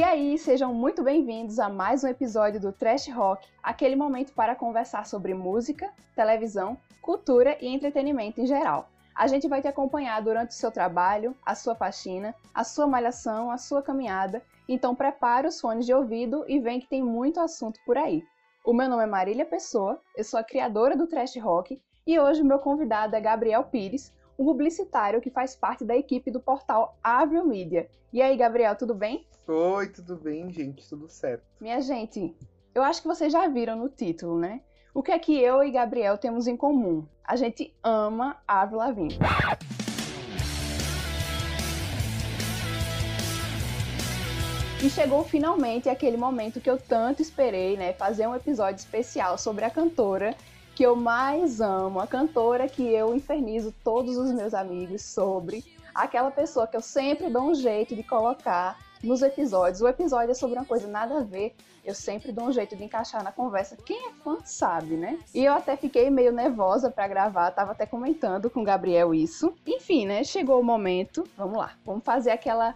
E aí, sejam muito bem-vindos a mais um episódio do Trash Rock, aquele momento para conversar sobre música, televisão, cultura e entretenimento em geral. A gente vai te acompanhar durante o seu trabalho, a sua faxina, a sua malhação, a sua caminhada. Então prepare os fones de ouvido e vem que tem muito assunto por aí. O meu nome é Marília Pessoa, eu sou a criadora do Trash Rock e hoje o meu convidado é Gabriel Pires, um publicitário que faz parte da equipe do portal Avril Media. E aí, Gabriel, tudo bem? Oi, tudo bem, gente? Tudo certo. Minha gente, eu acho que vocês já viram no título, né? O que é que eu e Gabriel temos em comum? A gente ama Avril Lavigne. E chegou finalmente aquele momento que eu tanto esperei, né? Fazer um episódio especial sobre a cantora que eu mais amo, a cantora que eu infernizo todos os meus amigos sobre, aquela pessoa que eu sempre dou um jeito de colocar nos episódios. O episódio é sobre uma coisa nada a ver, eu sempre dou um jeito de encaixar na conversa. Quem é fã sabe, né? E eu até fiquei meio nervosa para gravar, tava até comentando com o Gabriel isso. Enfim, né? Chegou o momento. Vamos lá, vamos fazer aquela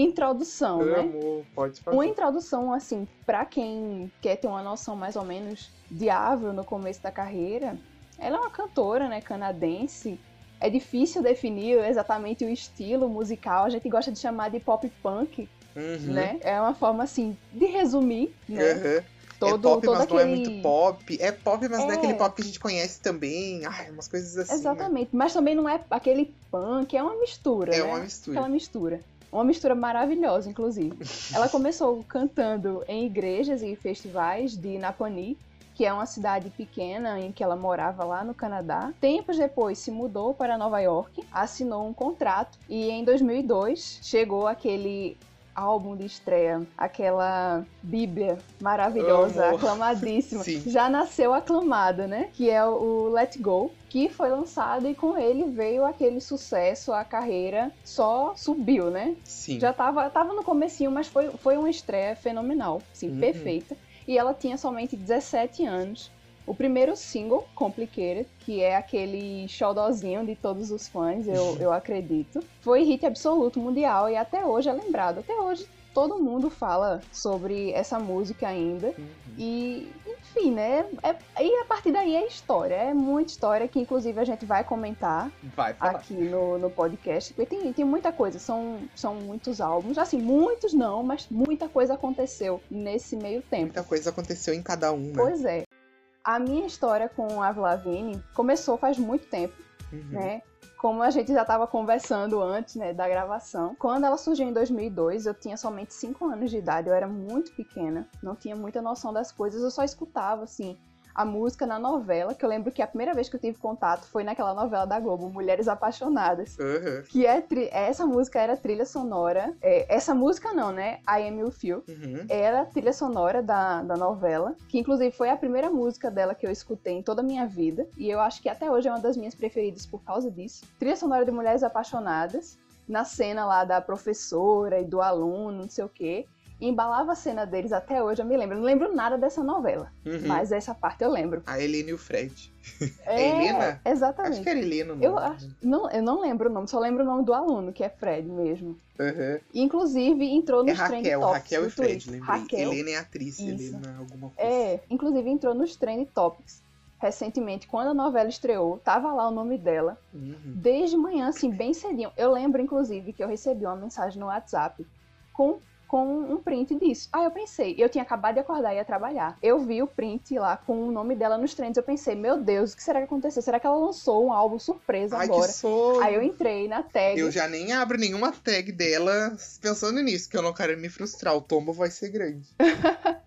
introdução, Amo, né? pode fazer. Uma introdução, assim, para quem quer ter uma noção mais ou menos de Avril no começo da carreira. Ela é uma cantora, né, canadense. É difícil definir exatamente o estilo musical. A gente gosta de chamar de pop punk, Uhum. né? É uma forma, assim, de resumir, né? Uhum. Todo, é pop, mas aquele... não é muito pop. É pop, mas não é É. aquele pop que a gente conhece também. Ai, umas coisas assim. né? Exatamente, mas também não é aquele punk, é uma mistura, É né? uma mistura. Aquela mistura. Uma mistura maravilhosa, inclusive. Ela começou cantando em igrejas e festivais de Napanee, que é uma cidade pequena em que ela morava lá no Canadá. Tempos depois se mudou para Nova York, assinou um contrato e em 2002 chegou aquele álbum de estreia, aquela Bíblia maravilhosa, aclamadíssima. Sim. Já nasceu aclamada, né? Que é o Let Go, que foi lançado e com ele veio aquele sucesso, a carreira só subiu, né? Sim. Já tava, tava no comecinho, mas foi, foi uma estreia fenomenal, assim, Uhum. perfeita. E ela tinha somente 17 anos. O primeiro single, Complicated, que é aquele xodózinho de todos os fãs, eu, eu acredito, foi hit absoluto mundial e até hoje é lembrado. Até hoje todo mundo fala sobre essa música ainda. Uhum. E, enfim, né? É, e a partir daí é história. É muita história que, inclusive, a gente vai comentar Vai aqui no, no podcast. Porque tem, tem muita coisa, são, são muitos álbuns. Assim, muitos não, mas muita coisa aconteceu nesse meio tempo. Muita coisa aconteceu em cada um, né? Pois é. A minha história com a Lavigne começou faz muito tempo, Uhum. né? Como a gente já estava conversando antes, né, da gravação. Quando ela surgiu em 2002, eu tinha somente 5 anos de idade, eu era muito pequena, não tinha muita noção das coisas, eu só escutava, assim, a música na novela, que eu lembro que a primeira vez que eu tive contato foi naquela novela da Globo, Mulheres Apaixonadas. Uhum. Que é tri- essa música era trilha sonora. é, essa música não, né? I Am With You Uhum. era trilha sonora da, da novela, que inclusive foi a primeira música dela que eu escutei em toda a minha vida, e eu acho que até hoje é uma das minhas preferidas por causa disso. Trilha sonora de Mulheres Apaixonadas, na cena lá da professora e do aluno, não sei o quê. E embalava a cena deles até hoje, eu me lembro. Eu não lembro nada dessa novela, Uhum. mas essa parte eu lembro. A Helena e o Fred. É Helena? Exatamente. Acho que era Helena o nome. Eu acho, não, eu não lembro o nome, só lembro o nome do aluno, que é Fred mesmo. Uhum. Inclusive, entrou É nos trend Raquel, topics Raquel do e Fred, Twitter. lembrei. Raquel. Helena é atriz, Isso. Helena alguma coisa. É, inclusive entrou nos trend topics. Recentemente, quando a novela estreou, tava lá o nome dela. Uhum. Desde manhã, assim, bem cedinho. Eu lembro, inclusive, que eu recebi uma mensagem no WhatsApp com, com um print disso. Aí eu pensei, eu tinha acabado de acordar e ia trabalhar. Eu vi o print lá com o nome dela nos trends. Eu pensei, meu Deus, o que será que aconteceu? Será que ela lançou um álbum surpresa Ai, agora? Aí eu entrei na tag. Eu já nem abro nenhuma tag dela pensando nisso, que eu não quero me frustrar. O tombo vai ser grande.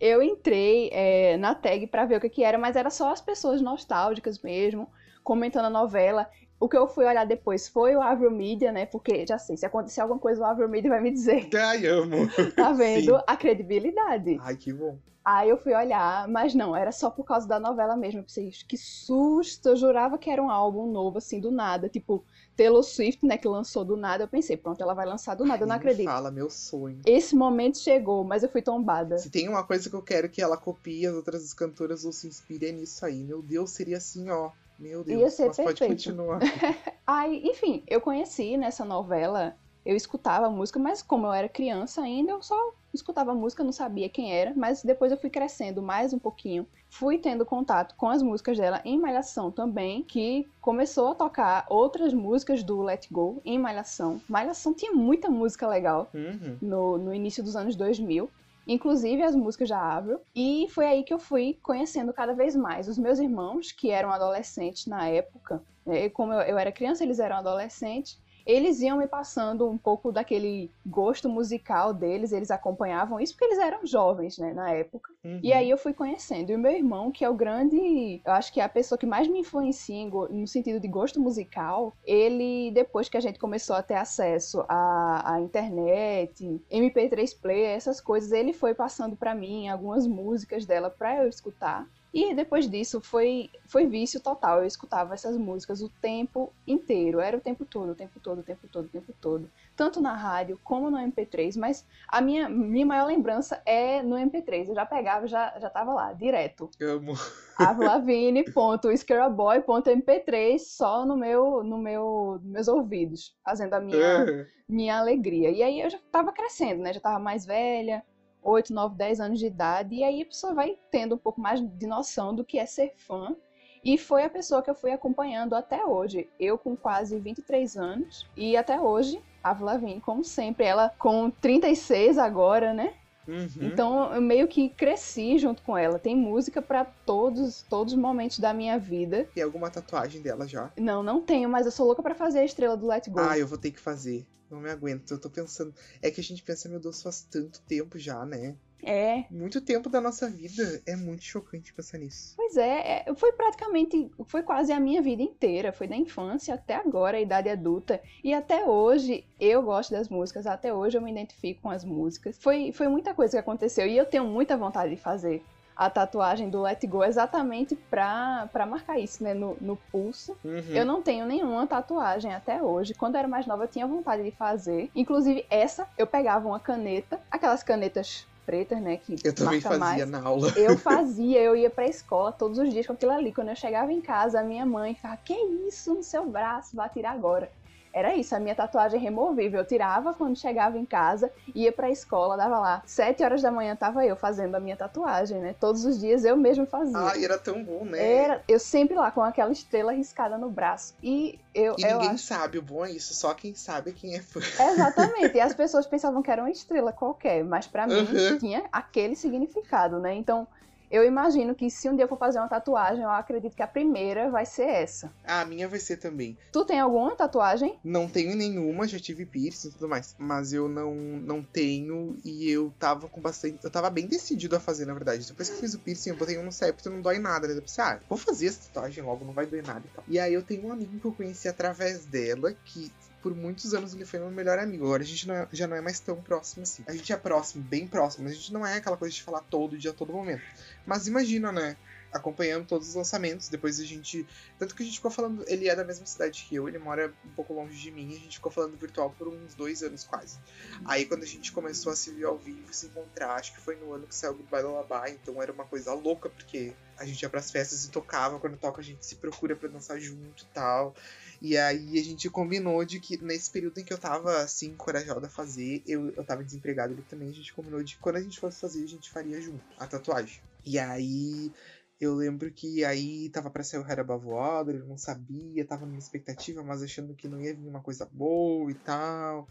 Eu entrei é, na tag pra ver o que, que era, mas era só as pessoas nostálgicas mesmo, comentando a novela. O que eu fui olhar depois foi o Avril Media, né? Porque já sei, se acontecer alguma coisa, o Avril Media vai me dizer. Ai, amo. Tá vendo? Sim. A credibilidade. Ai, que bom. Aí eu fui olhar, mas não, era só por causa da novela mesmo. Eu pensei, que susto! Eu jurava que era um álbum novo, assim, do nada. Tipo, Taylor Swift, né, que lançou do nada. Eu pensei, pronto, ela vai lançar do nada, eu não acredito. Fala, meu sonho. Esse momento chegou, mas eu fui tombada. Se tem uma coisa que eu quero que ela copie as outras cantoras ou se inspire nisso aí. Meu Deus, seria assim, ó. Meu Deus, Ia ser mas pode perfeito. continuar. Aí, enfim, eu conheci nessa novela, eu escutava música, mas como eu era criança ainda, eu só escutava música, não sabia quem era, mas depois eu fui crescendo mais um pouquinho, fui tendo contato com as músicas dela em Malhação também, que começou a tocar outras músicas do Let Go em Malhação. Malhação tinha muita música legal Uhum. no, no início dos anos 2000. Inclusive as músicas da Avril. E foi aí que eu fui conhecendo cada vez mais os meus irmãos, que eram adolescentes na época. né? Como eu, eu era criança, eles eram adolescentes eles iam me passando um pouco daquele gosto musical deles, eles acompanhavam isso porque eles eram jovens, né, na época. Uhum. E aí eu fui conhecendo. E o meu irmão, que é o grande, eu acho que é a pessoa que mais me influencia no sentido de gosto musical, ele, depois que a gente começou a ter acesso à, à internet, MP3 player, essas coisas, ele foi passando pra mim algumas músicas dela pra eu escutar. E depois disso foi, foi vício total. Eu escutava essas músicas o tempo inteiro. Era o tempo todo, o tempo todo, o tempo todo, o tempo todo. Tanto na rádio como no MP3. Mas a minha, minha maior lembrança é no MP3. Eu já pegava, já, já tava lá, direto. Amo. avlavigne.screwboy.mp3 só no meu, no meu, meus ouvidos, fazendo a minha, Uhum. minha alegria. E aí eu já tava crescendo, né? Já tava mais velha, 8, 9, 10 anos de idade. E aí a pessoa vai tendo um pouco mais de noção do que é ser fã. E foi a pessoa que eu fui acompanhando até hoje. Eu com quase 23 anos. E até hoje, a Lavigne, como sempre, ela com 36 agora, né? Uhum. Então eu meio que cresci junto com ela. Tem música pra todos, todos os momentos da minha vida. Tem alguma tatuagem dela já? Não, não tenho, mas eu sou louca pra fazer a estrela do Let Go. Ah, eu vou ter que fazer. Não me aguento. Eu tô pensando. É que a gente pensa, meu Deus, faz tanto tempo já, né? É, Muito tempo da nossa vida. É muito chocante pensar nisso. Pois é, é, foi praticamente, foi quase a minha vida inteira, foi da infância até agora, a idade adulta, e até hoje eu gosto das músicas, até hoje eu me identifico com as músicas. Foi, foi muita coisa que aconteceu e eu tenho muita vontade de fazer a tatuagem do Let Go exatamente pra, pra marcar isso, né, no, no pulso. Uhum. Eu não tenho nenhuma tatuagem até hoje. Quando eu era mais nova, eu tinha vontade de fazer. Inclusive, essa, eu pegava uma caneta, aquelas canetas pretas, né, que Eu também fazia mais. na aula. Eu fazia, eu ia pra escola todos os dias com aquilo ali. Quando eu chegava em casa, a minha mãe ficava, que isso no seu braço? Vai tirar agora. Era isso, a minha tatuagem removível. Eu tirava quando chegava em casa, ia pra escola, dava lá. Sete horas da manhã tava eu fazendo a minha tatuagem, né? Todos os dias eu mesmo fazia. Ai, era tão bom, né? Era, eu sempre lá com aquela estrela riscada no braço. E eu, E eu ninguém acho. sabe, o bom é isso, só quem sabe quem é fã. Exatamente. E as pessoas pensavam que era uma estrela qualquer, mas pra mim Uhum. tinha aquele significado, né? Então, eu imagino que se um dia eu for fazer uma tatuagem, eu acredito que a primeira vai ser essa. Ah, a minha vai ser também. Tu tem alguma tatuagem? Não tenho nenhuma, já tive piercing e tudo mais. Mas eu não, não tenho e eu tava com bastante. Eu tava bem decidido a fazer, na verdade. Depois que eu fiz o piercing, eu botei um no septo não dói nada. Né? Eu pensei, ah, vou fazer essa tatuagem logo, não vai doer nada e tal. E aí eu tenho um amigo que eu conheci através dela, que por muitos anos ele foi meu melhor amigo. Agora a gente não é- já não é mais tão próximo assim. A gente é próximo, bem próximo, mas a gente não é aquela coisa de falar todo dia, todo momento. Mas imagina, né? Acompanhando todos os lançamentos, depois a gente. Tanto que a gente ficou falando. Ele é da mesma cidade que eu, ele mora um pouco longe de mim, a gente ficou falando virtual por uns dois anos quase. Aí quando a gente começou a se ver ao vivo, se encontrar, acho que foi no ano que saiu Goodbye Lullaby, então era uma coisa louca, porque a gente ia pras festas e tocava, quando toca a gente se procura pra dançar junto e tal. E aí a gente combinou de que nesse período em que eu tava assim, encorajada a fazer, eu, eu tava desempregado ali também, a gente combinou de que quando a gente fosse fazer, a gente faria junto a tatuagem. E aí eu lembro que aí tava pra sair o Head Above Water, eu não sabia, tava numa expectativa, mas achando que não ia vir uma coisa boa e tal.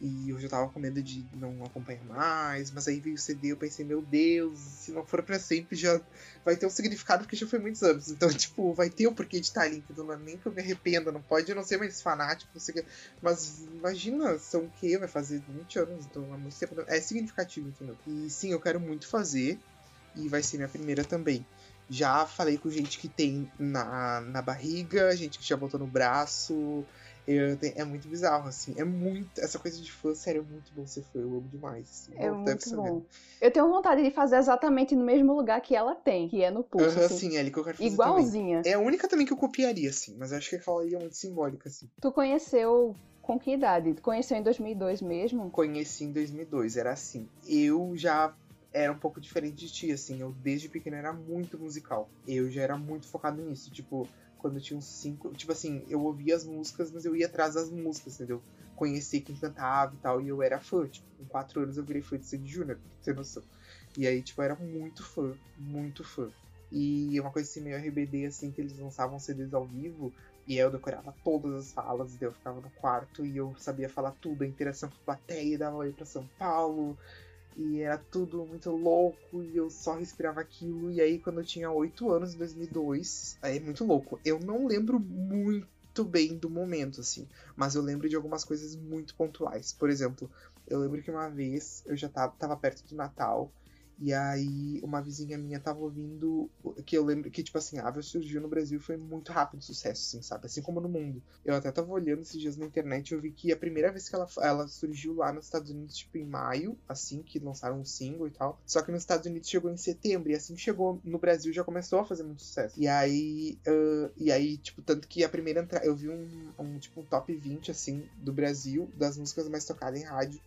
E eu já tava com medo de não acompanhar mais, mas aí veio o CD, eu pensei, meu Deus, se não for pra sempre, já vai ter um significado, porque já foi muitos anos. Então, tipo, vai ter o porquê de estar ali, então não é nem que eu me arrependa, não pode eu não ser mais fanático, não sei o quê. Mas imagina, são o quê? Vai fazer 20 anos, então é muito tempo. É significativo, entendeu? E sim, eu quero muito fazer, e vai ser minha primeira também. Já falei com gente que tem na, na barriga, gente que já botou no braço. Eu é muito bizarro, assim. É muito. Essa coisa de fã, sério, é muito bom ser fã. Eu amo demais. Assim. É Bom, muito bom. mesmo. Eu tenho vontade de fazer exatamente no mesmo lugar que ela tem, que é no pulso. Aham, assim. sim, é ali que eu quero fazer também. Igualzinha. É a única também que eu copiaria, assim. Mas acho que aquela ali é muito simbólica, assim. Tu conheceu com que idade? Tu conheceu em 2002 mesmo? Conheci em 2002, era assim. Eu já era um pouco diferente de ti, assim. Eu desde pequeno era muito musical. Eu já era muito focado nisso. Tipo, quando eu tinha uns 5. Tipo assim, eu ouvia as músicas, mas eu ia atrás das músicas, entendeu? Conhecer quem cantava e tal, e eu era fã. Tipo, com 4 anos eu virei fã de Sandy Júnior, ter noção. E aí, tipo, eu era muito fã, muito fã. E uma coisa assim, meio RBD, assim, que eles lançavam CDs ao vivo, e aí eu decorava todas as falas, e eu ficava no quarto e eu sabia falar tudo, a interação com a plateia, dava oi pra São Paulo, e era tudo muito louco, e eu só respirava aquilo. E aí, quando eu tinha 8 anos, em 2002, aí é muito louco. Eu não lembro muito bem do momento, assim, mas eu lembro de algumas coisas muito pontuais. Por exemplo, eu lembro que uma vez eu já tava, tava perto do Natal, e aí, uma vizinha minha tava ouvindo. Que eu lembro que, tipo assim, a Ava surgiu no Brasil foi muito rápido sucesso, assim, sabe? Assim como no mundo. Eu até tava olhando esses dias na internet e eu vi que a primeira vez que ela, ela surgiu lá nos Estados Unidos, tipo, em maio, assim, que lançaram um single e tal. Só que nos Estados Unidos chegou em setembro, e assim chegou no Brasil já começou a fazer muito sucesso. E aí, uh, e aí, tipo, tanto que a primeira entrada. Eu vi um, um, tipo, um top 20, assim, do Brasil, das músicas mais tocadas em rádio.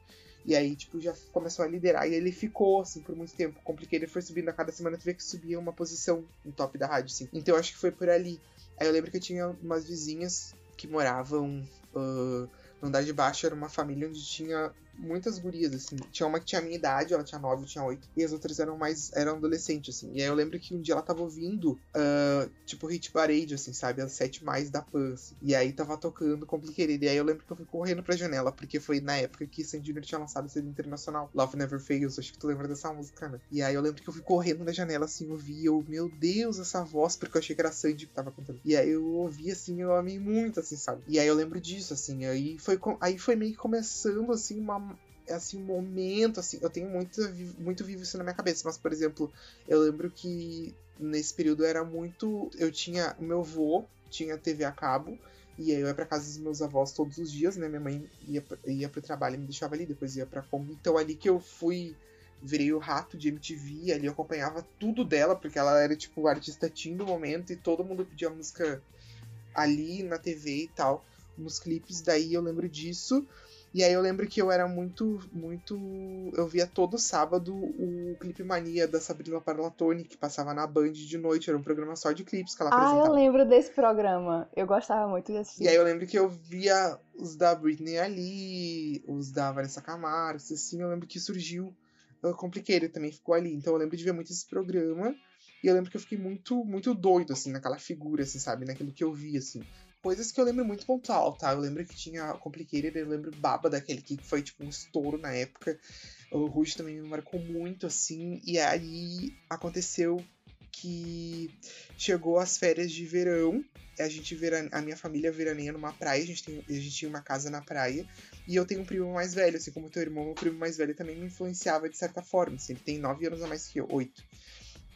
E aí, tipo, já começou a liderar. E ele ficou, assim, por muito tempo. Complicated foi subindo a cada semana, tu vê que subia uma posição no top da rádio, assim. Então eu acho que foi por ali. Aí eu lembro que eu tinha umas vizinhas que moravam uh, no andar de baixo, era uma família onde tinha muitas gurias, assim. Tinha uma que tinha a minha idade, ela tinha 9, eu tinha 8. E as outras eram mais. eram adolescentes, assim. E aí eu lembro que um dia ela tava ouvindo, uh, tipo, Hit Parade, assim, sabe? As sete mais da Pan. Assim. E aí tava tocando Complicated. E aí eu lembro que eu fui correndo pra janela, porque foi na época que Sandy Junior tinha lançado CD internacional. Love Never Fails, acho que tu lembra dessa música, né? E aí eu lembro que eu fui correndo na janela, assim, ouvi, eu, meu Deus, essa voz, porque eu achei que era Sandy que tava cantando. E aí eu ouvi, assim, eu amei muito, assim, sabe? E aí eu lembro disso, assim, aí foi, aí foi meio que começando, assim, uma, assim, um momento, assim, eu tenho muito, muito vivo isso na minha cabeça, mas, por exemplo, eu lembro que nesse período era muito. Eu tinha. O meu avô tinha TV a cabo, e aí eu ia pra casa dos meus avós todos os dias, né? Minha mãe ia, ia pro trabalho e me deixava ali, depois ia pra Kombi. Então ali que eu fui. Virei o rato de MTV, ali eu acompanhava tudo dela, porque ela era, tipo, artista teen do momento, e todo mundo pedia música ali na TV e tal, nos clipes, daí eu lembro disso. E aí eu lembro que eu era muito, muito. Eu via todo sábado o Clipe Mania da Sabrina Parlatoni, que passava na Band de noite. Era um programa só de clipes que ela apresentava. Ah, eu lembro desse programa. Eu gostava muito de assistir. E aí eu lembro que eu via os da Britney ali, os da Vanessa Camargo, assim. Eu lembro que surgiu. o Complicated também ficou ali. Então eu lembro de ver muito esse programa. E eu lembro que eu fiquei muito, muito doido, assim, naquela figura, assim, sabe? Naquilo que eu vi, assim coisas que eu lembro muito pontual, tá? Eu lembro que tinha Complicated, eu lembro Baba daquele que foi tipo um estouro na época. O Ruge também me marcou muito, assim. E aí aconteceu que chegou as férias de verão. A gente veran... a minha família veraneia numa praia, a gente, tem... a gente tinha uma casa na praia. E eu tenho um primo mais velho, assim como teu irmão, meu primo mais velho também me influenciava de certa forma. Assim, ele tem nove anos a mais que eu, oito.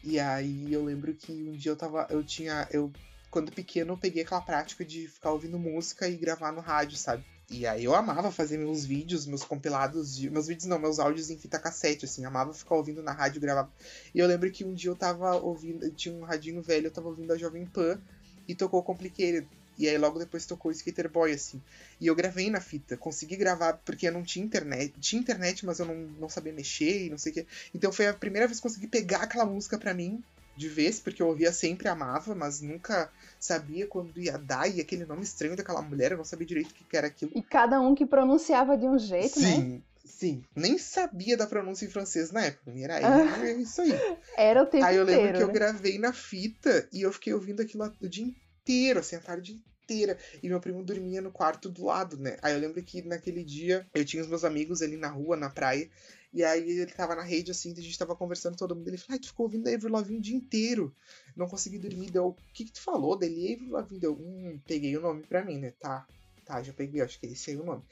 E aí eu lembro que um dia eu tava. Eu tinha. Eu quando pequeno, eu peguei aquela prática de ficar ouvindo música e gravar no rádio, sabe? E aí eu amava fazer meus vídeos, meus compilados, de, meus vídeos não, meus áudios em fita cassete, assim, amava ficar ouvindo na rádio, gravar. E eu lembro que um dia eu tava ouvindo, tinha um radinho velho, eu tava ouvindo a Jovem Pan e tocou Complicated. E aí logo depois tocou Skater Boy, assim. E eu gravei na fita, consegui gravar porque eu não tinha internet. Tinha internet, mas eu não, não sabia mexer e não sei o que. Então foi a primeira vez que consegui pegar aquela música pra mim de vez, porque eu ouvia sempre amava, mas nunca sabia quando ia dar, e aquele nome estranho daquela mulher, eu não sabia direito o que era aquilo. E cada um que pronunciava de um jeito, sim, né? Sim, sim. Nem sabia da pronúncia em francês na época, era ah, isso aí. Era o tempo Aí eu lembro inteiro, que eu né? gravei na fita, e eu fiquei ouvindo aquilo o dia inteiro, assim, a tarde inteira. E meu primo dormia no quarto do lado, né? Aí eu lembro que naquele dia eu tinha os meus amigos ali na rua, na praia, e aí ele tava na rede, assim, a gente tava conversando todo mundo. Ele falou, ai, tu ficou ouvindo a Avril Lavigne o dia inteiro. Não consegui dormir. Deu, o que que tu falou dele? Avril Lavigne. Deu, hum, peguei o nome pra mim, né? Tá, tá, já peguei, acho que esse aí é o nome.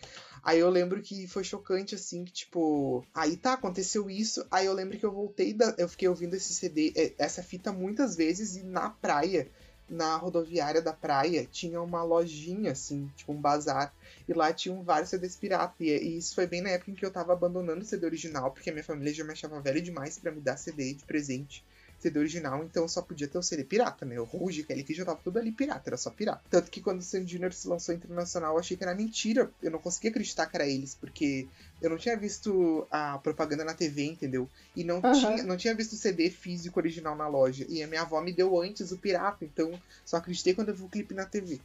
Aí eu lembro que foi chocante, assim, que tipo... Aí tá, aconteceu isso. Aí eu lembro que eu voltei, da, eu fiquei ouvindo esse CD, essa fita muitas vezes. E na praia, na rodoviária da praia, tinha uma lojinha, assim, tipo um bazar. E lá tinham vários CDs pirata. E isso foi bem na época em que eu tava abandonando o CD original, porque minha família já me achava velho demais para me dar CD de presente. CD original, então só podia ter o CD pirata, né? O Rouge, que já tava tudo ali pirata, era só pirata. Tanto que quando o Sandy Junior se lançou internacional, eu achei que era mentira. Eu não conseguia acreditar que era eles, porque eu não tinha visto a propaganda na TV, entendeu? E não, uhum. tinha, não tinha visto o CD físico original na loja. E a minha avó me deu antes o pirata, então só acreditei quando eu vi o clipe na TV.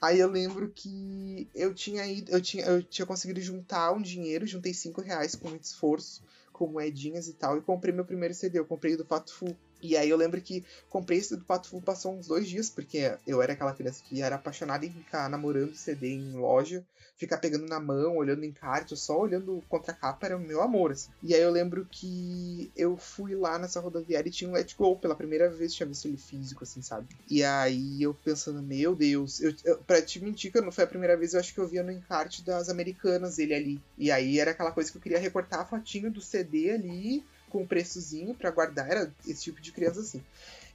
Aí eu lembro que eu tinha ido, eu tinha, eu tinha conseguido juntar um dinheiro, juntei 5 reais com muito esforço, com moedinhas e tal, e comprei meu primeiro CD. Eu comprei do Pato Fu. E aí eu lembro que comprei esse do Pato Fu passou uns dois dias, porque eu era aquela criança que era apaixonada em ficar namorando CD em loja ficar pegando na mão, olhando em cartas, só olhando contra a capa era o meu amor, assim. E aí eu lembro que eu fui lá nessa rodoviária e tinha um Let Go, pela primeira vez tinha visto ele físico, assim, sabe? E aí eu pensando, meu Deus, eu, eu, pra te mentir que não foi a primeira vez, eu acho que eu via no encarte das americanas ele ali. E aí era aquela coisa que eu queria recortar a fotinho do CD ali, com um preçozinho para guardar, era esse tipo de criança assim.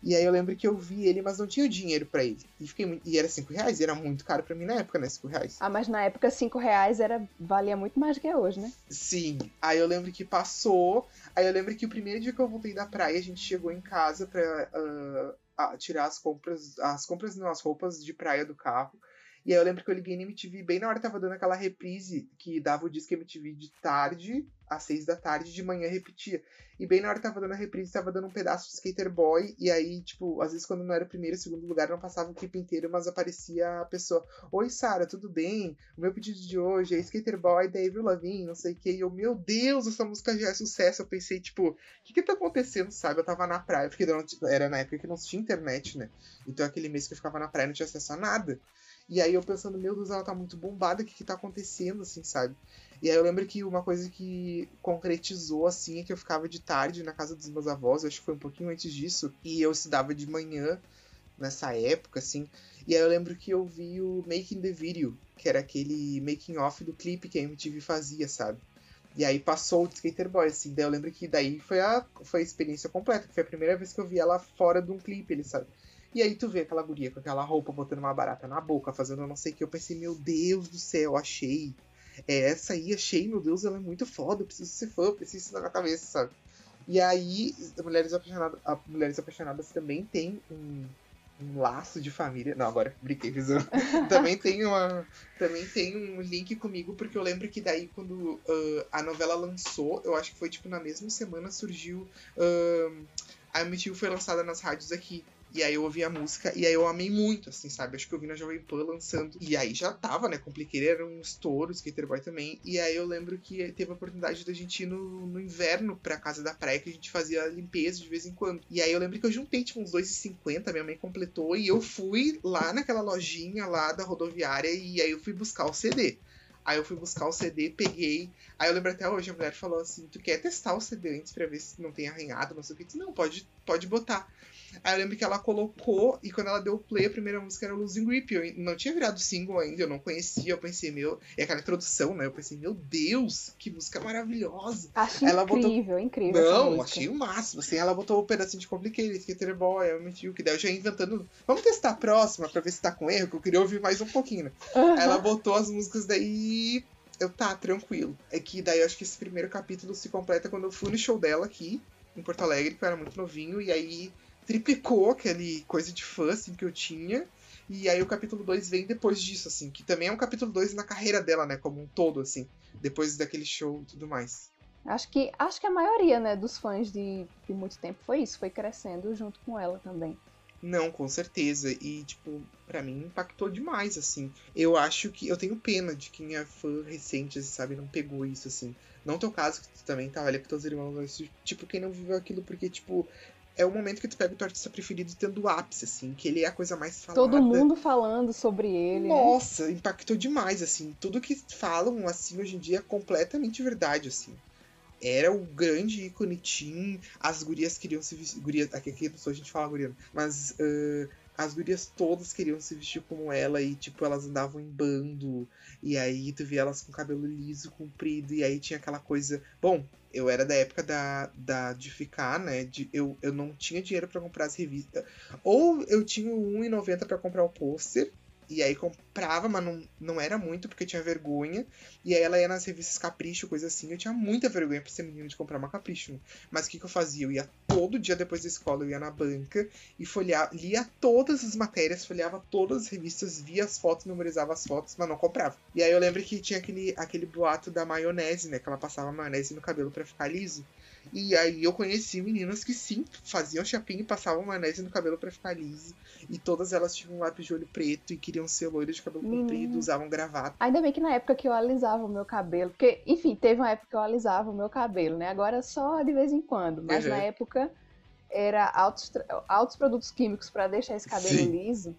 E aí eu lembro que eu vi ele, mas não tinha dinheiro para ele. E, fiquei, e era 5 reais, e era muito caro para mim na época, né? 5 reais. Ah, mas na época 5 reais era, valia muito mais do que hoje, né? Sim. Aí eu lembro que passou. Aí eu lembro que o primeiro dia que eu voltei da praia, a gente chegou em casa pra uh, tirar as compras. As compras não, as roupas de praia do carro. E aí eu lembro que eu liguei na MTV bem na hora que tava dando aquela reprise que dava o disco MTV de tarde, às seis da tarde, de manhã repetia. E bem na hora que tava dando a reprise, tava dando um pedaço de Skater Boy. E aí, tipo, às vezes quando não era o primeiro segundo lugar, não passava o clipe inteiro, mas aparecia a pessoa: Oi, Sara, tudo bem? O meu pedido de hoje é Skater Boy da Avril não sei o que. E eu, meu Deus, essa música já é sucesso. Eu pensei, tipo, o que que tá acontecendo, sabe? Eu tava na praia, porque era na época que não tinha internet, né? Então aquele mês que eu ficava na praia não tinha acesso a nada. E aí eu pensando, meu Deus, ela tá muito bombada, o que que tá acontecendo, assim, sabe? E aí eu lembro que uma coisa que concretizou, assim, é que eu ficava de tarde na casa dos meus avós, acho que foi um pouquinho antes disso, e eu estudava de manhã nessa época, assim. E aí eu lembro que eu vi o Making the Video, que era aquele making off do clipe que a MTV fazia, sabe? E aí passou o Skater Boy, assim. Daí eu lembro que daí foi a, foi a experiência completa, que foi a primeira vez que eu vi ela fora de um clipe, ele sabe? E aí tu vê aquela guria com aquela roupa botando uma barata na boca, fazendo não sei o que. Eu pensei, meu Deus do céu, achei. É essa aí, achei, meu Deus, ela é muito foda, eu preciso ser fã, eu preciso na minha cabeça, sabe? E aí, Mulheres Apaixonadas, Mulheres Apaixonadas também tem um, um laço de família. Não, agora brinquei, fiz também tem uma também tem um link comigo porque eu lembro que daí quando uh, a novela lançou, eu acho que foi tipo na mesma semana surgiu uh, a MTV foi lançada nas rádios aqui. E aí eu ouvi a música e aí eu amei muito, assim, sabe? Acho que eu vi na Jovem Pan lançando. E aí já tava, né? Compliquei, era um estouro, Skater Boy também. E aí eu lembro que teve a oportunidade da gente ir no, no inverno pra casa da praia, que a gente fazia limpeza de vez em quando. E aí eu lembro que eu juntei, tipo, uns 2,50, minha mãe completou, e eu fui lá naquela lojinha lá da rodoviária e aí eu fui buscar o CD. Aí eu fui buscar o CD, peguei. Aí eu lembro até hoje, a mulher falou assim: Tu quer testar o CD antes pra ver se não tem arranhado, não sei o que? Eu disse, não, pode, pode botar. Aí eu lembro que ela colocou, e quando ela deu play, a primeira música era Losing Grip. Eu não tinha virado single ainda, eu não conhecia. Eu pensei, meu. E aquela introdução, né? Eu pensei, meu Deus, que música maravilhosa. Acho ela incrível, botou... incrível. Não, achei o máximo. Assim, ela botou o um pedacinho de Complicated, Skater Boy, eu mentiu, que daí eu já ia inventando. Vamos testar a próxima pra ver se tá com erro, que eu queria ouvir mais um pouquinho, né? Uhum. Aí ela botou as músicas daí eu tá, tranquilo. É que daí eu acho que esse primeiro capítulo se completa quando eu fui no show dela aqui, em Porto Alegre, que eu era muito novinho, e aí triplicou aquele coisa de fã, assim, que eu tinha. E aí o capítulo 2 vem depois disso, assim, que também é um capítulo 2 na carreira dela, né, como um todo, assim, depois daquele show e tudo mais. Acho que, acho que a maioria, né, dos fãs de, de muito tempo foi isso, foi crescendo junto com ela também. Não, com certeza. E, tipo, para mim impactou demais, assim. Eu acho que. Eu tenho pena de quem é fã recente, assim, sabe, não pegou isso, assim. Não teu caso, que tu também tá, olha com teus irmãos, tipo, quem não viveu aquilo, porque, tipo, é o momento que tu pega o teu artista preferido tendo o ápice, assim, que ele é a coisa mais falada. Todo mundo falando sobre ele. Né? Nossa, né? impactou demais, assim. Tudo que falam, assim, hoje em dia é completamente verdade, assim era o grande ícone teen. As gurias queriam se vestir. Gurias, aqui, aqui a gente fala guria, mas uh, as gurias todas queriam se vestir como ela e, tipo, elas andavam em bando. E aí tu via elas com cabelo liso, comprido, e aí tinha aquela coisa. Bom, eu era da época da, da de ficar, né? De, eu, eu não tinha dinheiro para comprar as revistas. Ou eu tinha R$1,90 para comprar o pôster E aí comprava, mas não, não era muito, porque tinha vergonha. E aí ela ia nas revistas Capricho, coisa assim. Eu tinha muita vergonha pra ser menino de comprar uma Capricho. Mas o que, que eu fazia? Eu ia todo dia depois da escola, eu ia na banca e folheava, lia todas as matérias, folheava todas as revistas, via as fotos, memorizava as fotos, mas não comprava. E aí eu lembro que tinha aquele, aquele boato da maionese, né? Que ela passava maionese no cabelo para ficar liso. E aí eu conheci meninas que sim, faziam chapinha e passavam maionese no cabelo para ficar liso. E todas elas tinham um lápis de olho preto e queriam ser loiras de cabelo Menina. comprido, usavam gravata. Ainda bem que na época que eu alisava o meu cabelo, porque, enfim, teve uma época que eu alisava o meu cabelo, né? Agora só de vez em quando, mas uhum. na época era altos, altos produtos químicos para deixar esse cabelo sim. liso.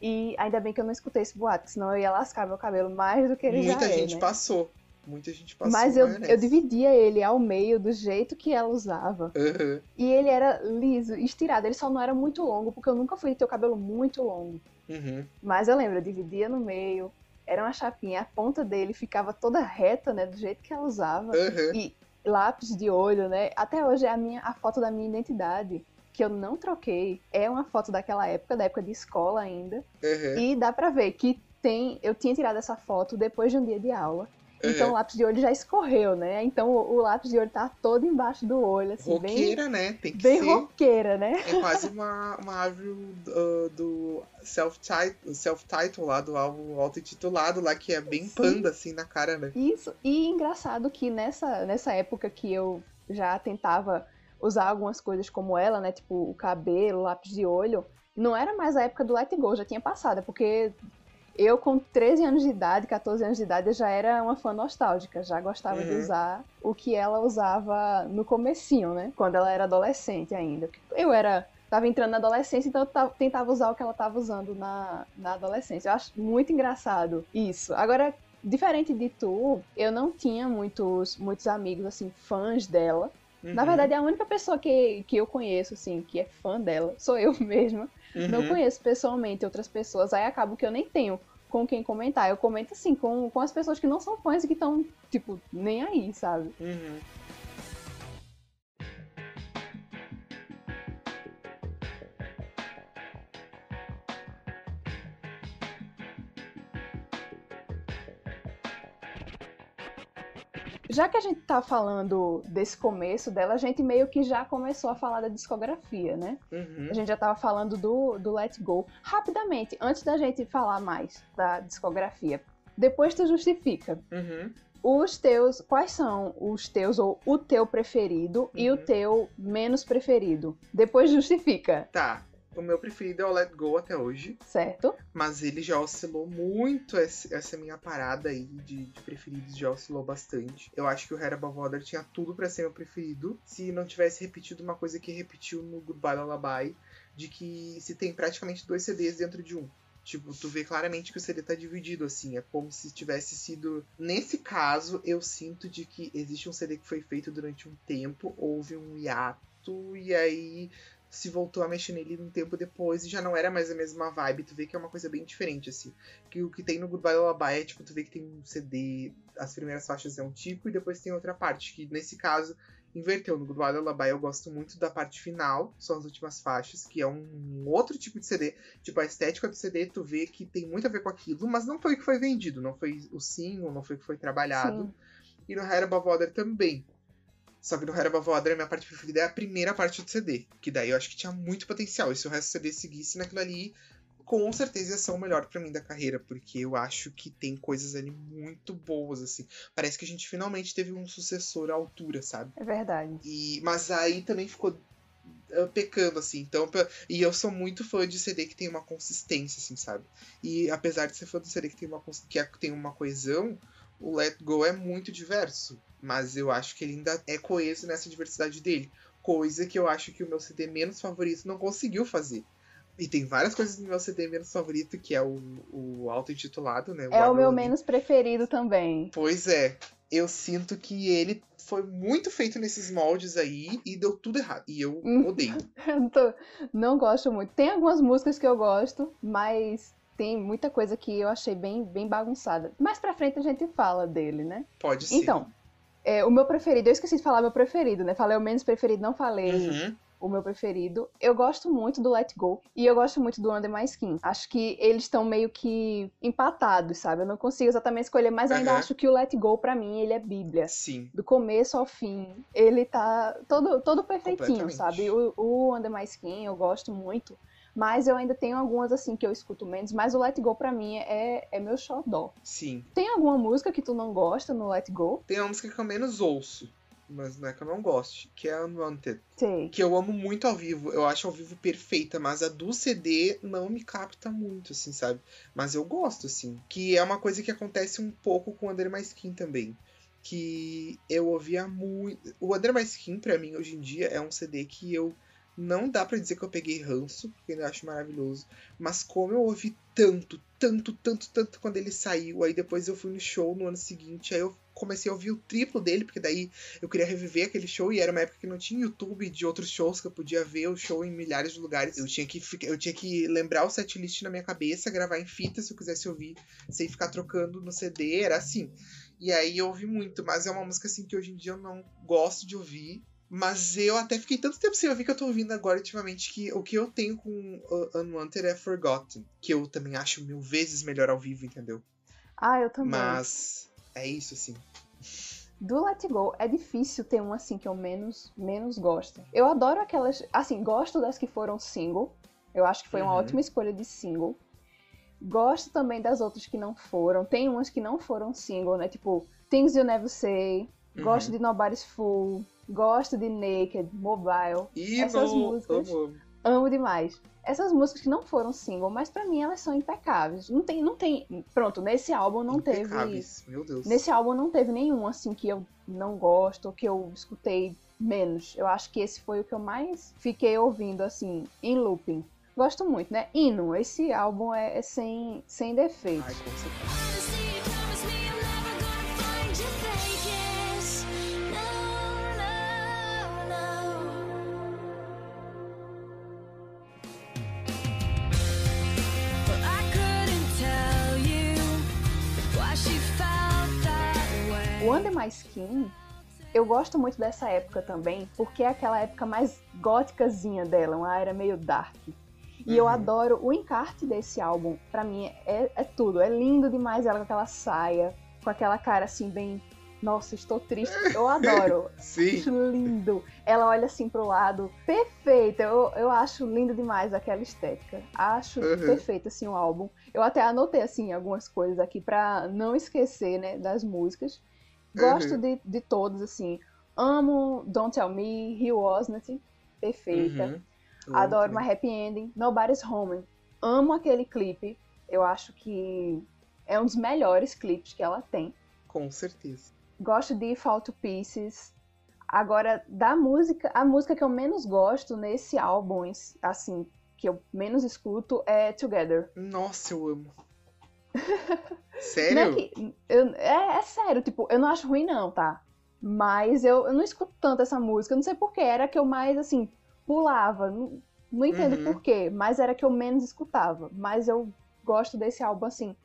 E ainda bem que eu não escutei esse boato, senão eu ia lascar meu cabelo mais do que ele Muita já é, gente né? passou. Muita gente passou. Mas eu, eu dividia ele ao meio do jeito que ela usava. Uhum. E ele era liso, estirado. Ele só não era muito longo, porque eu nunca fui ter o cabelo muito longo. Uhum. Mas eu lembro, eu dividia no meio. Era uma chapinha, a ponta dele ficava toda reta, né? Do jeito que ela usava. Uhum. E lápis de olho, né? Até hoje é a, minha, a foto da minha identidade que eu não troquei é uma foto daquela época, da época de escola ainda. Uhum. E dá pra ver que tem. Eu tinha tirado essa foto depois de um dia de aula. Então o lápis de olho já escorreu, né? Então o, o, lápis de olho tá todo embaixo do olho, assim. Roqueira, bem, né? Tem que bem ser. roqueira, né? É quase uma, uma árvore uh, do self-title self lá, do álbum auto-intitulado lá, que é bem Sim. panda, assim, na cara, né? Isso. E engraçado que nessa, nessa época que eu já tentava usar algumas coisas como ela, né? Tipo o cabelo, lápis de olho. Não era mais a época do Let Go, já tinha passado, porque eu, com 13 anos de idade, 14 anos de idade, eu já era uma fã nostálgica, já gostava uhum. de usar o que ela usava no comecinho, né? Quando ela era adolescente ainda. Eu era tava entrando na adolescência, então eu tentava usar o que ela tava usando na, na adolescência. Eu acho muito engraçado isso. Agora, diferente de tu, eu não tinha muitos, muitos amigos, assim, fãs dela. Uhum. Na verdade, a única pessoa que, que eu conheço, assim, que é fã dela, sou eu mesma. Uhum. Não conheço pessoalmente outras pessoas, aí acabo que eu nem tenho com quem comentar. Eu comento assim, com, com as pessoas que não são fãs e que estão, tipo, nem aí, sabe? Uhum. Já que a gente tá falando desse começo dela, a gente meio que já começou a falar da discografia, né? Uhum. A gente já tava falando do, do Let Go. Rapidamente, antes da gente falar mais da discografia, depois tu justifica. Uhum. Os teus, quais são os teus, ou o teu preferido uhum. e o uhum. teu menos preferido? Depois justifica. Tá. O meu preferido é o Let Go até hoje. Certo. Mas ele já oscilou muito, essa minha parada aí de, de preferidos já oscilou bastante. Eu acho que o Hair Above Water tinha tudo para ser meu preferido. Se não tivesse repetido uma coisa que repetiu no Goodbye Lullaby, de que se tem praticamente dois CDs dentro de um. Tipo, tu vê claramente que o CD tá dividido, assim. É como se tivesse sido. Nesse caso, eu sinto de que existe um CD que foi feito durante um tempo, houve um hiato, e aí se voltou a mexer nele um tempo depois e já não era mais a mesma vibe. Tu vê que é uma coisa bem diferente, assim. Que o que tem no Goodbye Lullaby é, tipo, tu vê que tem um CD, as primeiras faixas é um tipo e depois tem outra parte. Que nesse caso inverteu. No Goodbye Lullaby eu gosto muito da parte final, são as últimas faixas, que é um outro tipo de CD. Tipo, a estética do CD, tu vê que tem muito a ver com aquilo, mas não foi o que foi vendido, não foi o single, não foi o que foi trabalhado. Sim. E no Hair Above Water também. Só que Above Water, a minha parte preferida é a primeira parte do CD. Que daí eu acho que tinha muito potencial. E se o resto do CD seguisse naquilo ali, com certeza ia ser o melhor para mim da carreira. Porque eu acho que tem coisas ali muito boas, assim. Parece que a gente finalmente teve um sucessor à altura, sabe? É verdade. E, mas aí também ficou uh, pecando, assim. Então, e eu sou muito fã de CD que tem uma consistência, assim, sabe? E apesar de ser fã do CD que tem uma, que é, tem uma coesão, o Let Go é muito diverso mas eu acho que ele ainda é coeso nessa diversidade dele. Coisa que eu acho que o meu CD menos favorito não conseguiu fazer. E tem várias coisas no meu CD menos favorito, que é o, o auto-intitulado, né? O é o meu menos preferido também. Pois é. Eu sinto que ele foi muito feito nesses moldes aí e deu tudo errado. E eu odeio. não gosto muito. Tem algumas músicas que eu gosto, mas tem muita coisa que eu achei bem, bem bagunçada. Mais pra frente a gente fala dele, né? Pode ser. Então, é, o meu preferido, eu esqueci de falar meu preferido, né? Falei o menos preferido, não falei uhum. o meu preferido. Eu gosto muito do Let Go e eu gosto muito do Under My Skin. Acho que eles estão meio que empatados, sabe? Eu não consigo exatamente escolher, mas ainda Aham. acho que o Let Go, pra mim, ele é bíblia. Sim. Do começo ao fim, ele tá todo, todo perfeitinho, sabe? O, o Under My Skin eu gosto muito, mas eu ainda tenho algumas assim que eu escuto menos, mas o Let Go pra mim é, é meu xodó. Sim. Tem alguma música que tu não gosta no Let Go? Tem uma música que eu menos ouço, mas não é que eu não goste, que é Unwanted. Sei. Que eu amo muito ao vivo. Eu acho ao vivo perfeita, mas a do CD não me capta muito, assim, sabe? Mas eu gosto, assim. Que é uma coisa que acontece um pouco com o Under My Skin também. Que eu ouvia muito. O Under My Skin, pra mim, hoje em dia, é um CD que eu. Não dá pra dizer que eu peguei ranço, porque eu acho maravilhoso. Mas como eu ouvi tanto, tanto, tanto, tanto quando ele saiu, aí depois eu fui no show no ano seguinte, aí eu comecei a ouvir o triplo dele, porque daí eu queria reviver aquele show e era uma época que não tinha YouTube de outros shows que eu podia ver o show em milhares de lugares. Eu tinha que eu tinha que lembrar o setlist na minha cabeça, gravar em fita se eu quisesse ouvir, sem ficar trocando no CD, era assim. E aí eu ouvi muito, mas é uma música assim que hoje em dia eu não gosto de ouvir. Mas eu até fiquei tanto tempo sem ouvir que eu tô ouvindo agora ultimamente que o que eu tenho com uh, Unwanted é Forgotten, que eu também acho mil vezes melhor ao vivo, entendeu? Ah, eu também. Mas é isso, assim. Do Let Go é difícil ter um assim que eu menos, menos gosto. Eu adoro aquelas. Assim, gosto das que foram single. Eu acho que foi uma Uhum. ótima escolha de single. Gosto também das outras que não foram. Tem umas que não foram single, né? Tipo, Things You Never Say. Gosto Uhum. de Nobody's Fool. Gosto de Naked, Mobile. E Essas no- músicas- amo, amo. Demais. Essas músicas que não foram single, mas pra mim elas são impecáveis. Não tem, não tem. Pronto, nesse álbum não teve. Impecáveis, Meu Deus. Nesse álbum não teve nenhum assim que eu não gosto, que eu escutei menos. Eu acho que esse foi o que eu mais fiquei ouvindo assim, em looping. Gosto muito, né? Hino, esse álbum é, é sem, sem defeito. Ai, com certeza. Under My Skin, eu gosto muito dessa época também, porque é aquela época mais góticazinha dela, uma era meio dark. E eu Uhum. adoro o encarte desse álbum. Pra mim é, é tudo. É lindo demais ela com aquela saia, com aquela cara assim bem. Nossa, estou triste. Eu adoro. Sim. Acho lindo. Ela olha assim pro lado. Perfeita. Eu, eu acho lindo demais aquela estética. Acho Uhum. perfeito assim o álbum. Eu até anotei assim algumas coisas aqui pra não esquecer, né, das músicas. Gosto Uhum. de, de todos assim. Amo Don't Tell Me, He Wasn't. Perfeita. Uhum. Adoro My Happy Ending, Nobody's Home. Amo aquele clipe. Eu acho que é um dos melhores clipes que ela tem. Com certeza. Gosto de Fall to Pieces. Agora, da música, a música que eu menos gosto nesse álbum, assim, que eu menos escuto é Together. Nossa, eu amo. Não é, Sério? que- eu- é, é sério, tipo, eu não acho ruim não, tá? Mas eu, eu não escuto tanto essa música, eu não sei porquê, era a que eu mais, assim, pulava. Não, não entendo Uhum. porquê, mas era a que eu menos escutava. Mas eu gosto desse álbum, assim,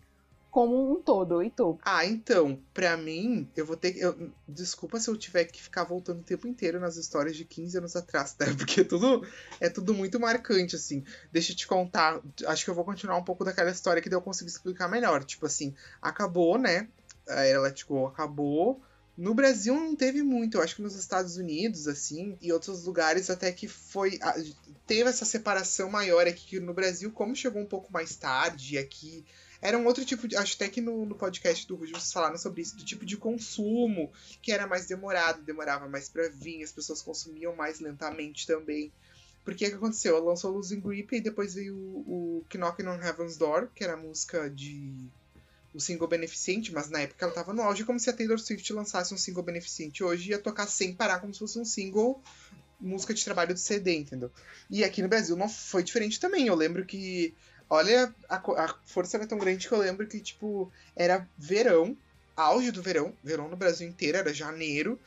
como um todo, e tu? Ah, então, pra mim, eu vou ter que. eu- desculpa se eu tiver que ficar voltando o tempo inteiro nas histórias de 15 anos atrás, tá? Porque tudo é tudo muito marcante, assim. Deixa eu te contar. Acho que eu vou continuar um pouco daquela história que daí eu consigo explicar melhor. Tipo assim, acabou, né? A era Let Go acabou. No Brasil não teve muito, eu acho que nos Estados Unidos, assim, e outros lugares até que foi. Teve essa separação maior aqui que no Brasil, como chegou um pouco mais tarde, aqui era um outro tipo de. Acho até que no, no podcast do Rujo vocês falaram sobre isso, do tipo de consumo, que era mais demorado, demorava mais pra vir, as pessoas consumiam mais lentamente também. Porque o que aconteceu? Ela lançou Losing Grip e depois veio o, o on Heaven's Door, que era a música de. O single beneficente, mas na época ela tava no auge, como se a Taylor Swift lançasse um single beneficente hoje ia tocar sem parar, como se fosse um single música de trabalho do CD, entendeu? E aqui no Brasil não foi diferente também. Eu lembro que Olha, a, a força era tão grande que eu lembro que, tipo, era verão, auge do verão, verão no Brasil inteiro, era janeiro,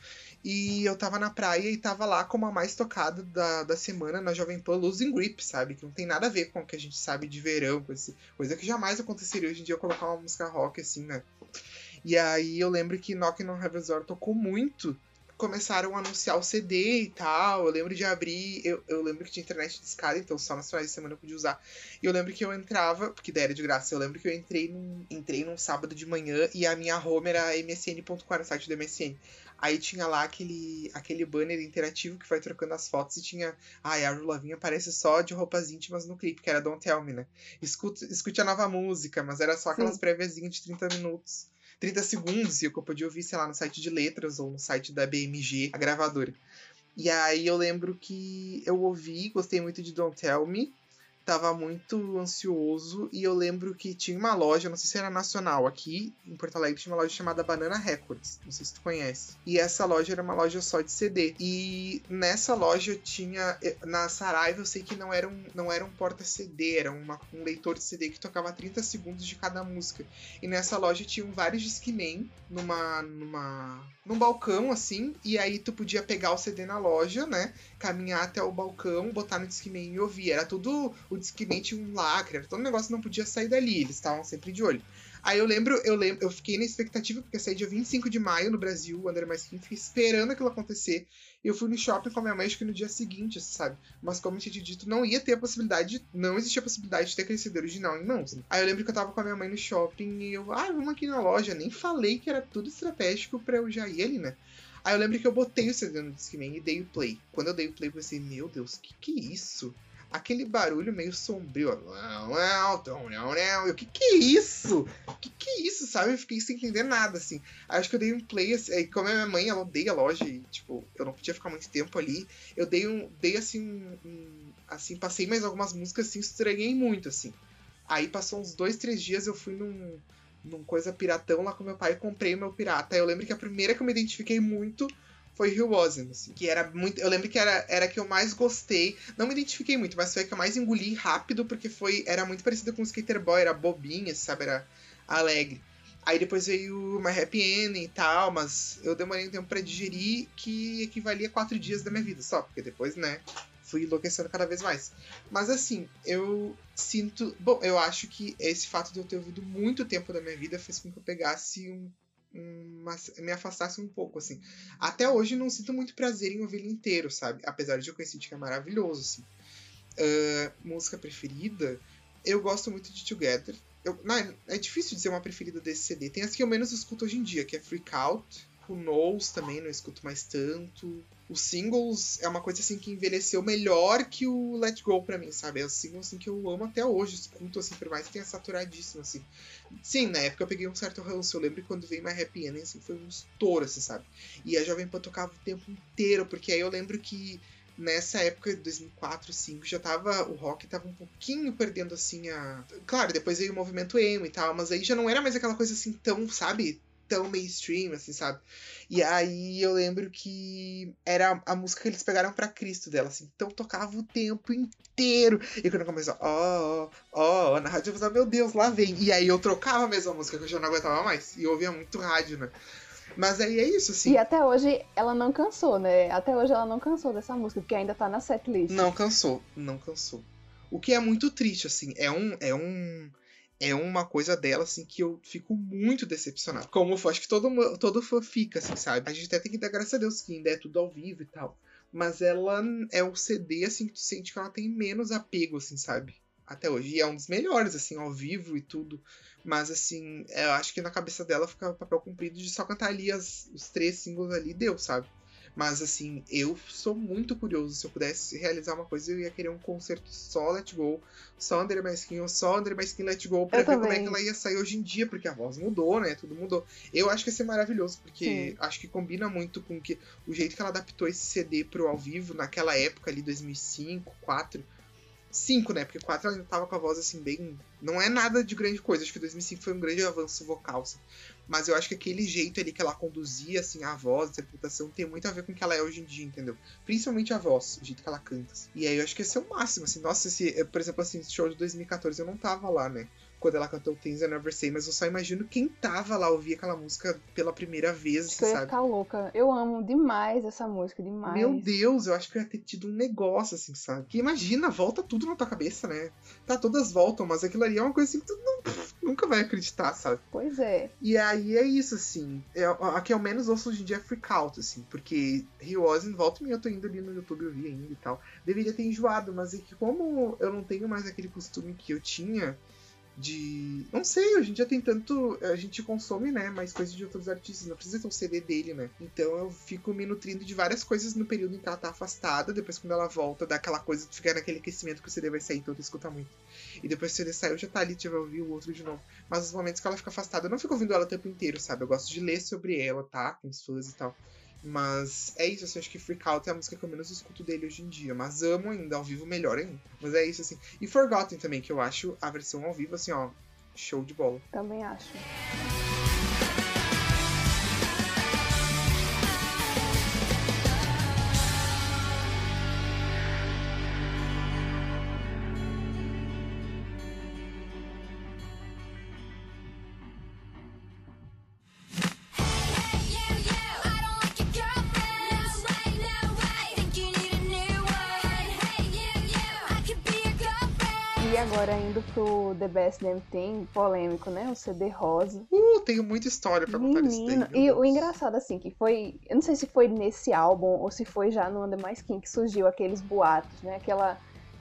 e eu tava na praia e tava lá como a mais tocada da, da semana na Jovem Pan Losing Grip, sabe? Que não tem nada a ver com o que a gente sabe de verão, com esse- coisa que jamais aconteceria hoje em dia eu colocar uma música rock assim, né? E aí eu lembro que Knockin' on Heaven's Door tocou muito começaram a anunciar o CD e tal. Eu lembro de abrir. Eu, eu lembro que tinha internet de escada, então só nas finais de semana eu podia usar. E eu lembro que eu entrava, porque daí era de graça. Eu lembro que eu entrei num, entrei num sábado de manhã e a minha home era msn.com, era o site do MSN. Aí tinha lá aquele, aquele banner interativo que vai trocando as fotos e tinha. Ai, a Avril Lavigne aparece só de roupas íntimas no clipe, que era Don't Tell Me, né? Escute, escute a nova música, mas era só aquelas préviazinhas de 30 minutos. 30 segundos, e eu podia ouvir, sei lá, no site de letras ou no site da BMG, a gravadora. E aí eu lembro que eu ouvi, gostei muito de Don't Tell Me tava muito ansioso e eu lembro que tinha uma loja, não sei se era nacional, aqui em Porto Alegre tinha uma loja chamada Banana Records, não sei se tu conhece. E essa loja era uma loja só de CD. E nessa loja tinha na Saraiva, eu sei que não era um, não era um porta CD, era uma, um leitor de CD que tocava 30 segundos de cada música. E nessa loja tinham vários Discman numa numa num balcão assim, e aí tu podia pegar o CD na loja, né? Caminhar até o balcão, botar no Discman e ouvir. Era tudo o Discman tinha um lacre, todo um negócio não podia sair dali, eles estavam sempre de olho. Aí eu lembro, eu lembro, eu fiquei na expectativa, porque saí dia 25 de maio no Brasil, o André Mais fiquei esperando aquilo acontecer. Eu fui no shopping com a minha mãe, acho que no dia seguinte, sabe? Mas como eu tinha dito, não ia ter a possibilidade, de, não existia a possibilidade de ter CD original em mãos. Né? Aí eu lembro que eu tava com a minha mãe no shopping e eu, ah, vamos aqui na loja. Nem falei que era tudo estratégico pra eu já ir ali, né? Aí eu lembro que eu botei o CD no Discman e dei o play. Quando eu dei o play, eu pensei, meu Deus, que que é isso? aquele barulho meio sombrio. O que que é isso? Que que é isso, sabe? Eu fiquei sem entender nada, assim. Acho que eu dei um play, assim, como a minha mãe, ela odeia a loja e, tipo, eu não podia ficar muito tempo ali. Eu dei um, dei assim, um, assim, passei mais algumas músicas, assim, estranhei muito, assim. Aí passou uns dois, três dias, eu fui num, num coisa piratão lá com meu pai e comprei o meu pirata. Eu lembro que a primeira que eu me identifiquei muito foi Rio Wasn't, assim, que era muito. Eu lembro que era, era que eu mais gostei. Não me identifiquei muito, mas foi a que eu mais engoli rápido, porque foi era muito parecida com o Skater Boy, era bobinha, sabe? Era alegre. Aí depois veio My Happy Ending e tal, mas eu demorei um tempo para digerir que equivalia a quatro dias da minha vida só, porque depois, né, fui enlouquecendo cada vez mais. Mas assim, eu sinto. Bom, eu acho que esse fato de eu ter ouvido muito tempo da minha vida fez com que eu pegasse um uma, me afastasse um pouco, assim. Até hoje não sinto muito prazer em ouvir ele inteiro, sabe? Apesar de eu conhecer que é maravilhoso, assim. Uh, música preferida, eu gosto muito de Together. Eu, não, é difícil dizer uma preferida desse CD. Tem as que eu menos escuto hoje em dia, que é Freak Out, Who Knows também, não escuto mais tanto. Os singles é uma coisa assim que envelheceu melhor que o Let Go pra mim, sabe? É o single assim que eu amo até hoje, escuto assim, por mais que tenha saturadíssimo, assim. Sim, na época eu peguei um certo ranço. Eu lembro quando veio My Happy Ending, assim, foi um estouro, assim, sabe? E a Jovem Pan tocava o tempo inteiro, porque aí eu lembro que nessa época de 2004, 2005, já tava. O rock tava um pouquinho perdendo assim a. Claro, depois veio o movimento emo e tal, mas aí já não era mais aquela coisa assim tão, sabe? Tão mainstream, assim, sabe? E aí eu lembro que era a música que eles pegaram para Cristo dela, assim. Então tocava o tempo inteiro. E quando começou, ó, ó, ó, na rádio eu falava, meu Deus, lá vem. E aí eu trocava a mesma música, que eu já não aguentava mais. E eu ouvia muito rádio, né? Mas aí é isso, assim. E até hoje ela não cansou, né? Até hoje ela não cansou dessa música, porque ainda tá na setlist. Não cansou, não cansou. O que é muito triste, assim. É um. É um é uma coisa dela, assim, que eu fico muito decepcionado. Como eu acho que todo, todo fã fica, assim, sabe? A gente até tem que dar graças a Deus que ainda é tudo ao vivo e tal. Mas ela é um CD, assim, que tu sente que ela tem menos apego, assim, sabe? Até hoje. E é um dos melhores, assim, ao vivo e tudo. Mas, assim, eu acho que na cabeça dela fica o papel cumprido de só cantar ali as, os três singles ali, deu, sabe? Mas assim, eu sou muito curioso. Se eu pudesse realizar uma coisa, eu ia querer um concerto só Let Go, só André Maiskin, ou só André Maiskin Let Go, pra eu ver também. como é que ela ia sair hoje em dia, porque a voz mudou, né? Tudo mudou. Eu acho que ia ser maravilhoso, porque Sim. acho que combina muito com que o jeito que ela adaptou esse CD pro ao vivo naquela época ali, 2005, 2004 5, né? Porque 4 ela ainda tava com a voz assim, bem. Não é nada de grande coisa. Acho que 2005 foi um grande avanço vocal. Assim. Mas eu acho que aquele jeito ali que ela conduzia, assim, a voz, a interpretação, tem muito a ver com o que ela é hoje em dia, entendeu? Principalmente a voz, o jeito que ela canta. Assim. E aí eu acho que esse é o máximo, assim. Nossa, esse, por exemplo, assim, esse show de 2014 eu não tava lá, né? Quando ela cantou Things I Never Say, mas eu só imagino quem tava lá ouvir aquela música pela primeira vez, Acho que eu ia sabe? ficar louca. Eu amo demais essa música, demais. Meu Deus, eu acho que eu ia ter tido um negócio, assim, sabe? Que imagina, volta tudo na tua cabeça, né? Tá, todas voltam, mas aquilo ali é uma coisa assim que tu não- nunca vai acreditar, sabe? Pois é. E aí é isso, assim. É, a que eu menos ouço hoje em dia é Freak Out, assim. Porque Wasn't, volta e eu tô indo ali no YouTube ouvir ainda e tal. Deveria ter enjoado, mas é que como eu não tenho mais aquele costume que eu tinha de. Não sei, hoje em dia tem tanto. A gente consome, né? Mais coisas de outros artistas. Não precisa ter um CD dele, né? Então eu fico me nutrindo de várias coisas no período em que ela tá afastada. Depois, quando ela volta, dá aquela coisa de ficar naquele aquecimento que o CD vai sair, então tu escuta muito. E depois que o CD saiu, já tá ali, tu vai ouvir o outro de novo. Mas os momentos que ela fica afastada, eu não fico ouvindo ela o tempo inteiro, sabe? Eu gosto de ler sobre ela, tá? Com fãs e tal. Mas é isso, assim, acho que Freak Out é a música que eu menos escuto dele hoje em dia. Mas amo ainda, ao vivo melhor ainda. Mas é isso, assim. E Forgotten também, que eu acho a versão ao vivo, assim, ó, show de bola. Também acho. Pro The Best Damn Thing, polêmico, né? O CD rosa. Uh, tenho muita história pra contar daí. Menino, meu e o Deus. engraçado, assim, que foi. Eu não sei se foi nesse álbum ou se foi já no Under My Skin que surgiu aqueles boatos, né? Aquela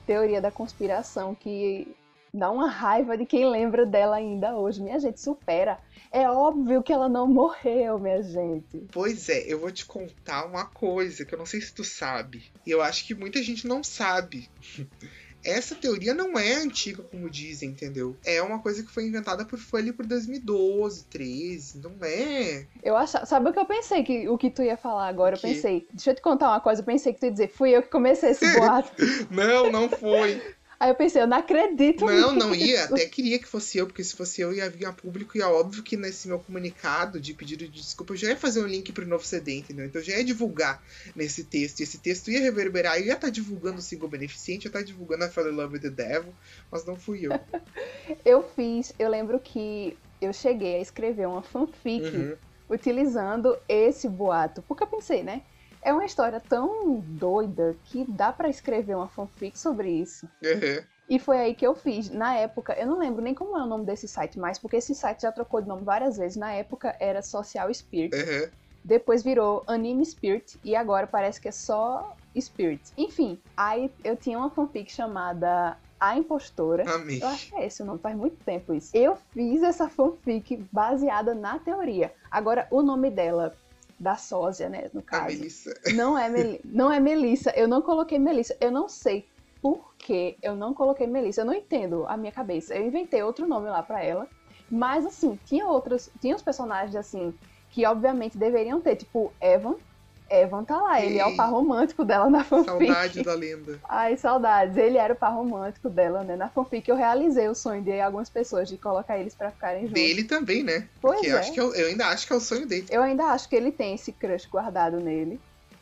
teoria da conspiração que dá uma raiva de quem lembra dela ainda hoje. Minha gente, supera. É óbvio que ela não morreu, minha gente. Pois é, eu vou te contar uma coisa que eu não sei se tu sabe. E eu acho que muita gente não sabe. Essa teoria não é antiga, como dizem, entendeu? É uma coisa que foi inventada por foi ali por 2012, 13. Não é. Eu achava, sabe o que eu pensei que o que tu ia falar agora? Eu pensei, deixa eu te contar uma coisa, eu pensei que tu ia dizer, fui eu que comecei esse boato. Não, não foi. Aí eu pensei, eu não acredito Não, nisso. não ia. Até queria que fosse eu, porque se fosse eu ia vir a público e é óbvio que nesse meu comunicado de pedido de desculpa eu já ia fazer um link pro novo CD, entendeu? Então eu já ia divulgar nesse texto. E esse texto ia reverberar. Eu ia estar divulgando o single beneficente, ia estar divulgando a Fell in Love with the Devil, mas não fui eu. Eu fiz, eu lembro que eu cheguei a escrever uma fanfic Uhum. utilizando esse boato. Porque eu pensei, né? É uma história tão doida que dá pra escrever uma fanfic sobre isso. Uhum. E foi aí que eu fiz. Na época, eu não lembro nem como é o nome desse site mais, porque esse site já trocou de nome várias vezes. Na época era Social Spirit. Uhum. Depois virou Anime Spirit e agora parece que é só Spirit. Enfim, aí eu tinha uma fanfic chamada A Impostora. Amei. Eu acho que é esse o nome, faz muito tempo isso. Eu fiz essa fanfic baseada na teoria. Agora, o nome dela, da sósia, né, no A caso, Melissa. não é, Mel... não é Melissa. Eu não coloquei Melissa. Eu não sei por que eu não coloquei Melissa. Eu não entendo a minha cabeça. Eu inventei outro nome lá pra ela. Mas, assim, tinha outros... Tinha os personagens, assim, que obviamente deveriam ter. Tipo, Evan. Evan tá lá. Ele é o par romântico dela na fanfic. Saudade da lenda. Ai, saudades. Ele era o par romântico dela, né? Na fanfic eu realizei o sonho de algumas pessoas de colocar eles pra ficarem juntos. Dele também, né? Pois Porque é. eu, acho que eu, eu ainda acho que é o sonho dele. Eu ainda acho que ele tem esse crush guardado nele.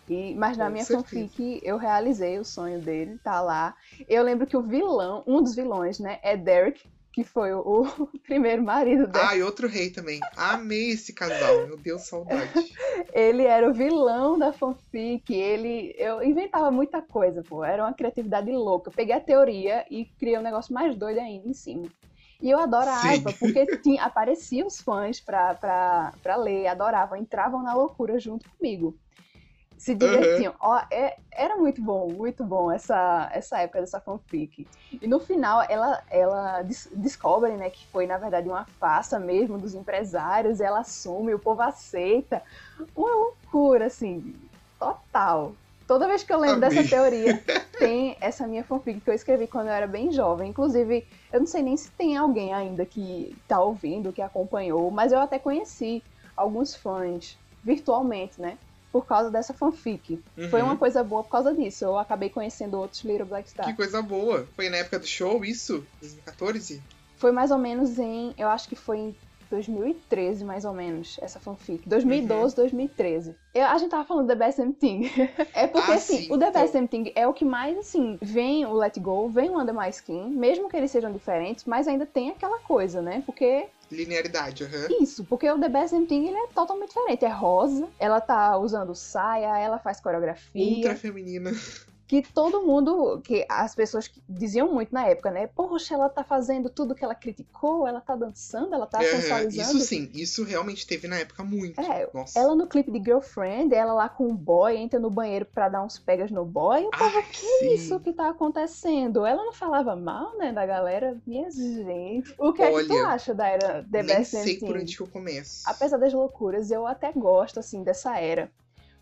E, mas na Com minha certeza. fanfic eu realizei o sonho dele, tá lá. Eu lembro que o vilão, um dos vilões, né, é Derek, que foi o, o primeiro marido dela. Ah, e outro rei também. Amei esse casal. Meu Deus, saudade. Ele era o vilão da fanfic, ele. Eu inventava muita coisa, pô. Era uma criatividade louca. Eu peguei a teoria e criei um negócio mais doido ainda em cima. E eu adorava, Sim. porque tinha, apareciam os fãs pra, pra, pra ler, adoravam, entravam na loucura junto comigo. Se divertiam. Ó, é- era muito bom, muito bom essa, essa época dessa fanfic. E no final ela, ela des- descobre né, que foi, na verdade, uma farsa mesmo dos empresários, ela assume, o povo aceita. Uma loucura, assim, total. Toda vez que eu lembro dessa teoria, tem essa minha fanfic que eu escrevi quando eu era bem jovem. Inclusive, eu não sei nem se tem alguém ainda que tá ouvindo, que acompanhou, mas eu até conheci alguns fãs virtualmente, né? Por causa dessa fanfic. Foi Uhum. uma coisa boa por causa disso. Eu acabei conhecendo outros Little Black Star. Que coisa boa. Foi na época do show, isso? 2014? Foi mais ou menos em. Eu acho que foi em 2013, mais ou menos, essa fanfic. 2012, 2013. Eu- a gente tava falando The Best Thing. é porque, Ah, assim, sim, o The então. Best Damn Thing é o que mais, assim, vem o Let Go, vem o Under My Skin, mesmo que eles sejam diferentes, mas ainda tem aquela coisa, né? Porque Linearidade, aham. isso, porque o The Best Damn Thing ele é totalmente diferente. É rosa, ela tá usando saia, ela faz coreografia. Ultra feminina. Que todo mundo, que as pessoas que diziam muito na época, né? Poxa, ela tá fazendo tudo que ela criticou, ela tá dançando, ela tá Aham, sensualizando. Isso sim, isso realmente teve na época muito. É, Nossa. Ela no clipe de Girlfriend, ela lá com o boy, entra no banheiro pra dar uns pegas no boy. O povo, Ai, que sim. isso que tá acontecendo? Ela não falava mal, né, da galera? Minha gente. O que é que tu Olha, acha da era The Nem Best sei Damn por onde que eu começo. apesar das loucuras, eu até gosto, assim, dessa era.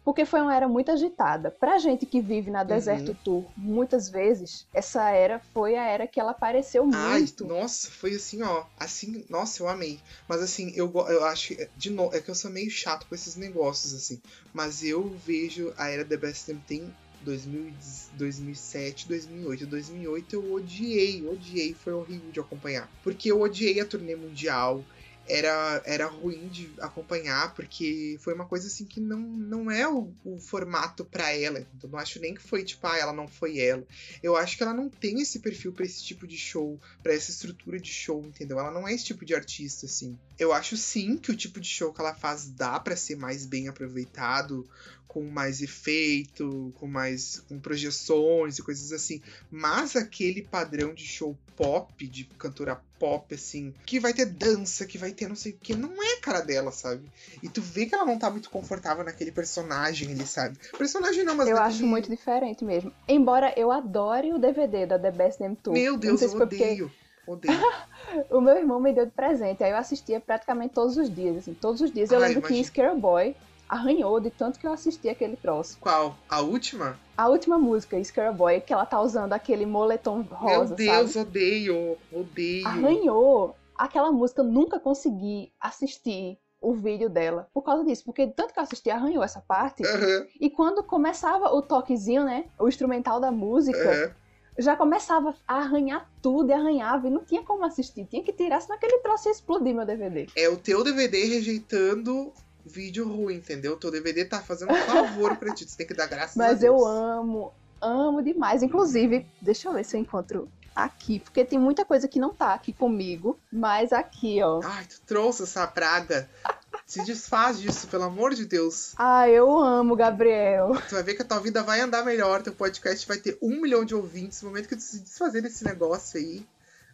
Porque foi uma era muito agitada. Pra gente que vive na Deserto Tour, muitas vezes, essa era foi a era que ela apareceu Ai, muito. nossa, foi assim, ó. Assim, nossa, eu amei. Mas assim, eu, eu acho de novo, é que eu sou meio chato com esses negócios, assim. Mas eu vejo a era The Best Damn Thing 2000, 2007, 2008. 2008 eu odiei, odiei, foi horrível de acompanhar. Porque eu odiei a turnê mundial. Era, era ruim de acompanhar, porque foi uma coisa assim que não, não é o, o formato pra ela. Então, não acho nem que foi tipo, ah, ela não foi ela. Eu acho que ela não tem esse perfil pra esse tipo de show, pra essa estrutura de show, entendeu? Ela não é esse tipo de artista, assim. Eu acho sim que o tipo de show que ela faz dá pra ser mais bem aproveitado, com mais efeito, com mais com projeções e coisas assim. Mas aquele padrão de show pop, de cantora pop, assim, que vai ter dança, que vai ter não sei o que, não é a cara dela, sabe? E tu vê que ela não tá muito confortável naquele personagem ali, sabe? Personagem não, mas Eu acho muito diferente mesmo. Embora eu adore o DVD da The Best Damn Tour. Meu Deus, eu porque odeio. Odeio. O meu irmão me deu de presente, aí eu assistia praticamente todos os dias, assim, todos os dias. Eu Ai, lembro que imagino. Scare Boy arranhou de tanto que eu assisti aquele troço. Qual? A última? A última música, Scare Boy, que ela tá usando aquele moletom rosa, Meu Deus, sabe? odeio. Odeio. Arranhou. Aquela música eu nunca consegui assistir o vídeo dela por causa disso, porque tanto que eu assisti arranhou essa parte. Aham, E quando começava o toquezinho, né, o instrumental da música, aham. já começava a arranhar tudo e arranhava e não tinha como assistir, tinha que tirar, senão aquele troço ia explodir meu DVD. É o teu DVD rejeitando vídeo ruim, entendeu? O teu DVD tá fazendo um favor pra ti. Tu tem que dar graças a Mas Deus. eu amo, amo demais. Inclusive, deixa eu ver se eu encontro aqui, porque tem muita coisa que não tá aqui comigo, mas aqui, ó. Ai, tu trouxe essa praga. Se desfaz disso, pelo amor de Deus. Ah, eu amo, Gabriel. Tu vai ver que a tua vida vai andar melhor, teu podcast vai ter um milhão de ouvintes. No momento que tu se desfazer desse negócio aí,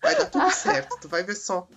vai dar tudo certo. Tu vai ver só.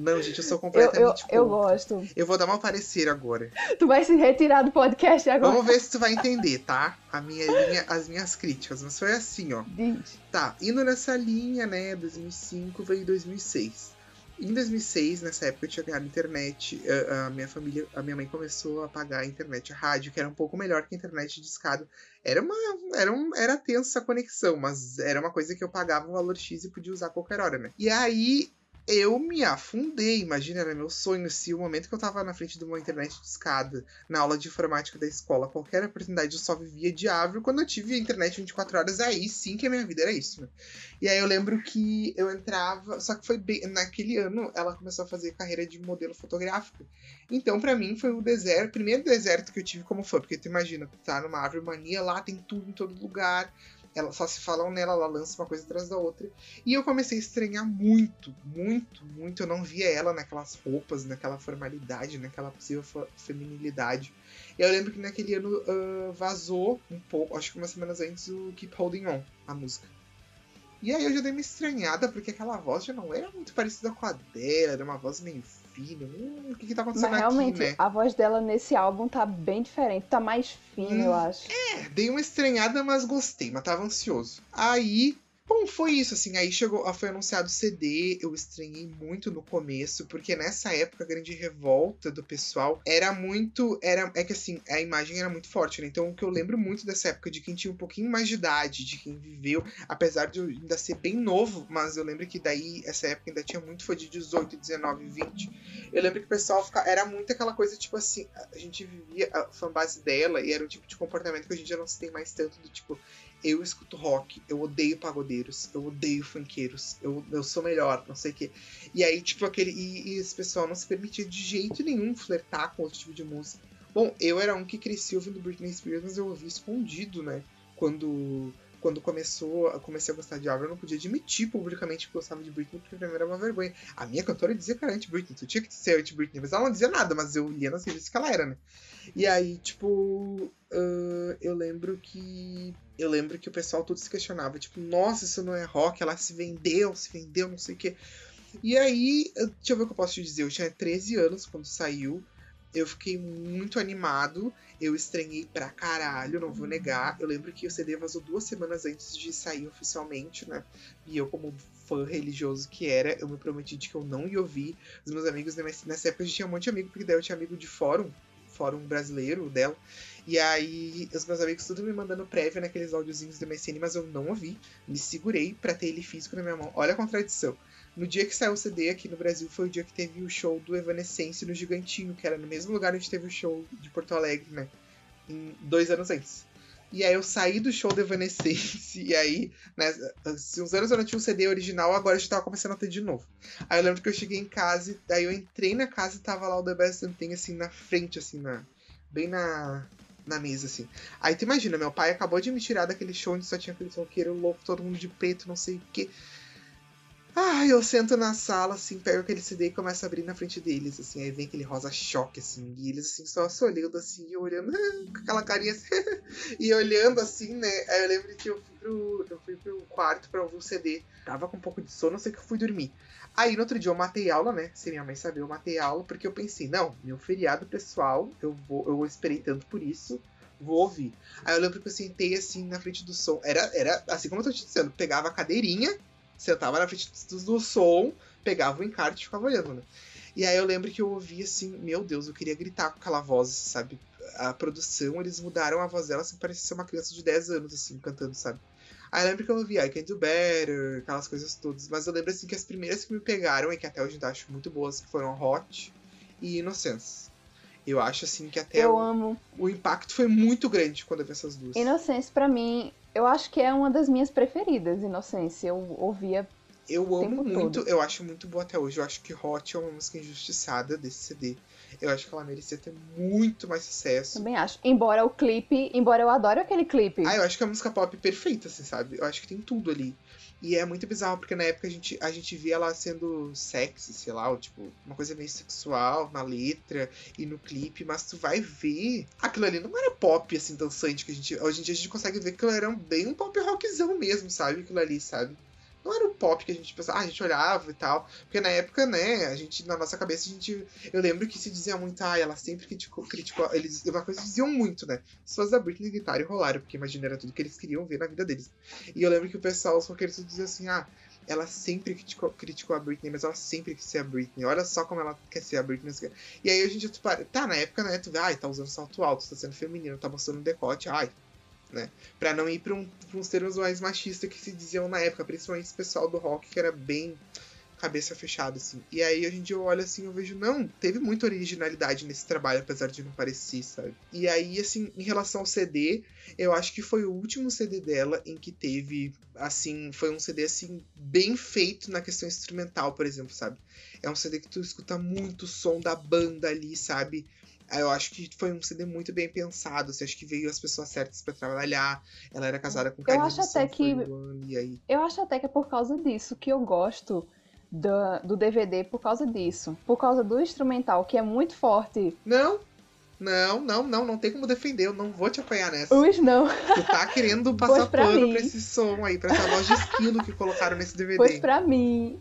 Não, gente, eu sou Eu, eu, completamente eu contra. gosto. Eu vou dar uma parecer agora. Tu vai se retirar do podcast agora. Vamos ver se tu vai entender, tá? A minha linha, as minhas críticas. Mas foi assim, ó. Diz. Tá, indo nessa linha, né? 2005 veio 2006. Em 2006, nessa época eu tinha ganhado internet. A, a minha família, a minha mãe começou a pagar a internet, a rádio, que era um pouco melhor que a internet de escada. Era uma, era um, era tensa a conexão, mas era uma coisa que eu pagava um valor X e podia usar a qualquer hora, né? E aí eu me afundei, imagina, era meu sonho. Se o momento que eu tava na frente de uma internet de escada, na aula de informática da escola, qualquer oportunidade eu só vivia de árvore, quando eu tive a internet 24 horas, aí sim que a minha vida era isso, né? E aí eu lembro que eu entrava, só que foi bem, naquele ano ela começou a fazer carreira de modelo fotográfico. Então, pra mim, foi o deserto, primeiro deserto que eu tive como fã, porque tu imagina, tu tá numa árvore mania, lá tem tudo em todo lugar. Ela só se falam nela, ela lança uma coisa atrás da outra. E eu comecei a estranhar muito, muito, muito. Eu não via ela naquelas roupas, naquela formalidade, naquela possível fe- feminilidade. E eu lembro que naquele ano ah, vazou um pouco, acho que umas semanas antes, o Keep Holding On, a música. E aí eu já dei uma estranhada, porque aquela voz já não era muito parecida com a dela, era uma voz meio Hum, o que que tá acontecendo Mas realmente, aqui, né? a voz dela nesse álbum tá bem diferente, tá mais fina, Hum. eu acho. É, dei uma estranhada, mas gostei, mas tava ansioso. Aí, bom, foi isso, assim, aí chegou, foi anunciado o CD, eu estranhei muito no começo, porque nessa época a grande revolta do pessoal era muito, era, é que assim, a imagem era muito forte, né? Então o que eu lembro muito dessa época de quem tinha um pouquinho mais de idade, de quem viveu, apesar de eu ainda ser bem novo, mas eu lembro que daí, essa época ainda tinha muito, foi de 18, 19, 20. Eu lembro que o pessoal fica, era muito aquela coisa, tipo assim, a gente vivia a fanbase dela e era um tipo de comportamento que hoje em dia não se tem mais tanto do tipo, eu escuto rock, eu odeio pagodeiros, eu odeio funkeiros, eu, eu sou melhor, não sei o quê. E aí, tipo, aquele. E, e esse pessoal não se permitia de jeito nenhum flertar com outro tipo de música. Bom, eu era um que cresci ouvindo Britney Spears, mas eu ouvi escondido, né? Quando quando começou, comecei a gostar de Avril, eu não podia admitir publicamente que gostava de Britney, porque pra mim era uma vergonha. A minha cantora dizia que era anti-Britney, tu tinha que ser anti-Britney, mas ela não dizia nada, mas eu lia nas revistas que ela era, né? E aí, tipo, uh, eu lembro que. Eu lembro que o pessoal todo se questionava, tipo, nossa, isso não é rock, ela se vendeu, se vendeu, não sei o quê. E aí, deixa eu ver o que eu posso te dizer. Eu tinha 13 anos quando saiu. Eu fiquei muito animado. Eu estranhei pra caralho, não vou negar. Eu lembro que o CD vazou duas semanas antes de sair oficialmente, né? E eu, como fã religioso que era, eu me prometi de que eu não ia ouvir. Os meus amigos, nessa época, a gente tinha um monte de amigo, porque daí eu tinha amigo de fórum, fórum brasileiro dela. E aí, os meus amigos tudo me mandando prévia naqueles áudiozinhos do MSN, mas eu não ouvi. Me segurei pra ter ele físico na minha mão. Olha a contradição. No dia que saiu o CD aqui no Brasil foi o dia que teve o show do Evanescence no Gigantinho, que era no mesmo lugar onde teve o show de Porto Alegre, né? Em dois anos antes. E aí eu saí do show do Evanescence, e aí, né, uns anos eu não tinha o CD original, agora eu já tava começando a ter de novo. Aí eu lembro que eu cheguei em casa, daí eu entrei na casa e tava lá o The Best Thing, assim, na frente, assim, na, bem na, na mesa, assim. Aí tu imagina, meu pai acabou de me tirar daquele show onde só tinha aquele roqueiro louco, todo mundo de preto, não sei o quê. Ah, eu sento na sala, assim, pego aquele CD e começo a abrir na frente deles, assim, aí vem aquele rosa choque, assim, e eles, assim, só olhando, assim, e olhando, com aquela carinha, assim, e olhando, assim, né, aí eu lembro que eu fui pro, eu fui pro quarto pra ouvir o CD, tava com um pouco de sono, sei que eu fui dormir. Aí, no outro dia, eu matei aula, né, sem minha mãe saber, eu matei aula, porque eu pensei, não, meu feriado pessoal, eu vou, eu esperei tanto por isso, vou ouvir. Aí eu lembro que eu sentei, assim, na frente do som, era, era assim como eu tô te dizendo, pegava a cadeirinha, sentava na frente do som, pegava o encarte e ficava olhando, né? E aí eu lembro que eu ouvi assim, meu Deus, eu queria gritar com aquela voz, sabe? A produção, eles mudaram a voz dela, assim, parecia ser uma criança de 10 anos, assim, cantando, sabe? Aí eu lembro que eu ouvi I Can Do Better, aquelas coisas todas. Mas eu lembro, assim, que as primeiras que me pegaram, e que até hoje eu acho muito boas, que foram Hot e Innocence. Eu acho, assim, que até Eu o, amo. o impacto foi muito grande quando eu vi essas duas. Inocência, pra mim, eu acho que é uma das minhas preferidas, Inocência. Eu ouvia. Eu amo muito, todo. eu acho muito boa até hoje. Eu acho que Hot é uma música injustiçada desse CD. Eu acho que ela merecia ter muito mais sucesso. Também acho. Embora o clipe. Embora eu adore aquele clipe. Ah, eu acho que é uma música pop perfeita, assim, sabe? Eu acho que tem tudo ali. E é muito bizarro, porque na época a gente, a gente via ela sendo sexy, sei lá, ou, tipo, uma coisa meio sexual na letra e no clipe, mas tu vai ver. Aquilo ali não era pop, assim, dançante, que a gente. Hoje em dia a gente consegue ver que aquilo era bem um pop rockzão mesmo, sabe? Aquilo ali, sabe? Não era o pop que a gente pensava, ah, a gente olhava e tal. Porque na época, né, a gente, na nossa cabeça, a gente. Eu lembro que se dizia muito, ah, ela sempre criticou. criticou eles, uma coisa diziam muito, né? As pessoas da Britney gritaram e rolaram, porque imagina, era tudo que eles queriam ver na vida deles. E eu lembro que o pessoal, os roqueiros, diziam assim, ah, ela sempre criticou, criticou a Britney, mas ela sempre quis ser a Britney. Olha só como ela quer ser a Britney. E aí a gente, para, tá, na época, né, tu vê, ai, tá usando salto alto, tá sendo feminino, tá mostrando decote, ai, né? Pra não ir pra, um, uns termos mais machistas que se diziam na época, principalmente esse pessoal do rock que era bem cabeça fechada, assim. E aí hoje em dia eu olho assim eu vejo, não, teve muita originalidade nesse trabalho, apesar de não parecer, sabe? E aí, assim, em relação ao CD, eu acho que foi o último CD dela em que teve, assim, foi um CD, assim, bem feito na questão instrumental, por exemplo, sabe? É um CD que tu escuta muito o som da banda ali, sabe? Aí eu acho que foi um CD muito bem pensado. Assim, acho que veio as pessoas certas pra trabalhar. Ela era casada com o Eu Carlinhos acho até que- One, aí Eu acho até que é por causa disso que eu gosto da- do DVD, por causa disso. Por causa do instrumental, que é muito forte. Não, não, não, não, não tem como defender. Eu não vou te apanhar nessa. Os não. Tu tá querendo passar Pois pra pano mim. pra esse som aí, pra essa voz de esquilo que colocaram nesse DVD. Pois pra mim,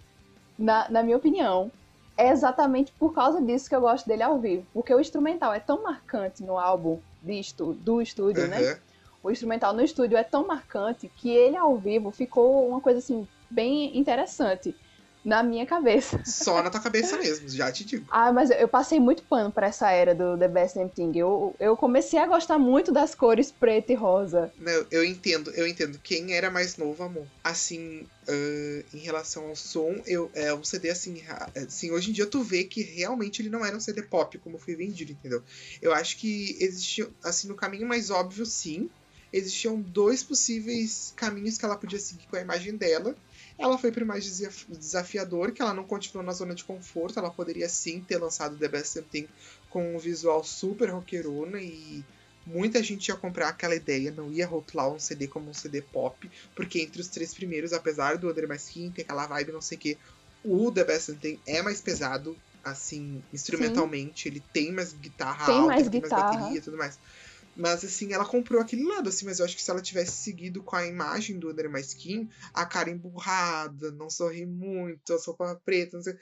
na, na minha opinião, é exatamente por causa disso que eu gosto dele ao vivo. Porque o instrumental é tão marcante no álbum estu- do estúdio, né? Aham. O instrumental no estúdio é tão marcante que ele ao vivo ficou uma coisa assim, bem interessante na minha cabeça. Só na tua cabeça mesmo, já te digo. Ah, mas eu passei muito pano pra essa era do The Best Damn Thing. Eu, eu comecei a gostar muito das cores preto e rosa. Não, eu entendo, eu entendo. Quem era mais novo, amor. Assim, ah, em relação ao som, eu, é um CD assim, assim, hoje em dia tu vê que realmente ele não era um CD pop como foi vendido, entendeu? Eu acho que existia, assim, no caminho mais óbvio, sim. existiam dois possíveis caminhos que ela podia seguir com a imagem dela. Ela foi pro mais desaf- desafiador, que ela não continuou na zona de conforto. Ela poderia sim ter lançado The Best Something com um visual super rockerona e muita gente ia comprar aquela ideia, não ia rotular um CD como um CD pop, porque entre os três primeiros, apesar do Under My Skin ter aquela vibe não sei o que, o The Best Something é mais pesado, assim, instrumentalmente, ele tem mais guitarra Tem alta, mais tem mais guitarra. bateria e tudo mais. Mas assim, ela comprou aquele lado, assim, mas eu acho que se ela tivesse seguido com a imagem do Under My Skin, a cara emburrada, não sorri muito, a roupa preta, não sei.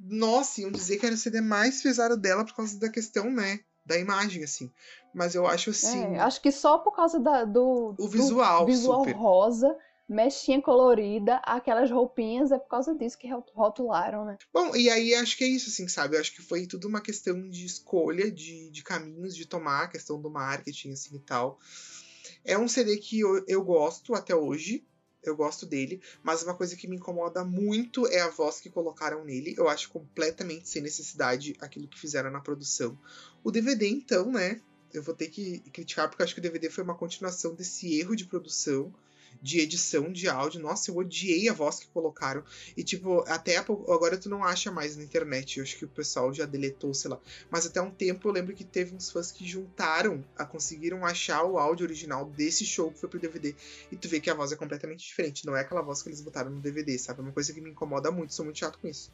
Nossa, iam dizer que era o CD mais pesado dela por causa da questão, né? Da imagem, assim. Mas eu acho assim. É, acho que só por causa da- do, O do visual, visual super. rosa, mechinha colorida, aquelas roupinhas, é por causa disso que rot- rotularam, né? Bom, e aí acho que é isso, assim, sabe? Eu acho que foi tudo uma questão de escolha, de, de caminhos de tomar, questão do marketing, assim e tal. É um CD que eu, eu gosto até hoje. Eu gosto dele, mas uma coisa que me incomoda muito é a voz que colocaram nele. Eu acho completamente sem necessidade aquilo que fizeram na produção. O DVD, então, né? Eu vou ter que criticar, porque eu acho que o DVD foi uma continuação desse erro de produção, de edição de áudio. Nossa, eu odiei a voz que colocaram. E, tipo, até agora tu não acha mais na internet. Eu acho que o pessoal já deletou, sei lá. Mas até um tempo eu lembro que teve uns fãs que juntaram, a, conseguiram achar o áudio original desse show que foi pro DVD. E tu vê que a voz é completamente diferente. Não é aquela voz que eles botaram no DVD, sabe? É uma coisa que me incomoda muito, sou muito chato com isso.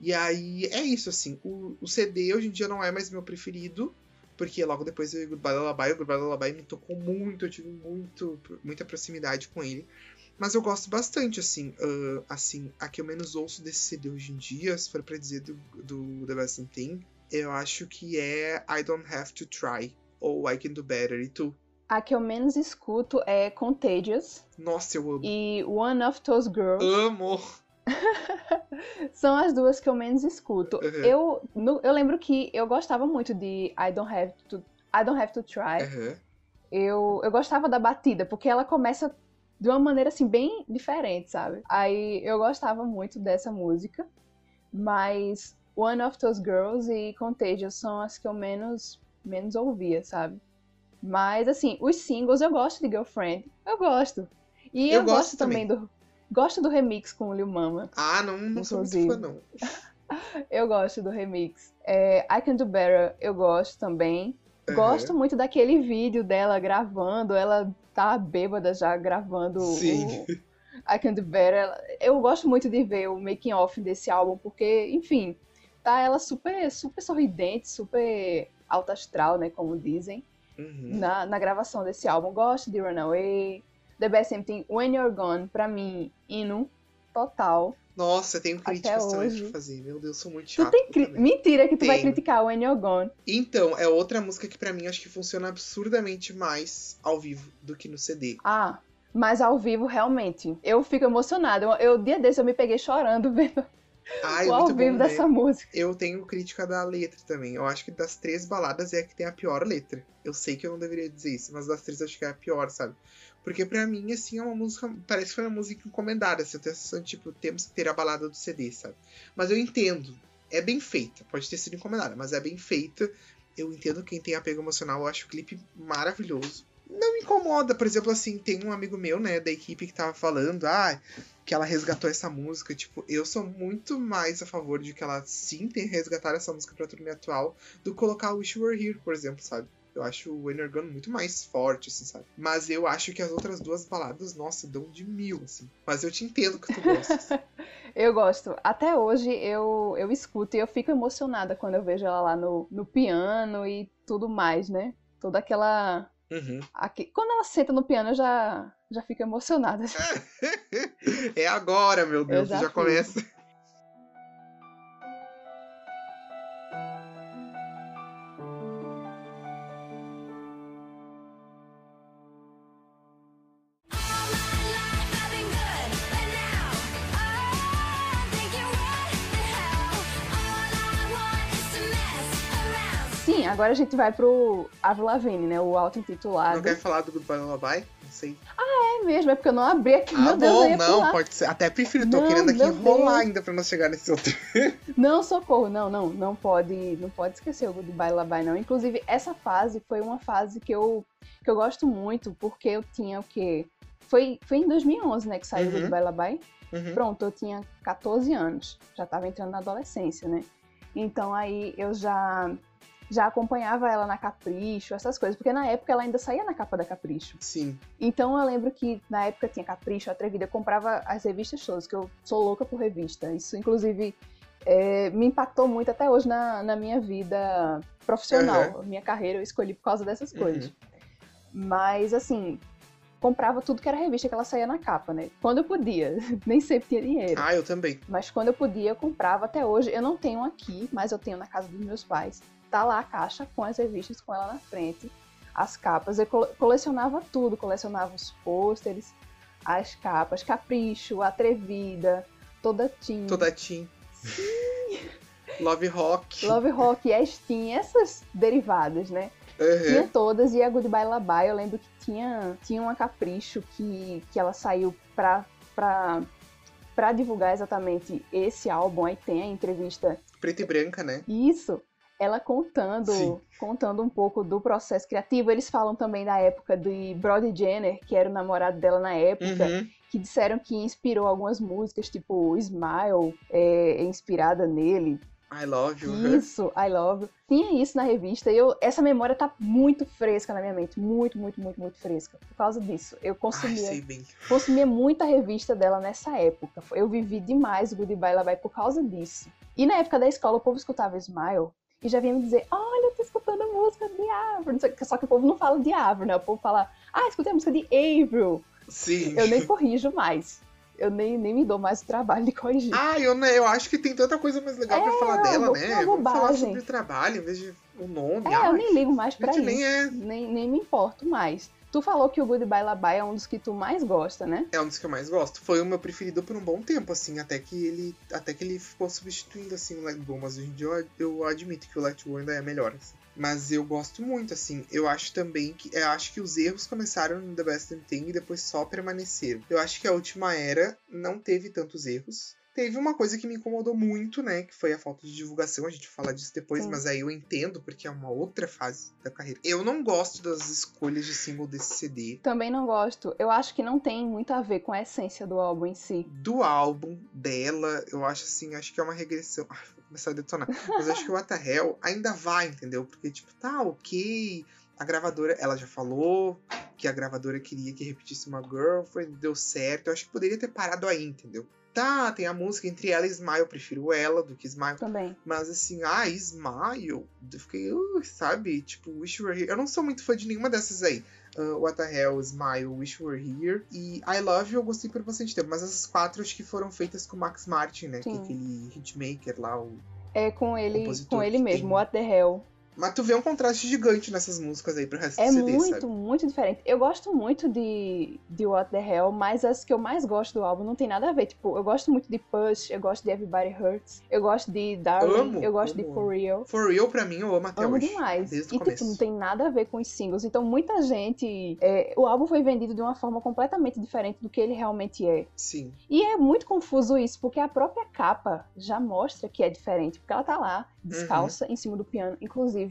E aí é isso, assim. O, o CD hoje em dia não é mais meu preferido. Porque logo depois do Goodbye Lullaby, o Goodbye Lullaby me tocou muito, eu tive muito, muita proximidade com ele. Mas eu gosto bastante, assim. ah, assim, a que eu menos ouço desse CD hoje em dia, se for pra dizer do, do The Best Thing, eu acho que é I Don't Have to Try, ou I Can Do Better. E tu? A que eu menos escuto é Contagious Nossa, eu amo. e One of Those Girls. Amo! São as duas que eu menos escuto. Uhum. Eu, no- eu lembro que eu gostava muito de I Don't Have to, I Don't Have to Try. Aham. Eu, eu gostava da batida, porque ela começa de uma maneira assim bem diferente, sabe? Aí eu gostava muito dessa música, mas One of Those Girls e Contagious são as que eu menos menos ouvia, sabe? Mas assim, os singles eu gosto de Girlfriend, eu gosto. E Eu eu, gosto gosto também. do gosto do remix com o Lil Mama. Ah, não, não sou muito fã, não. Eu gosto do remix. É, I Can Do Better eu gosto também. Aham. Gosto muito daquele vídeo dela gravando, ela tá bêbada já gravando Sim. o I Can Do Better. Eu gosto muito de ver o making off desse álbum, porque, enfim, tá ela super, super sorridente, super alta astral, né, como dizem, Uhum. na, na gravação desse álbum. Gosto de Runaway, The Best Thing, When You're Gone, pra mim, hino total. Nossa, eu tenho críticas também hoje. pra fazer. Meu Deus, sou muito Tu chato. tem cri- também. Mentira que tu vai criticar When You're Gone. Então, é outra música que pra mim acho que funciona absurdamente mais ao vivo do que no CD. Ah, mas ao vivo, realmente, eu fico emocionada. Eu, eu dia desse eu me peguei chorando vendo Ai, o ao muito vivo bom, né? dessa música. Eu tenho crítica da letra também. Eu acho que das três baladas é a que tem a pior letra. Eu sei que eu não deveria dizer isso, mas das três eu acho que é a pior, sabe? Porque pra mim, assim, é uma música. Parece que foi uma música encomendada. Assim, eu tenho a sensação tipo, temos que ter a balada do CD, sabe? Mas eu entendo. É bem feita. Pode ter sido encomendada, mas é bem feita. Eu entendo quem tem apego emocional. Eu acho o clipe maravilhoso. Não me incomoda, por exemplo, assim, tem um amigo meu, né, da equipe que tava falando, ah, que ela resgatou essa música. Tipo, eu sou muito mais a favor de que ela sim tenha resgatado essa música pra turnê atual do colocar Wish You Were Here, por exemplo, sabe? Eu acho o Gone muito mais forte, assim, sabe? Mas eu acho que as outras duas baladas, nossa, dão de mil, assim. Mas eu te entendo que tu gostas. Eu gosto. Até hoje eu, eu escuto e eu fico emocionada quando eu vejo ela lá no, no piano e tudo mais, né? Toda aquela. Uhum. aque- Quando ela senta no piano, eu já, já fico emocionada. É agora, meu Deus, já já, começa. Agora a gente vai pro Avril Lavigne, né? O Não auto-intitulado. quer falar do Goodbye Lullaby? Não sei. É mesmo, é porque eu não abri aqui. Ah, Meu Deus, eu bom, não, pular. pode ser. Até prefiro, tô Não, querendo aqui enrolar Deus. ainda pra nós chegar nesse outro. Não, socorro, não, não, não pode, não pode esquecer o Goodbye Labai, não. Inclusive, essa fase foi uma fase que eu, que eu gosto muito, porque eu tinha o quê? Foi, foi em 2011, né, que saiu o Uhum. Goodbye Labai. Uhum. Pronto, eu tinha 14 anos, já tava entrando na adolescência, né? Então aí eu já já acompanhava ela na Capricho, essas coisas, porque na época ela ainda saía na capa da Capricho. Sim. Então eu lembro que na época tinha Capricho, Atrevida, eu comprava as revistas todas, que eu sou louca por revista. Isso, inclusive, é, me impactou muito até hoje na, na minha vida profissional. Minha carreira eu escolhi por causa dessas Uhum. coisas. Mas, assim, comprava tudo que era revista que ela saía na capa, né? Quando eu podia. Nem sempre tinha dinheiro. Ah, eu também. Mas quando eu podia, eu comprava até hoje. Eu não tenho aqui, mas eu tenho na casa dos meus pais. Tá lá a caixa com as revistas com ela na frente, as capas. Eu cole- colecionava tudo, colecionava os pôsteres, as capas, Capricho, Atrevida, Toda Teen, Toda Team. Love Rock. Love Rock, Estin, essas derivadas, né? Tinha Uhum. todas e a Goodbye Labai, eu lembro que tinha, tinha uma Capricho que, que ela saiu pra, pra, pra divulgar exatamente esse álbum. Aí tem a entrevista Preta e branca, né? Isso, ela contando, Sim. contando um pouco do processo criativo. Eles falam também da época de Brody Jenner, que era o namorado dela na época, Uhum. que disseram que inspirou algumas músicas, tipo Smile, é, é inspirada nele. I love you. uhum. Isso, I Love You. Tinha isso na revista e eu, essa memória tá muito fresca na minha mente. Muito, muito, muito, muito fresca. Por causa disso. Eu Ai, consumia bem. consumia muita revista dela nessa época. Eu vivi demais o Goodbye Labai por causa disso. E na época da escola, o povo escutava Smile e já vinha me dizer: Olha, eu tô escutando a música de Avril. Só que o povo não fala de Avril, né? O povo fala: Ah, escutei a música de Avril. Sim. Eu nem corrijo mais. Eu nem, nem me dou mais o trabalho de corrigir. Ah, eu, eu acho que tem tanta coisa mais legal pra É, falar dela, né? Vamos falar bobagem. sobre o trabalho em vez de o nome. é, eu nem ligo mais pra isso. nem é. Nem, nem me importo mais. Tu falou que o Goodbye Labai é um dos que tu mais gosta, né? É um dos que eu mais gosto. Foi o meu preferido por um bom tempo, assim, até que ele, até que ele ficou substituindo assim o Let Go, mas hoje em dia eu, eu admito que o Let Go ainda é melhor. assim. Mas eu gosto muito, assim. Eu acho também que eu acho que os erros começaram no The Best Damn Thing e depois só permaneceram. Eu acho que a última era não teve tantos erros. Teve uma coisa que me incomodou muito, né? Que foi a falta de divulgação. A gente vai falar disso depois, Sim. mas aí eu entendo, porque é uma outra fase da carreira. Eu não gosto das escolhas de single desse CD. Também não gosto. Eu acho que não tem muito a ver com a essência do álbum em si. do álbum dela, eu acho assim, acho que é uma regressão. Ai, vou começar a detonar. Mas acho que o What the Hell ainda vai, entendeu? Porque, tipo, tá ok. A gravadora, ela já falou que a gravadora queria que repetisse uma Girlfriend, deu certo. Eu acho que poderia ter parado aí, entendeu? Tá, tem a música entre ela e Smile, eu prefiro ela do que Smile. Também. Mas assim, ah, Smile, eu fiquei, uh, sabe? Tipo, Wish You Were Here. Eu não sou muito fã de nenhuma dessas aí. Uh, What the Hell, Smile, Wish You Were Here. E I Love You eu gostei por bastante tempo. Mas essas quatro acho que foram feitas com o Max Martin, né? Que é Sim. aquele hitmaker lá. O... É com ele, com ele mesmo, What the Hell. Mas tu vê um contraste gigante nessas músicas aí pro resto É do CD, muito, sabe? muito diferente. Eu gosto muito de, de What the Hell, mas as que eu mais gosto do álbum não tem nada a ver. Tipo, eu gosto muito de Push, eu gosto de Everybody Hurts, eu gosto de Darling, Amo, eu gosto amo, de For Real. For Real, pra mim, eu amo até Amo hoje. demais. Desde e, o começo. tipo, não tem nada a ver com os singles. Então, muita gente. é, o álbum foi vendido de uma forma completamente diferente do que ele realmente é. Sim. E é muito confuso isso, porque a própria capa já mostra que é diferente. Porque ela tá lá, descalça, Uhum. em cima do piano. Inclusive,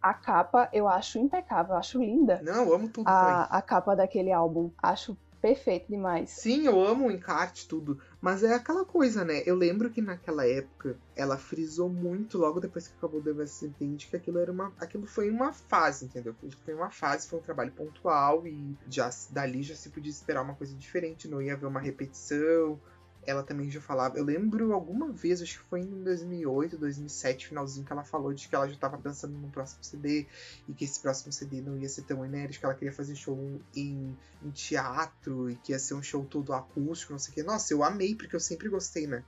a capa eu acho impecável, eu acho linda. Não, eu amo tudo. A, a capa daquele álbum. Acho perfeito demais. Sim, eu amo o encarte, tudo. Mas é aquela coisa, né? Eu lembro que naquela época ela frisou muito logo depois que acabou o The Best Entende que aquilo era uma. Aquilo foi uma fase, entendeu? Foi uma fase, foi um trabalho pontual e já dali já se podia esperar uma coisa diferente, não ia haver uma repetição. Ela também já falava. Eu lembro alguma vez, acho que foi em 2008, 2007, finalzinho, que ela falou de que ela já tava pensando no próximo CD e que esse próximo CD não ia ser tão enérgico, que ela queria fazer show em, em teatro e que ia ser um show todo acústico, não sei o que. Nossa, eu amei, porque eu sempre gostei, né?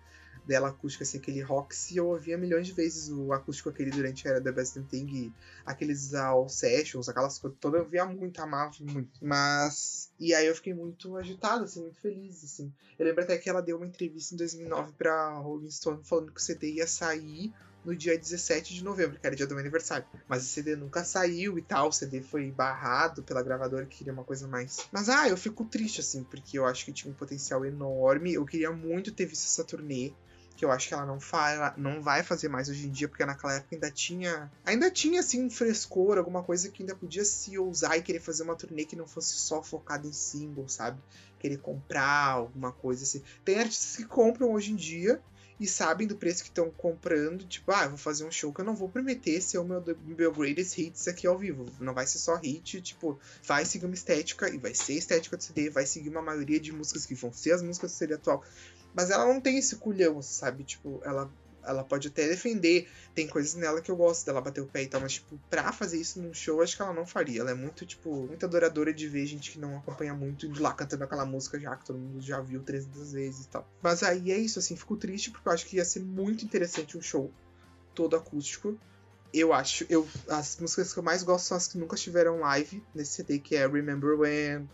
Dela acústica, assim, aquele rock, se eu ouvia milhões de vezes o acústico aquele durante a era da Best Thing, aqueles all sessions, aquelas coisas todas, eu via muito, amava muito. Mas. E aí eu fiquei muito agitada, assim, muito feliz, assim. Eu lembro até que ela deu uma entrevista em 2009 pra Rolling Stone falando que o CD ia sair no dia 17 de novembro, que era dia do meu aniversário. Mas o CD nunca saiu e tal, o CD foi barrado pela gravadora que queria uma coisa mais. Mas ah, eu fico triste assim, porque eu acho que tinha um potencial enorme. Eu queria muito ter visto essa turnê que eu acho que ela não, fa não vai fazer mais hoje em dia, porque naquela época ainda tinha. Ainda tinha, assim, um frescor, alguma coisa que ainda podia se ousar e querer fazer uma turnê que não fosse só focada em single, sabe? Querer comprar alguma coisa assim. Tem artistas que compram hoje em dia e sabem do preço que estão comprando, tipo, ah, vou fazer um show que eu não vou prometer ser o meu, meu greatest hits aqui ao vivo. Não vai ser só hit, tipo, vai seguir uma estética, e vai ser estética do CD, vai seguir uma maioria de músicas que vão ser as músicas do CD atual. Mas ela não tem esse culhão, sabe? Tipo, ela, ela pode até defender. Tem coisas nela que eu gosto dela bater o pé e tal, mas, tipo, pra fazer isso num show, acho que ela não faria. Ela é muito, tipo, muito adoradora de ver gente que não acompanha muito indo lá cantando aquela música já que todo mundo já viu 300 vezes e tal. Mas aí é isso, assim, fico triste porque eu acho que ia ser muito interessante um show todo acústico. Eu acho, eu, as músicas que eu mais gosto são as que nunca estiveram live nesse CD, que é Remember When,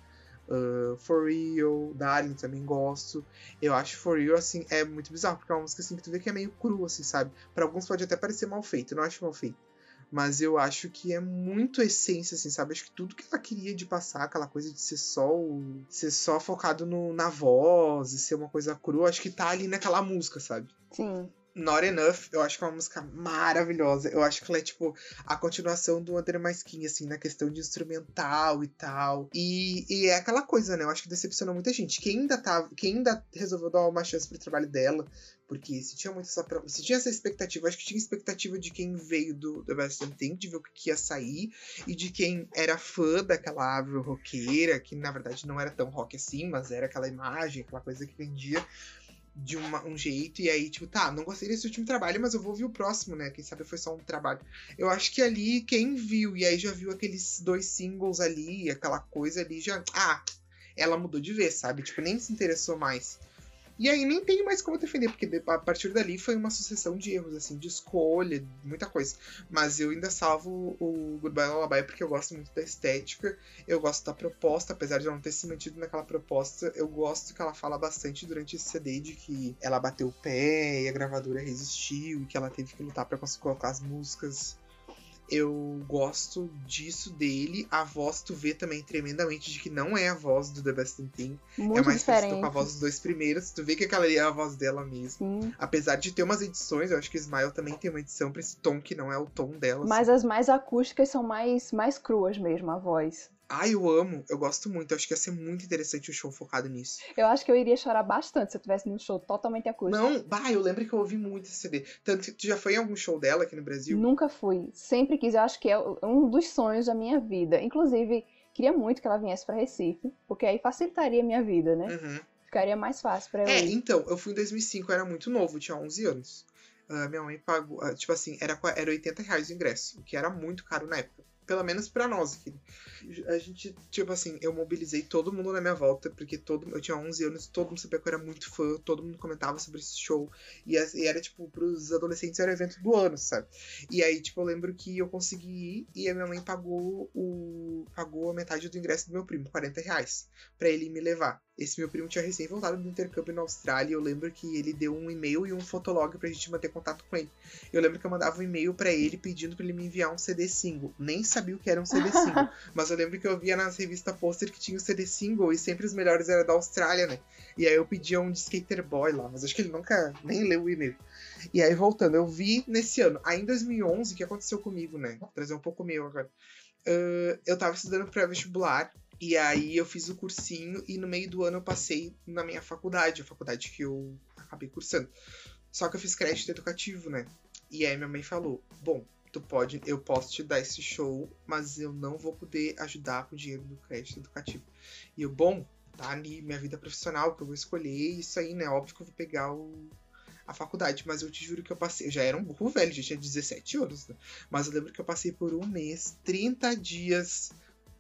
Uh, For Real, Darling também gosto. Eu acho For Real, assim, é muito bizarro, porque é uma música assim que tu vê que é meio cru, assim, sabe? Para alguns pode até parecer mal feito, eu não acho mal feito. Mas eu acho que é muito essência, assim, sabe? Acho que tudo que ela queria de passar, aquela coisa de ser só o... ser só focado no, na voz e ser uma coisa crua, acho que tá ali naquela música, sabe? Sim. Not Enough, eu acho que é uma música maravilhosa. Eu acho que ela é, tipo, a continuação do Under My assim, na questão de instrumental e tal. E, e é aquela coisa, né? Eu acho que decepcionou muita gente. Quem ainda, tá, quem ainda resolveu dar uma chance pro trabalho dela, porque se tinha muito essa, se tinha essa expectativa, acho que tinha expectativa de quem veio do The Best Damn Thing, de ver o que ia sair, e de quem era fã daquela árvore roqueira, que na verdade não era tão rock assim, mas era aquela imagem, aquela coisa que vendia de uma, um jeito, e aí, tipo, tá, não gostei desse último trabalho, mas eu vou ver o próximo, né? Quem sabe foi só um trabalho. Eu acho que ali, quem viu, e aí já viu aqueles dois singles ali, aquela coisa ali, já. Ah, ela mudou de vez, sabe? Tipo, nem se interessou mais. E aí nem tenho mais como defender, porque a partir dali foi uma sucessão de erros, assim, de escolha, muita coisa. Mas eu ainda salvo o Goodbye Lullaby porque eu gosto muito da estética, eu gosto da proposta, apesar de eu não ter se mantido naquela proposta, eu gosto que ela fala bastante durante esse CD de que ela bateu o pé e a gravadora resistiu e que ela teve que lutar para conseguir colocar as músicas eu gosto disso dele. A voz tu vê também tremendamente de que não é a voz do The Best Thing. Muito é mais diferente. com a voz dos dois primeiros. Tu vê que aquela ali é a voz dela mesmo. Sim. Apesar de ter umas edições, eu acho que Smile também tem uma edição pra esse tom que não é o tom dela. Mas assim. as mais acústicas são mais, mais cruas mesmo, a voz. Ah, eu amo, eu gosto muito. Eu acho que ia ser muito interessante o show focado nisso. Eu acho que eu iria chorar bastante se eu tivesse num show totalmente acústico. Não, bah, eu lembro que eu ouvi muito esse CD. Tanto que tu já foi em algum show dela aqui no Brasil? Nunca fui. Sempre quis. Eu acho que é um dos sonhos da minha vida. Inclusive, queria muito que ela viesse pra Recife, porque aí facilitaria a minha vida, né? Uhum. Ficaria mais fácil pra eu É, ir. então, eu fui em 2005, eu era muito novo, tinha 11 anos. Ah, minha mãe pagou, ah, tipo assim, era, era 80 reais o ingresso, o que era muito caro na época. Pelo menos pra nós aqui. A gente, tipo assim, eu mobilizei todo mundo na minha volta, porque todo, eu tinha 11 anos, todo mundo sabia que eu era muito fã, todo mundo comentava sobre esse show. E, e era, tipo, pros adolescentes era o evento do ano, sabe? E aí, tipo, eu lembro que eu consegui ir e a minha mãe pagou o. pagou a metade do ingresso do meu primo, 40 reais, pra ele me levar. Esse meu primo tinha recém voltado do intercâmbio na Austrália e eu lembro que ele deu um e-mail e um fotolog pra gente manter contato com ele. Eu lembro que eu mandava um e-mail pra ele pedindo pra ele me enviar um CD single. Nem sabia o que era um CD single, mas eu lembro que eu via nas revistas pôster que tinha o CD single e sempre os melhores eram da Austrália, né? E aí eu pedia um de Skater Boy lá, mas acho que ele nunca nem leu o e-mail. E aí voltando, eu vi nesse ano. Aí em 2011, o que aconteceu comigo, né? Vou trazer um pouco meu agora. Ah, eu tava estudando pré-vestibular e aí eu fiz o cursinho e no meio do ano eu passei na minha faculdade, a faculdade que eu acabei cursando. Só que eu fiz crédito educativo, né? E aí minha mãe falou: "Bom, tu pode, eu posso te dar esse show, mas eu não vou poder ajudar com o dinheiro do crédito educativo". E eu, bom, tá ali minha vida profissional que eu vou escolher, isso aí, né? Óbvio que eu vou pegar o a faculdade, mas eu te juro que eu passei. Eu já era um burro velho, já tinha 17 anos, né? Mas eu lembro que eu passei por um mês, 30 dias.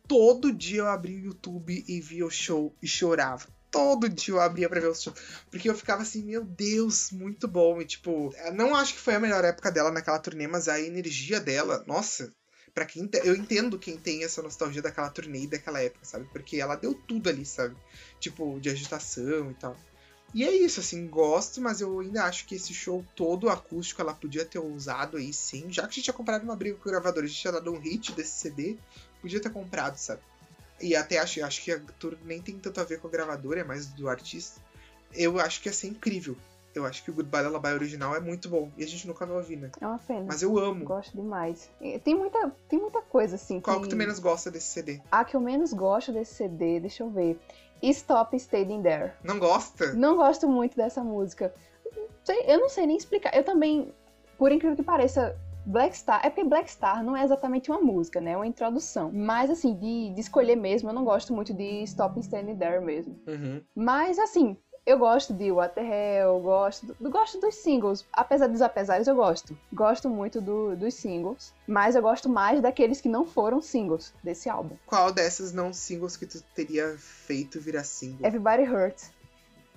Todo dia eu abria o YouTube e via o show e chorava. Todo dia eu abria pra ver o show. Porque eu ficava assim, meu Deus, muito bom. E tipo, não acho que foi a melhor época dela naquela turnê, mas a energia dela, nossa. Pra quem te- eu entendo quem tem essa nostalgia daquela turnê e daquela época, sabe? Porque ela deu tudo ali, sabe? Tipo, de agitação e tal. E é isso, assim, gosto, mas eu ainda acho que esse show todo acústico ela podia ter usado aí sim. Já que a gente tinha comprado uma briga com o gravador, a gente tinha dado um hit desse CD, podia ter comprado, sabe? E até acho, acho que a tour nem tem tanto a ver com a gravadora, é mais do artista. Eu acho que ia ser incrível. Eu acho que o Goodbye Lullaby original é muito bom. E a gente nunca vai ouvir, né? É uma pena. Mas eu amo. Gosto demais. Tem muita, tem muita coisa, assim. Qual que tu menos gosta desse CD? A que eu menos gosto desse CD, deixa eu ver. Stop Staying There. Não gosta? Não gosto muito dessa música. Eu não sei nem explicar. Eu também, por incrível que pareça, Black Star. É porque Black Star não é exatamente uma música, né? É uma introdução. Mas, assim, de, de escolher mesmo, eu não gosto muito de Stop Standing There mesmo. Uhum. Mas, assim, eu gosto de What the Hell, gosto, do- gosto dos singles. Apesar dos apesares, eu gosto. Gosto muito do- dos singles. Mas eu gosto mais daqueles que não foram singles desse álbum. Qual dessas não singles que tu teria feito virar single? Everybody Hurts.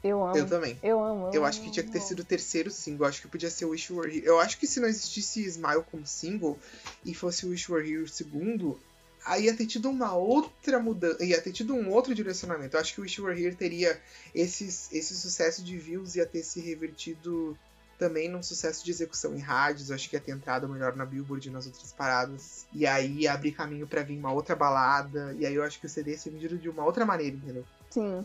Eu amo. Eu também. Eu amo. Eu acho que tinha que ter sido o terceiro single. Eu acho que podia ser o Wish You Were Here. Eu acho que se não existisse Smile como single e fosse o Wish You Were Here o segundo, aí ia ter tido uma outra mudança. Ia ter tido um outro direcionamento. Eu acho que o Wish You Were Here teria esses, esse sucesso de views, ia ter se revertido também num sucesso de execução em rádios. Eu acho que ia ter entrado melhor na Billboard e nas outras paradas. E aí ia abrir caminho pra vir uma outra balada. E aí eu acho que o CD ia ser vendido de uma outra maneira, entendeu? Sim.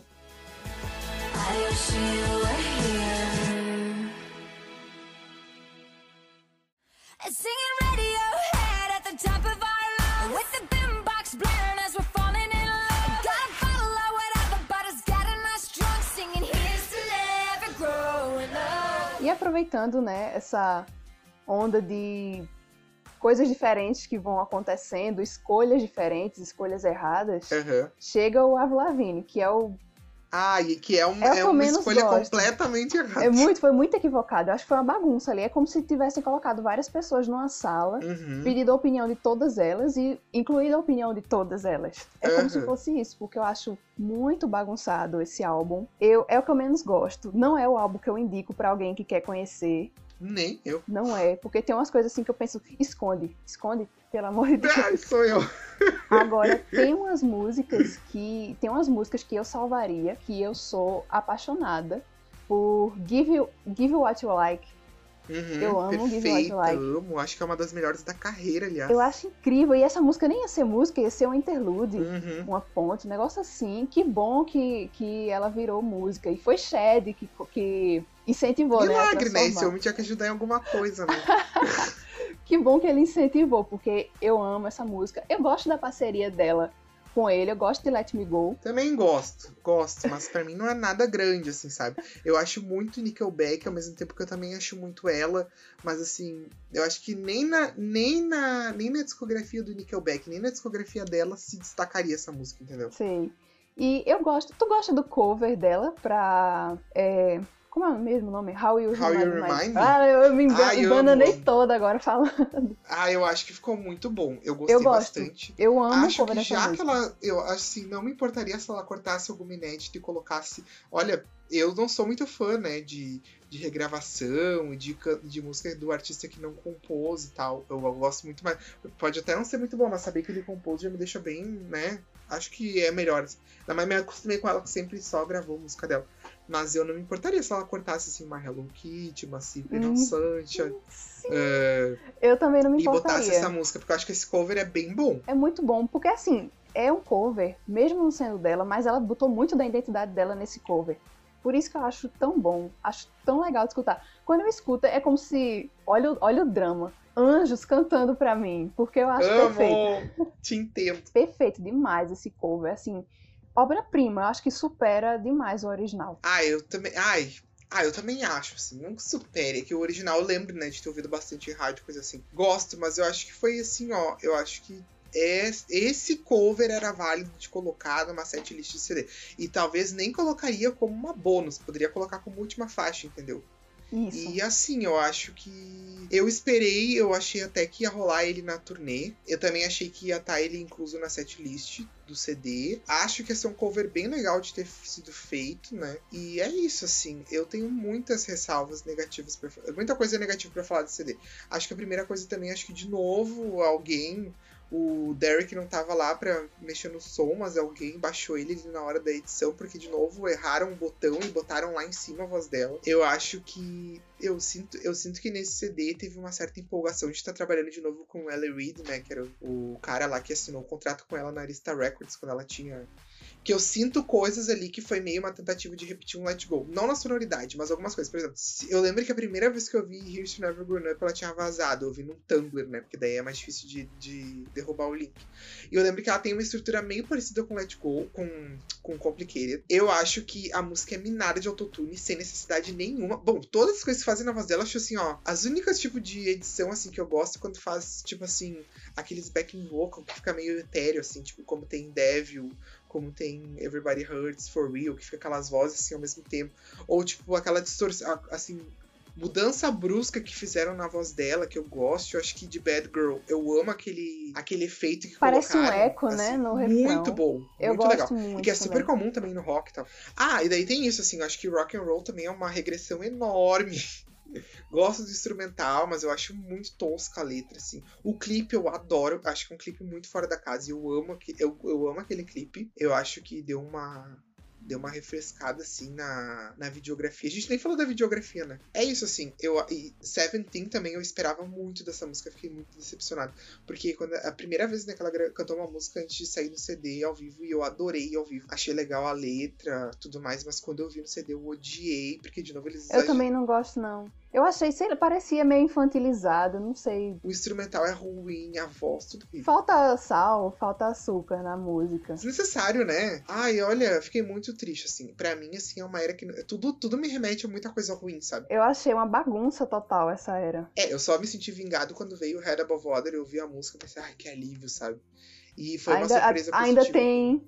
I wish you were here. Singing Radiohead at the top of our lungs. With the boombox blaring as we're falling in love. Got a bottle of whatever, but it's getting us drunk. Singing here's to never growing up. E aproveitando, né, essa onda de coisas diferentes que vão acontecendo, escolhas diferentes, escolhas erradas, Aham. chega o Avril Lavigne, que é o Ah, e que é, um, É o que é uma escolha gosto. completamente errada. é muito, foi muito equivocado. Eu acho que foi uma bagunça ali. É como se tivessem colocado várias pessoas numa sala, Uhum. pedido a opinião de todas elas e incluído a opinião de todas elas. É como se Aham. fosse isso, porque eu acho muito bagunçado esse álbum. Eu é o que eu menos gosto. Não é o álbum que eu indico pra alguém que quer conhecer. Nem eu. Não é, porque tem umas coisas assim que eu penso, esconde, esconde, pelo amor de Deus. Ai, sou eu. Agora, tem umas músicas que. Tem umas músicas que eu salvaria, que eu sou apaixonada por Give You, Give What You Like. Uhum, Eu amo Give Perfeita, You Like. amo. Acho que é uma das melhores da carreira, aliás. Eu acho incrível. E essa música nem ia ser música, ia ser um interlude. Uhum. Uma ponte, um negócio assim. Que bom que, que ela virou música. E foi Shed que, que incentivou, né? a Milagre, né? Esse homem tinha que ajudar em alguma coisa, né? Que bom que ele incentivou, porque eu amo essa música. Eu gosto da parceria dela com ele, eu gosto de Let Me Go. Também gosto, gosto, mas pra mim não é nada grande, assim, sabe? Eu acho muito Nickelback, ao mesmo tempo que eu também acho muito ela, mas assim, eu acho que nem na, nem na, nem na discografia do Nickelback, nem na discografia dela se destacaria essa música, entendeu? Sei. E eu gosto. Tu gosta do cover dela pra. é, como é o mesmo nome? How You How You Remind Me. Remind Me? Ah, eu me eu embananei toda agora falando. Ah, eu acho que ficou muito bom. Eu gostei Eu bastante. Eu amo Acho que já música. que ela. Eu assim, não me importaria se ela cortasse alguma inédita e colocasse. Olha, eu não sou muito fã, né, de, de regravação e de, de música do artista que não compôs e tal. Eu, eu gosto muito mais. Pode até não ser muito bom, mas saber que ele compôs já me deixa bem, né? Acho que é melhor. Ainda mais me acostumei com ela que sempre só gravou música dela. Mas eu não me importaria se ela cortasse assim uma Hello Kitty, uma Simple Hum. Sunshine. é, Eu também não me e botasse importaria. essa música, porque eu acho que esse cover é bem bom. É muito bom, porque assim, é um cover, mesmo não sendo dela, mas ela botou muito da identidade dela nesse cover. Por isso que eu acho tão bom, acho tão legal de escutar. Quando eu escuto, é como se. Olha, o- olha o drama. Anjos cantando pra mim, porque eu acho perfeito. Amo! Te entendo. perfeito demais esse cover, assim, obra-prima, acho que supera demais o original. Ah, eu também. Ai. Ah, eu também acho, assim, não que supere, é que o original eu lembro, né, de ter ouvido bastante rádio, coisa assim. Gosto, mas eu acho que foi assim, ó, eu acho que es- esse cover era válido de colocar numa setlist de CD. E talvez nem colocaria como uma bônus, poderia colocar como última faixa, entendeu? Isso. E assim, eu acho que. Eu esperei, eu achei até que ia rolar ele na turnê. Eu também achei que ia estar ele incluso na setlist do CD. Acho que ia ser um cover bem legal de ter sido feito, né? E é isso, assim. Eu tenho muitas ressalvas negativas, pra, muita coisa negativa pra falar do CD. Acho que a primeira coisa também, acho que de novo alguém o Derek não tava lá pra mexer no som, mas alguém baixou ele na hora da edição, porque de novo erraram o botão e botaram lá em cima a voz dela. Eu acho que. Eu sinto, eu sinto que nesse CD teve uma certa empolgação de estar trabalhando de novo com Ellie Reed, né? Que era o, cara lá que assinou o contrato com ela na Arista Records quando ela tinha que eu sinto coisas ali que foi meio uma tentativa de repetir um Let Go. Não na sonoridade, mas algumas coisas. Por exemplo, eu lembro que a primeira vez que eu vi Here's to Never Grown Up, ela tinha vazado. Eu vi num Tumblr, né? Porque daí é mais difícil de, de derrubar o link. E eu lembro que ela tem uma estrutura meio parecida com Let Go, com, com Complicated. Eu acho que a música é minada de autotune, sem necessidade nenhuma. Bom, todas as coisas que fazem na voz dela, acho assim, ó. As únicas tipo de edição, assim, que eu gosto é quando faz, tipo assim, aqueles backing vocal que fica meio etéreo, assim, tipo, como tem Devil, como tem Everybody Hurts For Real, que fica aquelas vozes assim ao mesmo tempo. Ou tipo aquela distorção, assim, mudança brusca que fizeram na voz dela, que eu gosto, eu acho que de Bad Girl. Eu amo aquele, aquele efeito que Parece um eco, né, assim, no refrão. Muito bom, Eu muito gosto legal. muito. E que é super também. comum também no rock e tal. Ah, e daí tem isso, assim, eu acho que rock and roll também é uma regressão enorme. Gosto do instrumental, mas eu acho muito tosca a letra, assim. O clipe eu adoro, acho que é um clipe muito fora da casa. E eu amo, eu, eu amo aquele clipe. Eu acho que deu uma. Deu uma refrescada, assim, na, na videografia. A gente nem falou da videografia, né? É isso, assim. Eu, e Seventeen também, eu esperava muito dessa música. Fiquei muito decepcionado. Porque quando a primeira vez né, que ela cantou uma música antes de sair no CD ao vivo, e eu adorei ao vivo. Achei legal a letra, tudo mais, mas quando eu vi no CD eu odiei, porque de novo eles Eu exageram. também não gosto, não. Eu achei, sei lá, parecia meio infantilizado, não sei. O instrumental é ruim, a voz, tudo ruim. Falta sal, falta açúcar na música. Desnecessário, né? Ai, olha, fiquei muito triste, assim. Pra mim, assim, é uma era que. Tudo, tudo me remete a muita coisa ruim, sabe? Eu achei uma bagunça total essa era. É, eu só me senti vingado quando veio o Head Above Water, eu vi a música e pensei, ai, que alívio, sabe? E foi uma ainda, surpresa a- ainda positiva. tem.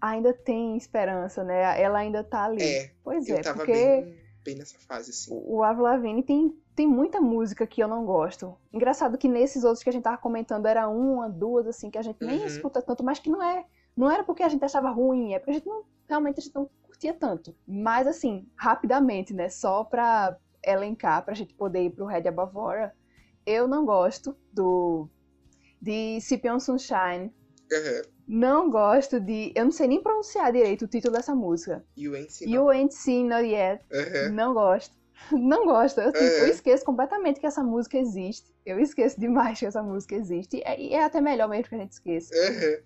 Ainda tem esperança, né? Ela ainda tá ali. É, pois é, porque bem, bem nessa fase, assim. o Avril Lavigne tem, tem muita música que eu não gosto. Engraçado que nesses outros que a gente tava comentando era uma, duas, assim, que a gente nem Uhum. escuta tanto, mas que não é. Não era porque a gente achava ruim, é porque a gente não. Realmente a gente não curtia tanto. Mas assim, rapidamente, né? Só pra elencar, pra gente poder ir pro Red Water, eu não gosto do. de Sipion Sunshine. Aham. Não gosto de. Eu não sei nem pronunciar direito o título dessa música. You ain't seen You Ain't Seen Not Yet. Não gosto. Não gosto. Eu, tipo, eu esqueço completamente que essa música existe. Eu esqueço demais que essa música existe. E é, e é até melhor mesmo que a gente esqueça.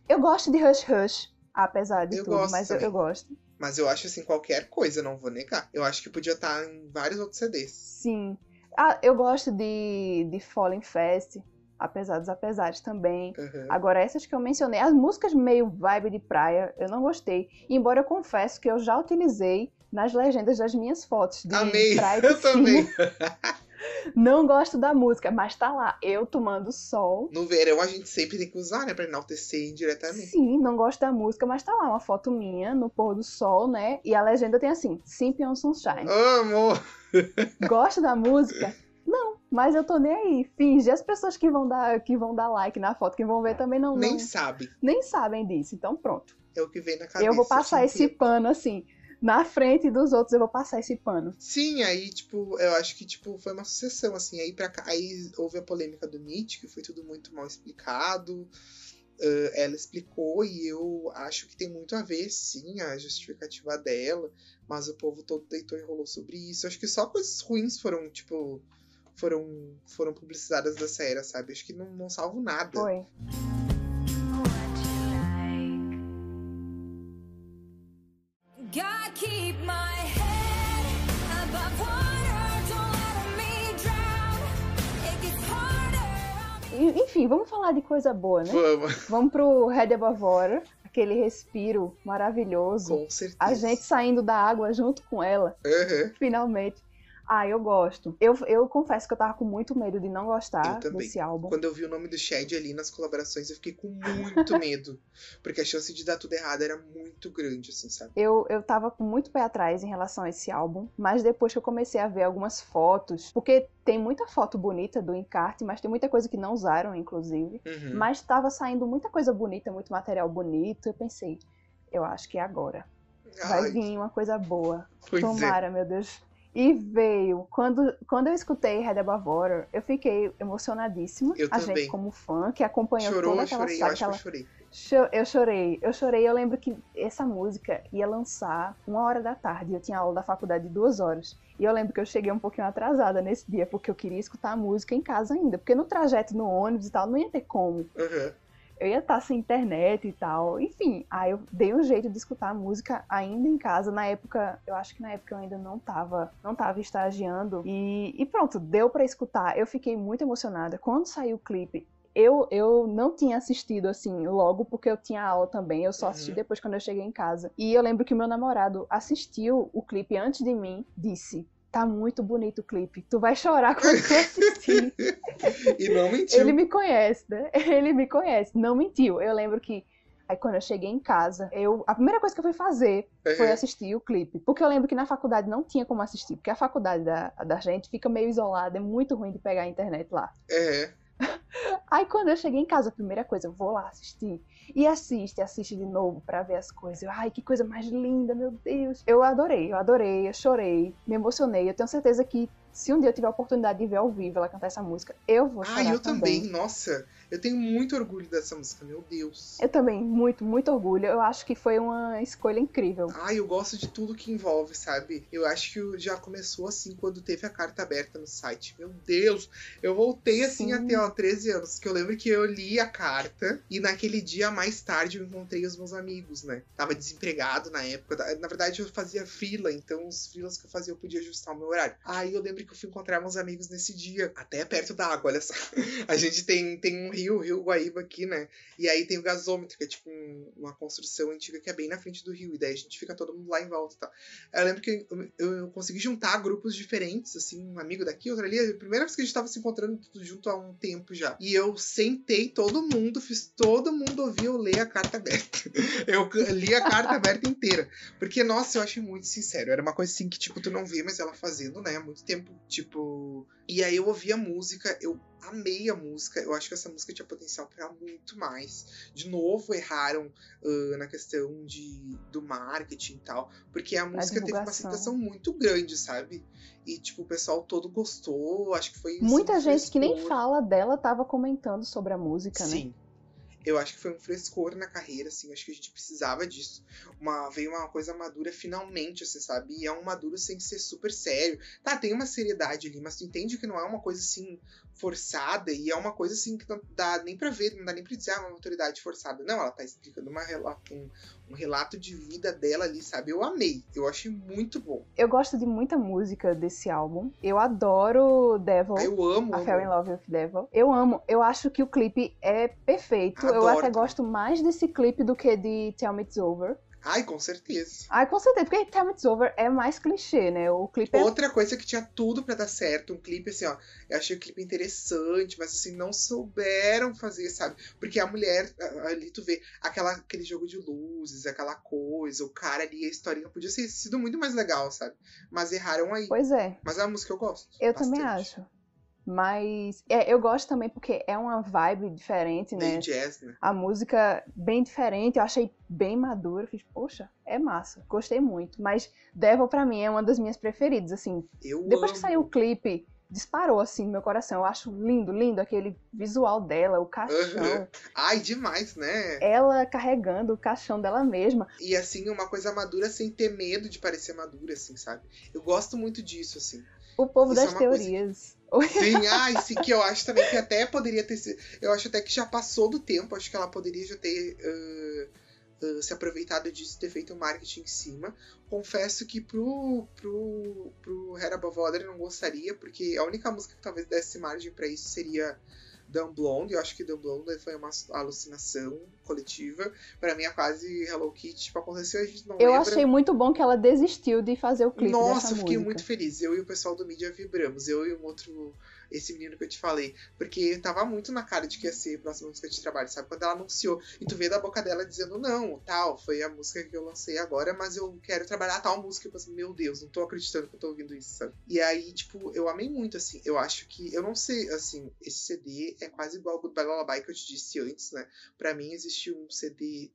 Eu gosto de Hush Hush, apesar de Eu tudo, gosto mas eu, eu gosto. Mas eu acho, assim, qualquer coisa, não vou negar. Eu acho que podia estar em vários outros CDs. Sim. Ah, eu gosto de, de Falling Fast, apesar dos apesares também. Aham. Agora, essas que eu mencionei, as músicas meio vibe de praia, eu não gostei. Embora eu confesso que eu já utilizei nas legendas das minhas fotos de Amei, praia eu também. Não gosto da música, mas tá lá, eu tomando sol. No verão a gente sempre tem que usar, né? Pra enaltecer indiretamente. Sim, não gosto da música, mas tá lá uma foto minha no pôr do sol, né? E a legenda tem assim, Simpion Sunshine. Amo! Gosto da música? Não, mas eu tô nem aí. Finge. As pessoas que vão dar, que vão dar like na foto, que vão ver também não, Nem não- sabe. nem sabem disso. Então pronto. É o que vem na cabeça. eu vou passar te esse pano assim. Na frente dos outros eu vou passar esse pano. Sim, aí, tipo, eu acho que, tipo, foi uma sucessão, assim. Aí, cá, aí houve a polêmica do Nietzsche, que foi tudo muito mal explicado. Ah, ela explicou e eu acho que tem muito a ver, sim, a justificativa dela. Mas o povo todo deitou e rolou sobre isso. Acho que só coisas ruins foram, tipo, foram, foram publicizadas dessa era, sabe? Acho que não, não salvo nada. Foi. Gotta keep my head above water, don't let me drown. It gets harder. Enfim, vamos falar de coisa boa, né? Vamos, Vamos pro Red Above Water, aquele respiro maravilhoso. com certeza. A gente saindo da água junto com ela, Aham. finalmente. Ah, eu gosto. Eu, eu confesso que eu tava com muito medo de não gostar desse álbum. Quando eu vi o nome do Shed ali nas colaborações, eu fiquei com muito medo. Porque a chance de dar tudo errado era muito grande, assim, sabe? Eu, eu tava com muito pé atrás em relação a esse álbum, mas depois que eu comecei a ver algumas fotos, porque tem muita foto bonita do encarte, mas tem muita coisa que não usaram, inclusive. Uhum. Mas tava saindo muita coisa bonita, muito material bonito. Eu pensei, eu acho que é agora. Vai Ai, vir uma coisa boa. pois é. Tomara, meu Deus. E veio, quando, quando eu escutei Head Above Water, eu fiquei emocionadíssima. Eu a também. gente, como fã, que acompanhou Chorou, toda eu aquela chorei, eu acho que eu chorei. Cho- Eu chorei, eu chorei. Eu lembro que essa música ia lançar uma hora da tarde. Eu tinha aula da faculdade de duas horas. E eu lembro que eu cheguei um pouquinho atrasada nesse dia, porque eu queria escutar a música em casa ainda. Porque no trajeto, no ônibus e tal, não ia ter como. Aham. Eu ia estar sem internet e tal. Enfim, aí eu dei um jeito de escutar a música ainda em casa. Na época, eu acho que na época eu ainda não tava, não tava estagiando. E, e pronto, deu pra escutar. Eu fiquei muito emocionada. Quando saiu o clipe, eu, eu não tinha assistido assim logo, porque eu tinha aula também. Eu só assisti Uhum. depois quando eu cheguei em casa. E eu lembro que o meu namorado assistiu o clipe antes de mim, disse. Tá muito bonito o clipe. Tu vai chorar quando tu assistir. E não mentiu. Ele me conhece, né? Ele me conhece. Não mentiu. Eu lembro que aí quando eu cheguei em casa, eu a primeira coisa que eu fui fazer foi Aham. assistir o clipe. Porque eu lembro que na faculdade não tinha como assistir, porque a faculdade da, da gente fica meio isolada, é muito ruim de pegar a internet lá. É. Aí quando eu cheguei em casa, a primeira coisa, eu vou lá assistir. E assiste, assiste de novo pra ver as coisas. Eu, Ai, que coisa mais linda, meu Deus. Eu adorei, eu adorei, eu chorei, me emocionei. Eu tenho certeza que se um dia eu tiver a oportunidade de ver ao vivo ela cantar essa música, eu vou chorar Ah, eu também. Nossa, eu tenho muito orgulho dessa música, meu Deus. Eu também, muito, muito orgulho. Eu acho que foi uma escolha incrível. Ah, eu gosto de tudo que envolve, sabe? Eu acho que já começou assim quando teve a carta aberta no site. Meu Deus, eu voltei assim Sim. até ó, 13 anos, que eu lembro que eu li a carta e naquele dia mais tarde eu encontrei os meus amigos, né? Tava desempregado na época. Na verdade, eu fazia fila, então os filas que eu fazia eu podia ajustar o meu horário. Aí eu lembro que eu fui encontrar meus amigos nesse dia, até perto da água, olha só. A gente tem, tem um rio, o Rio Guaíba aqui, né? E aí tem o gasômetro, que é tipo um- uma construção antiga que é bem na frente do rio. E daí a gente fica todo mundo lá em volta e tal. Eu lembro que eu, eu consegui juntar grupos diferentes, assim, um amigo daqui, outro ali. A primeira vez que a gente tava se encontrando tudo junto há um tempo já. E eu sentei todo mundo, fiz todo mundo ouvir eu ler a carta aberta. Eu li a carta aberta inteira. Porque, nossa, eu achei muito sincero. Era uma coisa assim que, tipo, tu não vê, mas ela fazendo, né? Há muito tempo. Tipo. E aí eu ouvi a música, eu amei a música. Eu acho que essa música tinha potencial pra muito mais. De novo, erraram ah, na questão de, do marketing e tal. Porque a música teve uma aceitação muito grande, sabe? E, tipo, o pessoal todo gostou. Acho que foi. Muita gente que nem fala dela tava comentando sobre a música, né? Sim. Eu acho que foi um frescor na carreira, assim, acho que a gente precisava disso. Uma, veio uma coisa madura finalmente, assim, sabe? E é um maduro sem ser super sério. Tá, tem uma seriedade ali, mas tu entende que não é uma coisa assim forçada e é uma coisa assim que não dá nem pra ver, não dá nem pra dizer ah, uma autoridade forçada. Não, ela tá explicando uma um, um relato de vida dela ali, sabe? Eu amei, eu achei muito bom. Eu gosto de muita música desse álbum. Eu adoro Devil. Ah, eu amo, A amo. Fell in Love with Devil. Eu amo. Eu acho que o clipe é perfeito. eu Adoro até também. gosto mais desse clipe do que de Tell Me It's Over. Ai, com certeza. Ai, com certeza, porque Tell Me It's Over é mais clichê, né? O clipe é Outra coisa que tinha tudo pra dar certo, um clipe assim, ó. Eu achei o clipe interessante, mas assim, não souberam fazer, sabe? Porque a mulher, ali tu vê aquela, aquele jogo de luzes, aquela coisa, o cara ali, a historinha podia ter sido muito mais legal, sabe? Mas erraram aí. Pois é. Mas é uma música que eu gosto. Eu bastante. também acho. Mas é, eu gosto também porque é uma vibe diferente, né? Meio jazz, né? A música bem diferente, eu achei bem madura. Fiz, poxa, é massa. Gostei muito. Mas Devil pra mim é uma das minhas preferidas, assim. Eu Depois amo. que saiu o clipe, disparou assim no meu coração. Eu acho lindo, lindo aquele visual dela, o caixão. Aham. Ai, demais, né? Ela carregando o caixão dela mesma. E assim, uma coisa madura sem ter medo de parecer madura, assim, sabe? Eu gosto muito disso, assim. O povo Isso é das coisa teorias. Sim, ai, sim, que eu acho também que até poderia ter sido. Eu acho até que já passou do tempo, acho que ela poderia já ter ah, ah, se aproveitado disso e ter feito um marketing em cima. Confesso que pro, pro, pro Hera eu não gostaria, porque a única música que talvez desse margem pra isso seria Dumb Blonde. Eu acho que Dumb Blonde foi uma alucinação coletiva. Pra mim é quase Hello Kitty, tipo, aconteceu, a gente não Eu lembra. achei muito bom que ela desistiu de fazer o clipe Nossa, fiquei música. muito feliz. Eu e o pessoal do mídia vibramos. Eu e um outro. Esse menino que eu te falei. Porque tava muito na cara de que ia ser a próxima música de trabalho, sabe? Quando ela anunciou. E tu vê da boca dela dizendo, não, tal, foi a música que eu lancei agora, mas eu quero trabalhar tal música. Eu pensei, meu Deus, não tô acreditando que eu tô ouvindo isso, sabe? E aí, tipo, eu amei muito, assim. Eu acho que. Eu não sei, assim, esse CD é quase igual ao Goodbye Lullaby que eu te disse antes, né? Pra mim existe um CD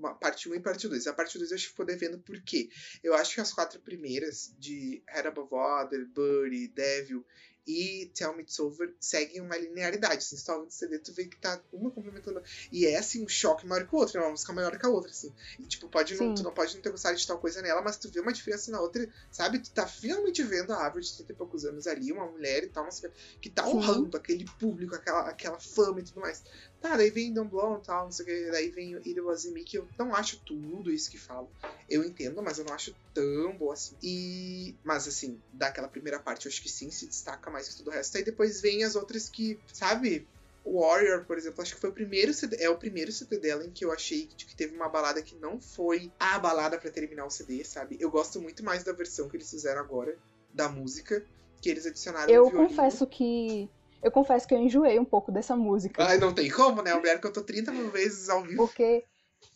uma parte 1 e parte 2. A parte 2 eu acho que ficou devendo por quê? Eu acho que as quatro primeiras, de Head Above Water, Birdie, Devil e Tell Me It's Over, seguem uma linearidade. Assim, você ouvindo o CD, tu vê que tá uma complementando. E é assim, um choque maior que o outro, é uma música maior que a outra, assim. E, tipo, pode não, tu não pode não ter gostado de tal coisa nela, mas tu vê uma diferença na outra, sabe? Tu tá finalmente vendo a árvore de 30 e poucos anos ali, uma mulher e tal, que tá honrando aquele público, aquela, aquela fama e tudo mais. Tá, daí vem Don't Blow e tal, não sei o que, daí vem Was Me, que eu não acho tudo isso que falo. Eu entendo, mas eu não acho tão boa assim. E. Mas assim, daquela primeira parte, eu acho que sim, se destaca mais que todo o resto. Aí depois vem as outras que, sabe? Warrior, por exemplo, acho que foi o primeiro CD, é o primeiro CD dela em que eu achei que, teve uma balada que não foi a balada pra terminar o CD, sabe? Eu gosto muito mais da versão que eles fizeram agora, da música, que eles adicionaram Eu confesso que. Eu confesso que eu enjoei um pouco dessa música. Ai, não tem como, né? O mulher que eu tô 30 mil vezes ao vivo. Porque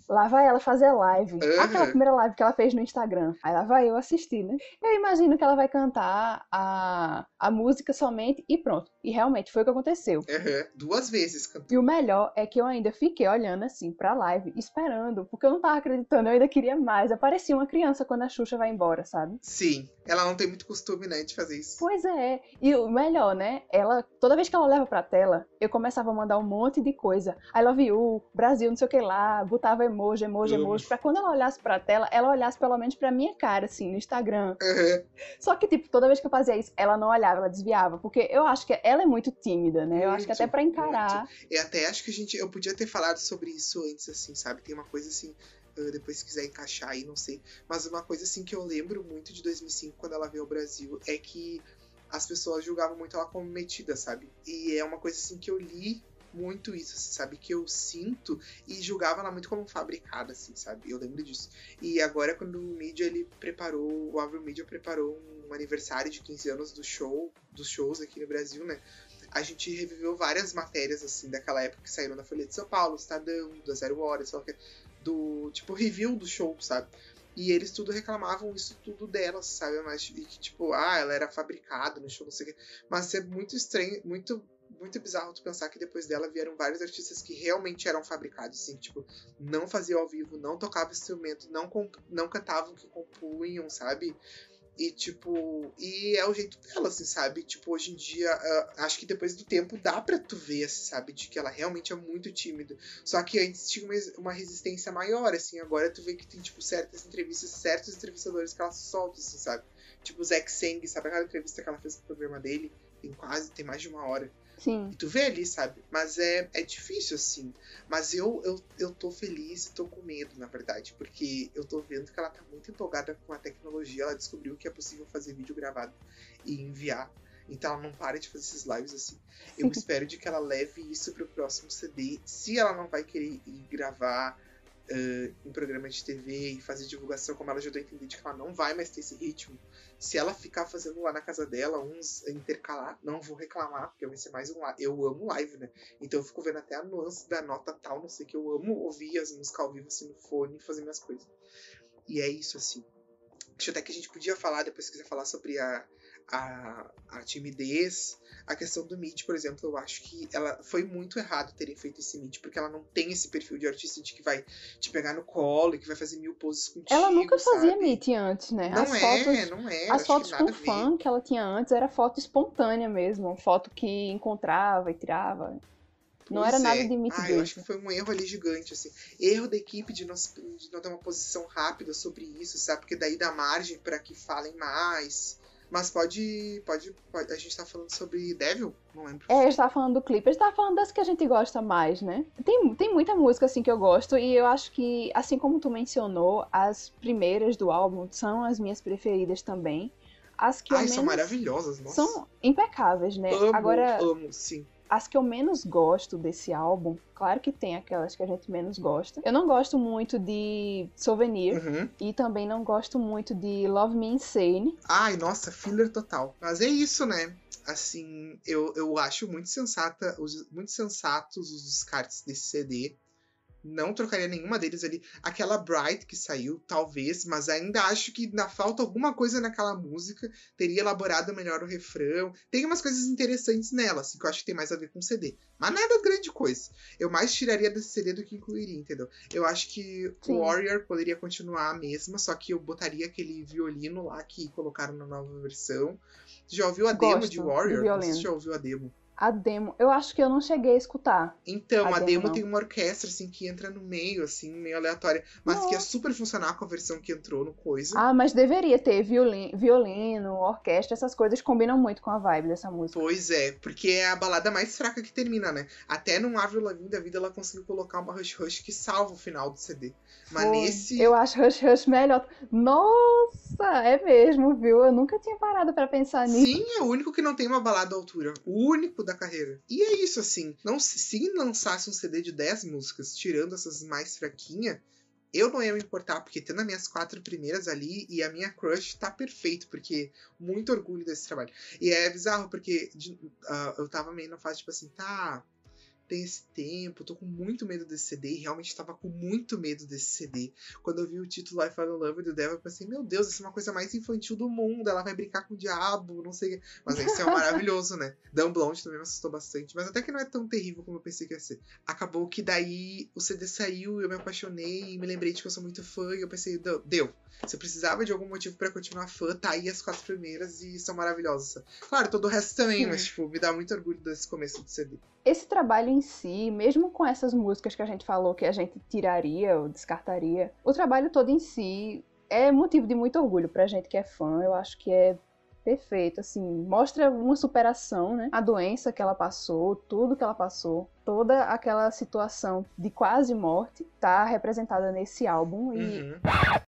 lá vai ela fazer live. Aham. Aquela primeira live que ela fez no Instagram. Aí lá vai eu assistir, né? Eu imagino que ela vai cantar a, a música somente e pronto. E realmente foi o que aconteceu. Aham, Duas vezes cantou. E o melhor é que eu ainda fiquei olhando assim pra live, esperando, porque eu não tava acreditando, eu ainda queria mais. Eu parecia uma criança quando a Xuxa vai embora, sabe? Sim, ela não tem muito costume, né, de fazer isso. Pois é. E o melhor, né? Ela, toda vez que ela olhava pra tela, eu começava a mandar um monte de coisa. I love you, Brasil, não sei o que lá, botava emoji, emoji, emoji, pra quando ela olhasse pra tela, ela olhasse pelo menos pra minha cara, assim, no Instagram. Aham, Só que, tipo, toda vez que eu fazia isso, ela não olhava, ela desviava. Porque eu acho que ela é muito tímida, né? Eu acho que Muito, até pra encarar. Eu até acho que a gente. Eu podia ter falado sobre isso antes, assim, sabe? Tem uma coisa assim. ah, depois se quiser encaixar aí, não sei. Mas uma coisa assim que eu lembro muito de 2005, quando ela veio ao Brasil, é que as pessoas julgavam muito ela como metida, sabe? E é uma coisa assim que eu li muito isso, assim, sabe? Que eu sinto e julgava ela muito como fabricada, assim, sabe? Eu lembro disso. E agora, quando o Mídia, ele preparou, o Avril Mídia preparou um aniversário de 15 anos do show, dos shows aqui no Brasil, né? A gente reviveu várias matérias, assim, daquela época que saíram na Folha de São Paulo, Estadão, da Zero Hora, sei lá o que, do, tipo, review do show, sabe? E eles tudo reclamavam isso tudo delas, sabe? Mas, e que, tipo, ah, ela era fabricada no show, não sei o quê. Mas é muito estranho, muito muito bizarro tu pensar que depois dela vieram vários artistas que realmente eram fabricados, assim, tipo, não faziam ao vivo, não tocavam instrumento, não, não cantavam o que compunham, sabe? E, tipo, e é o jeito dela, assim, sabe? Tipo, hoje em dia, ah, acho que depois do tempo dá pra tu ver, assim, sabe? De que ela realmente é muito tímida. Só que antes tinha uma, uma resistência maior, assim. Agora tu vê que tem, tipo, certas entrevistas, certos entrevistadores que ela solta, assim, sabe? Tipo, o Zack Seng, sabe aquela entrevista que ela fez no programa dele? Tem quase, tem mais de uma hora. Sim. E tu vê ali, sabe? Mas é, é difícil, assim. Mas eu, eu, eu tô feliz e tô com medo, na verdade. Porque eu tô vendo que ela tá muito empolgada com a tecnologia. Ela descobriu que é possível fazer vídeo gravado e enviar. Então ela não para de fazer esses lives assim. Eu espero de que ela leve isso pro próximo CD. Se ela não vai querer ir gravar eh, em programa de TV e fazer divulgação, como ela já deu a entender de que ela não vai mais ter esse ritmo. Se ela ficar fazendo lá na casa dela, uns intercalar, não vou reclamar, porque vai ser mais um live. Eu amo live, né? Então eu fico vendo até a nuance da nota tal, não sei, que eu amo ouvir as músicas ao vivo assim no fone e fazer minhas coisas. E é isso, assim. Acho até que a gente podia falar, depois se quiser falar sobre a, a, a timidez, a questão do Meet, por exemplo, eu acho que ela foi muito errado terem feito esse Meet, porque ela não tem esse perfil de artista de que vai te pegar no colo e que vai fazer mil poses contigo. Ela nunca fazia sabe? meet antes, né? Não as é, fotos, não é. as fotos nada com fã que ela tinha antes era foto espontânea mesmo, foto que encontrava e tirava. Não Pois era nada é. de meet Ah, eu acho que foi um erro ali gigante, assim. Erro da equipe de não, de não ter uma posição rápida sobre isso, sabe? Porque daí dá margem pra que falem mais. Mas pode, pode, pode- A gente tá falando sobre Devil? Não lembro. É, a gente tava falando do clipe, a gente tava falando das que a gente gosta mais, né? Tem, tem muita música assim que eu gosto e eu acho que, assim como tu mencionou, as primeiras do álbum são as minhas preferidas também. As que eu Ai, menos... são maravilhosas, nossa. São impecáveis, né? Amo, Agora, amo, sim. As que eu menos gosto desse álbum, claro que tem aquelas que a gente menos gosta. Eu não gosto muito de Souvenir Uhum. e também não gosto muito de Love Me Insane. Ai, nossa, filler total. Mas é isso, né? Assim, eu, eu acho muito sensata, os, muito sensatos os descartes desse CD. Não trocaria nenhuma deles ali. Aquela Bright que saiu, talvez, mas ainda acho que na falta alguma coisa naquela música. Teria elaborado melhor o refrão. Tem umas coisas interessantes nela, assim, que eu acho que tem mais a ver com o CD. Mas nada grande coisa. Eu mais tiraria desse CD do que incluiria, entendeu? Eu acho que Sim. o Warrior poderia continuar a mesma, só que eu botaria aquele violino lá que colocaram na nova versão. Você já ouviu a demo Gosto de do Warrior? Violino. você já ouviu a demo. A demo, eu acho que eu não cheguei a escutar. Então, A a, demo demo não. tem uma orquestra, assim, que entra no meio, assim, meio aleatória. Mas que ia Nossa. super funcionar com a versão que entrou no coisa. Ah, mas deveria ter violino, violino, orquestra, essas coisas combinam muito com a vibe dessa música. Pois é, porque é a balada mais fraca que termina, né? Até num Avril Lavigne da vida ela conseguiu colocar uma Rush Rush que salva o final do CD. Mas Foi. nesse... Eu acho Rush Rush melhor. Nossa, é mesmo, viu? Eu nunca tinha parado pra pensar nisso. Sim, é o único que não tem uma balada à altura. O único da carreira. E é isso, assim. Não, se lançasse um CD de 10 músicas, tirando essas mais fraquinhas, eu não ia me importar, porque tendo as minhas quatro primeiras ali e a minha crush tá perfeito, porque muito orgulho desse trabalho. E é bizarro, porque de- ah, eu tava meio na fase, tipo assim, tá. Tem esse tempo, tô com muito medo desse CD, e realmente tava com muito medo desse CD. Quando eu vi o título I in Love the Devil, eu pensei, meu Deus, isso é uma coisa mais infantil do mundo, ela vai brincar com o diabo, não sei. Mas esse é maravilhoso, né? Dan Blonde também me assustou bastante, mas até que não é tão terrível como eu pensei que ia ser. Acabou que daí o CD saiu, eu me apaixonei, e me lembrei de que eu sou muito fã, e eu pensei, "Deu-. Se eu precisava de algum motivo pra continuar fã, tá aí as quatro primeiras e são maravilhosas. Claro, todo o resto também, mas tipo, me dá muito orgulho desse começo do CD. Esse trabalho em si, mesmo com essas músicas que a gente falou que a gente tiraria ou descartaria, o trabalho todo em si é motivo de muito orgulho pra gente que é fã. Eu acho que é perfeito, assim, mostra uma superação, né? A doença que ela passou, tudo que ela passou, toda aquela situação de quase morte tá representada nesse álbum e Uhum.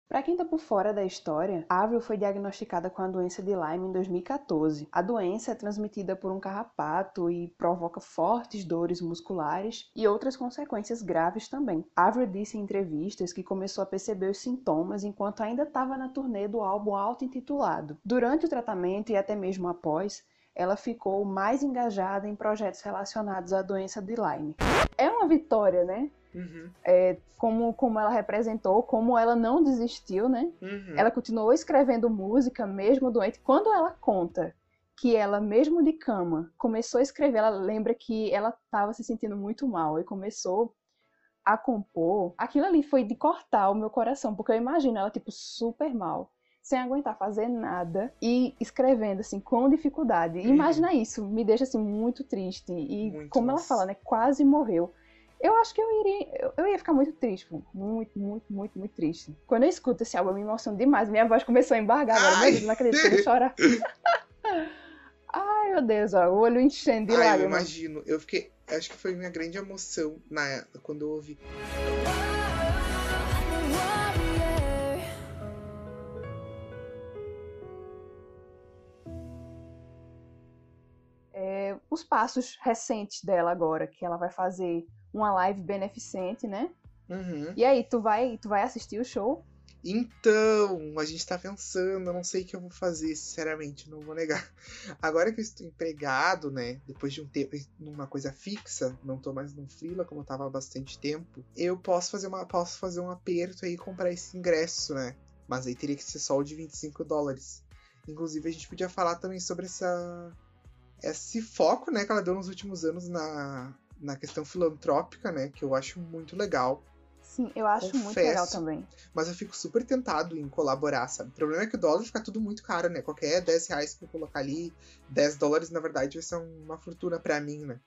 Pra quem tá por fora da história, Avril foi diagnosticada com a doença de Lyme em 2014. A doença é transmitida por um carrapato e provoca fortes dores musculares e outras consequências graves também. Avril disse em entrevistas que começou a perceber os sintomas enquanto ainda estava na turnê do álbum auto-intitulado. Durante o tratamento e até mesmo após, ela ficou mais engajada em projetos relacionados à doença de Lyme. É uma vitória, né? Uhum. como, como ela representou, como ela não desistiu, né? Uhum. Ela continuou escrevendo música mesmo doente. Quando ela conta que ela, mesmo de cama, começou a escrever, ela lembra que ela estava se sentindo muito mal e começou a compor. Aquilo ali foi de cortar o meu coração, porque eu imagino ela, tipo, super mal. Sem aguentar fazer nada e escrevendo, assim, com dificuldade. Uhum. Imagina isso, me deixa, assim, muito triste. E Muito, como ela nossa. fala, né, quase morreu. Eu acho que eu iria, eu, eu ia ficar muito triste, pô. muito, muito, muito, muito triste. Quando eu escuto esse álbum, eu me emociono demais. Minha voz começou a embargar agora, Ai! meu Deus, não acredito que eu vou chorar. Ai, meu Deus, ó, o olho enchendo de eu lágrimas. imagino. Eu fiquei. Acho que foi minha grande emoção na, quando eu ouvi. É, os passos recentes dela agora, que ela vai fazer uma live beneficente, né? Uhum. E aí, tu vai, tu vai assistir o show? Então, a gente tá pensando, eu não sei o que eu vou fazer, sinceramente, não vou negar. Agora que eu estou empregado, né, depois de um tempo numa coisa fixa, não tô mais num freela como eu tava há bastante tempo, eu posso fazer uma posso fazer um aperto aí e comprar esse ingresso, né? Mas aí teria que ser só o de 25 dólares. Inclusive a gente podia falar também sobre essa esse foco, né, que ela deu nos últimos anos na na questão filantrópica, né, que eu acho muito legal. Sim, eu acho muito Confesso. legal também. Mas eu fico super tentado em colaborar, sabe? O problema é que o dólar fica tudo muito caro, né? Qualquer 10 reais que eu colocar ali, 10 dólares, na verdade, vai ser uma fortuna pra mim, né?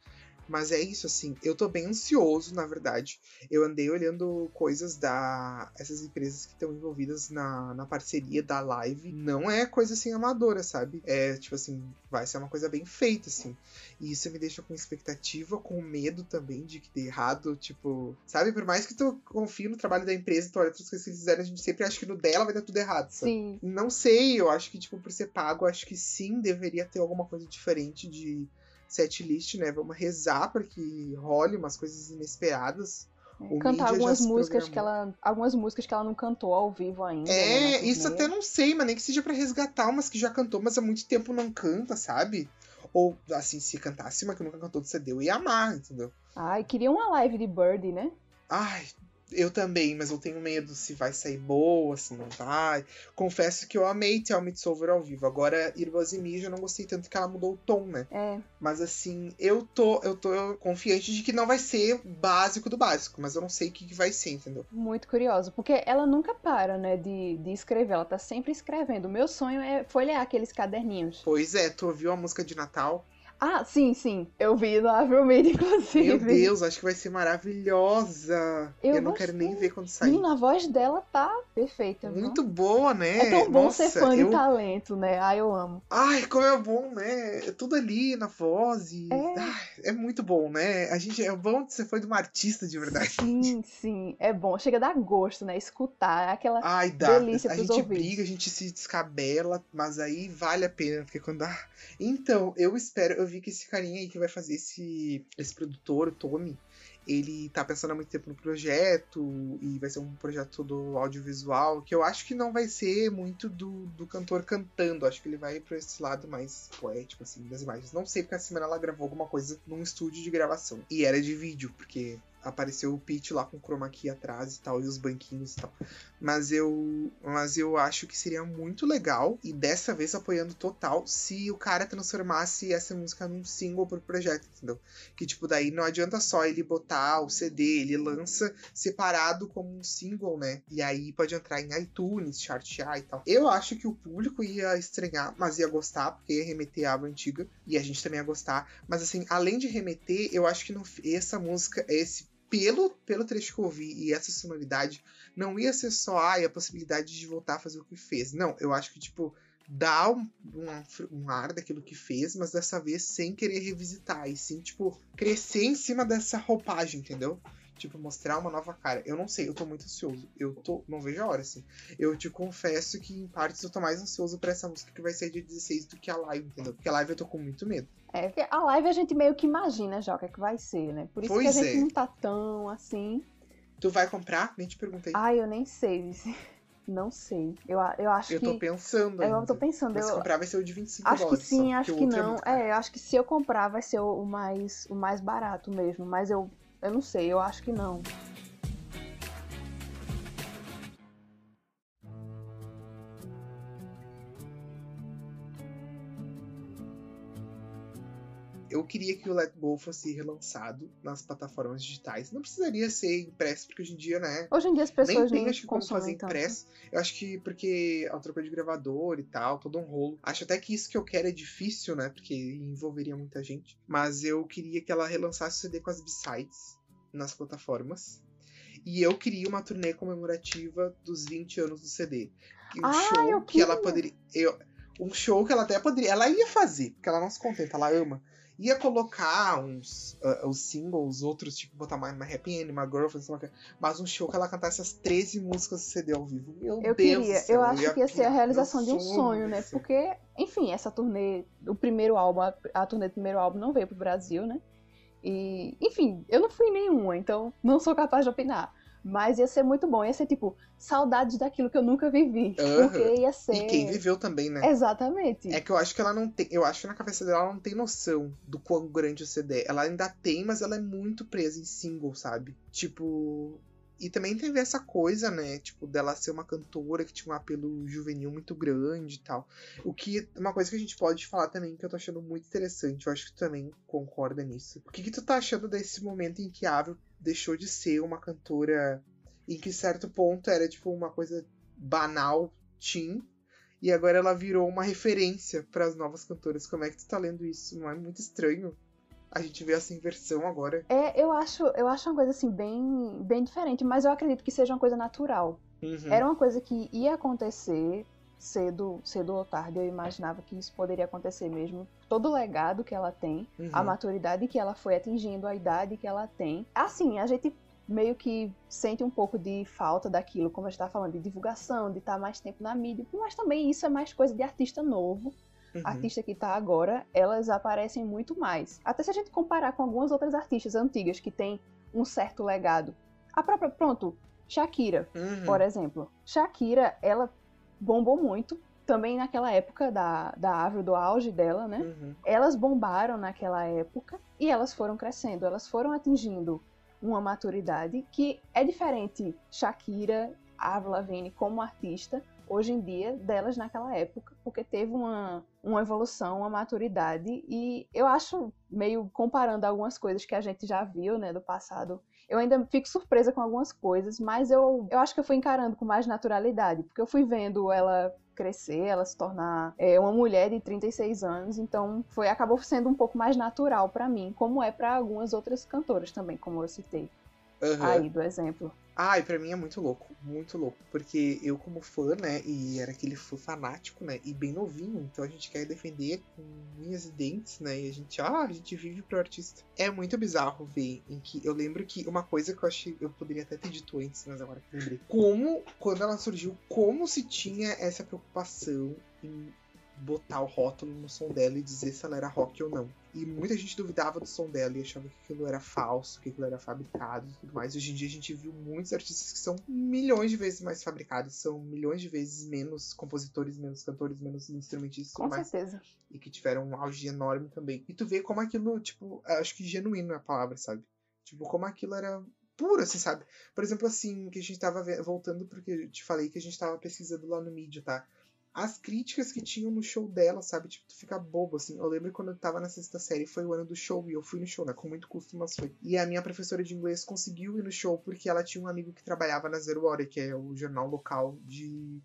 Mas é isso, assim, eu tô bem ansioso, na verdade. Eu andei olhando coisas da. essas empresas que estão envolvidas na, na parceria da live. Não é coisa assim amadora, sabe? É tipo assim, vai ser uma coisa bem feita, assim. E isso me deixa com expectativa, com medo também de que dê errado, tipo, sabe? Por mais que tu confie no trabalho da empresa, tu olha outras coisas que eles fizeram, a gente sempre acha que no dela vai dar tudo errado, sabe? Sim. Não sei, eu acho que, tipo, por ser pago, acho que sim, deveria ter alguma coisa diferente de setlist, né? Vamos rezar para que role umas coisas inesperadas. O Cantar algumas músicas que ela. Algumas músicas que ela não cantou ao vivo ainda. né, É, na isso até não sei, mas nem que seja pra resgatar umas que já cantou, mas há muito tempo não canta, sabe? Ou, assim, se cantasse uma que nunca cantou do CD, eu ia amar, entendeu? Ai, queria uma live de Birdie, né? Ai, eu também, mas eu tenho medo se vai sair boa, se não vai. Confesso que eu amei Tell Me It's Over ao vivo. Agora, Irmãs e Mija, eu não gostei tanto que ela mudou o tom, né? É, Mas assim, eu tô, eu tô confiante de que não vai ser básico do básico, mas eu não sei o que, que vai ser, entendeu? muito curioso, porque ela nunca para, né, de, de escrever, ela tá sempre escrevendo. O meu sonho é folhear aqueles caderninhos. Pois é, tu ouviu a música de Natal? Ah, sim, sim, eu vi no Avril Lavigne, inclusive. Meu Deus, acho que vai ser maravilhosa. Eu, Eu não quero nem ver quando sair. Menina, a voz dela tá perfeita? Muito boa, né? É tão bom Nossa, ser fã eu... de talento, né? Ah, eu amo. Ai, como é bom, né? É Tudo ali na voz e... É. Ai, é muito bom, né? A gente é bom ser fã de uma artista de verdade. Sim, sim, é bom. Chega a dar gosto, né? Escutar é aquela. Ai, dá. Delícia a gente briga, a gente se descabela, mas aí vale a pena, porque quando dá. Então, eu espero, eu vi que esse carinha aí que vai fazer esse, esse produtor, o Tommy, ele tá pensando há muito tempo no projeto, e vai ser um projeto todo audiovisual, que eu acho que não vai ser muito do, do cantor cantando, acho que ele vai pra esse lado mais poético, assim, das imagens. Não sei porque a semana ela gravou alguma coisa num estúdio de gravação, e era de vídeo, porque apareceu o Pete lá com o chroma key atrás e tal, e os banquinhos e tal. Mas eu, mas eu acho que seria muito legal, e dessa vez apoiando total, se o cara transformasse essa música num single pro projeto, entendeu? Que tipo, daí não adianta só ele botar o CD, ele lança separado como um single, né? E aí pode entrar em iTunes, chartear e tal. Eu acho que o público ia estranhar, mas ia gostar, porque ia remeter à aba antiga, e a gente também ia gostar. Mas assim, além de remeter, eu acho que não, essa música, esse pelo, pelo trecho que eu ouvi e essa sonoridade, não ia ser só ai, a possibilidade de voltar a fazer o que fez. Não, eu acho que, tipo, dá um, um, um ar daquilo que fez, mas dessa vez sem querer revisitar. E sim, tipo, crescer em cima dessa roupagem, entendeu? Tipo, mostrar uma nova cara. Eu não sei, eu tô muito ansioso. Eu tô. Não vejo a hora, assim. Eu te confesso que, em partes, eu tô mais ansioso pra essa música que vai ser dia 16 do que a live, entendeu? Porque a live eu tô com muito medo. É, porque a live a gente meio que imagina já o que é que vai ser, né? Por isso Pois que a gente é. não tá tão assim. Tu vai comprar? Nem te perguntei. Ai, eu nem sei, Vici. Não sei. Eu, eu acho eu que. tô pensando. eu ainda. tô pensando. Mas se eu, comprar vai ser o de 25 acho que dólares. sim, só, acho o que outro não. caro. É, eu acho que se eu comprar vai ser o mais, o mais barato mesmo. Mas eu, eu não sei, eu acho que não. Eu queria que o Let Go fosse relançado nas plataformas digitais. Não precisaria ser impresso, porque hoje em dia, né? Hoje em dia as Nem pessoas tem, nem acho que, como fazer tanto. impresso. Eu acho que porque a troca de gravador e tal, todo um rolo. Acho até que isso que eu quero é difícil, né? Porque envolveria muita gente. Mas eu queria que ela relançasse o CD com as B-sides nas plataformas. E eu queria uma turnê comemorativa dos 20 anos do CD. Um Ah, show eu que ela poderia. Eu, um show que ela até poderia. Ela ia fazer, porque ela não se contenta, ela ama. Ia colocar uns ah, os singles, outros, tipo, botar mais uma Happy End, uma Girlfriend. Mas um show que ela cantasse as 13 músicas do CD ao vivo. Meu Eu Deus queria, céu, eu acho que ia ser a realização de um sonho, né? céu. Porque, enfim, essa turnê, o primeiro álbum, a, a turnê do primeiro álbum não veio pro Brasil, né? E, enfim, eu não fui nenhuma, então não sou capaz de opinar. Mas ia ser muito bom, ia ser tipo, saudades daquilo que eu nunca vivi. Aham. Porque ia ser. E quem viveu também, né? Exatamente. É que eu acho que ela não tem. Eu acho que na cabeça dela ela não tem noção do quão grande o CD. Ela ainda tem, mas ela é muito presa em single, sabe? Tipo. E também teve essa coisa, né? Tipo, dela ser uma cantora que tinha um apelo juvenil muito grande e tal. O que. Uma coisa que a gente pode falar também, que eu tô achando muito interessante, eu acho que tu também concorda nisso. O que, que tu tá achando desse momento em que a Avril deixou de ser uma cantora em que certo ponto era, tipo, uma coisa banal, teen, e agora ela virou uma referência para as novas cantoras. Como é que tu tá lendo isso? Não é muito estranho? A gente vê essa inversão agora. É, eu acho, eu acho uma coisa assim bem, bem diferente, mas eu acredito que seja uma coisa natural. Uhum. Era uma coisa que ia acontecer cedo, cedo ou tarde. Eu imaginava que isso poderia acontecer mesmo. Todo o legado que ela tem, Uhum. a maturidade que ela foi atingindo, a idade que ela tem. Assim, a gente meio que sente um pouco de falta daquilo, como a gente tá falando, de divulgação, de estar mais tempo na mídia, mas também isso é mais coisa de artista novo. Uhum. Artista que tá agora, elas aparecem muito mais. Até se a gente comparar com algumas outras artistas antigas que têm um certo legado. A própria, pronto, Shakira, Uhum. por exemplo. Shakira, ela bombou muito, também naquela época da, da árvore do auge dela, né? Uhum. Elas bombaram naquela época e elas foram crescendo, elas foram atingindo uma maturidade que é diferente Shakira, Avril Lavigne como artista hoje em dia delas naquela época, porque teve uma, uma evolução, uma maturidade e eu acho meio comparando algumas coisas que a gente já viu, né, do passado. Eu ainda fico surpresa com algumas coisas, mas eu, eu acho que eu fui encarando com mais naturalidade, porque eu fui vendo ela crescer, ela se tornar é, uma mulher de 36 anos, então foi acabou sendo um pouco mais natural para mim, como é para algumas outras cantoras também, como eu citei Aham. aí do exemplo. Ai, pra mim é muito louco, muito louco. Porque eu, como fã, né, e era aquele fã fanático, né, e bem novinho, então a gente quer defender com unhas e dentes, né, e a gente, ah, a gente vive pro artista. É muito bizarro ver em que eu lembro que uma coisa que eu achei, eu poderia até ter dito antes, mas agora que eu lembrei. Como, quando ela surgiu, como se tinha essa preocupação em botar o rótulo no som dela e dizer se ela era rock ou não. E muita gente duvidava do som dela e achava que aquilo era falso, que aquilo era fabricado e tudo mais. Hoje em dia a gente viu muitos artistas que são milhões de vezes mais fabricados, são milhões de vezes menos compositores, menos cantores, menos instrumentistas Com mais. certeza. E que tiveram um auge enorme também. E tu vê como aquilo, tipo, acho que genuíno é a palavra, sabe? Tipo, como aquilo era puro, assim, sabe? Por exemplo, assim, que a gente tava voltando porque eu te falei que a gente tava pesquisando lá no mídia, tá? As críticas que tinham no show dela, sabe? Tipo, tu fica bobo, assim. Eu lembro quando eu tava na sexta série, foi o ano do show, e eu fui no show, né? Com muito custo, mas foi. E a minha professora de inglês conseguiu ir no show porque ela tinha um amigo que trabalhava na Zero Hora, que é o jornal local de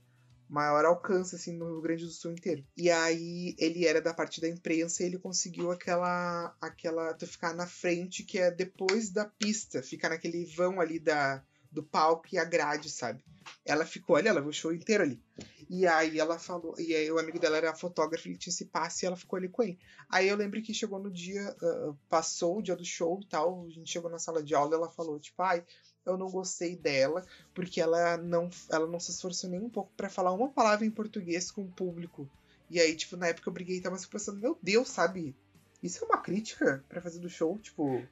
maior alcance, assim, no Rio Grande do Sul inteiro. E aí, ele era da parte da imprensa e ele conseguiu aquela, aquela, tu ficar na frente, que é depois da pista, ficar naquele vão ali da, do palco e a grade, sabe? Ela ficou ali, ela viu o show inteiro ali. E aí ela falou, e aí o amigo dela era fotógrafo, ele tinha esse passe e ela ficou ali com ele. Aí eu lembro que chegou no dia, ah, passou o dia do show e tal, a gente chegou na sala de aula e ela falou, tipo, ai, eu não gostei dela, porque ela não, ela não se esforçou nem um pouco pra falar uma palavra em português com o público. E aí, tipo, na época eu briguei e tava pensando, meu Deus, sabe? Isso é uma crítica pra fazer do show, tipo.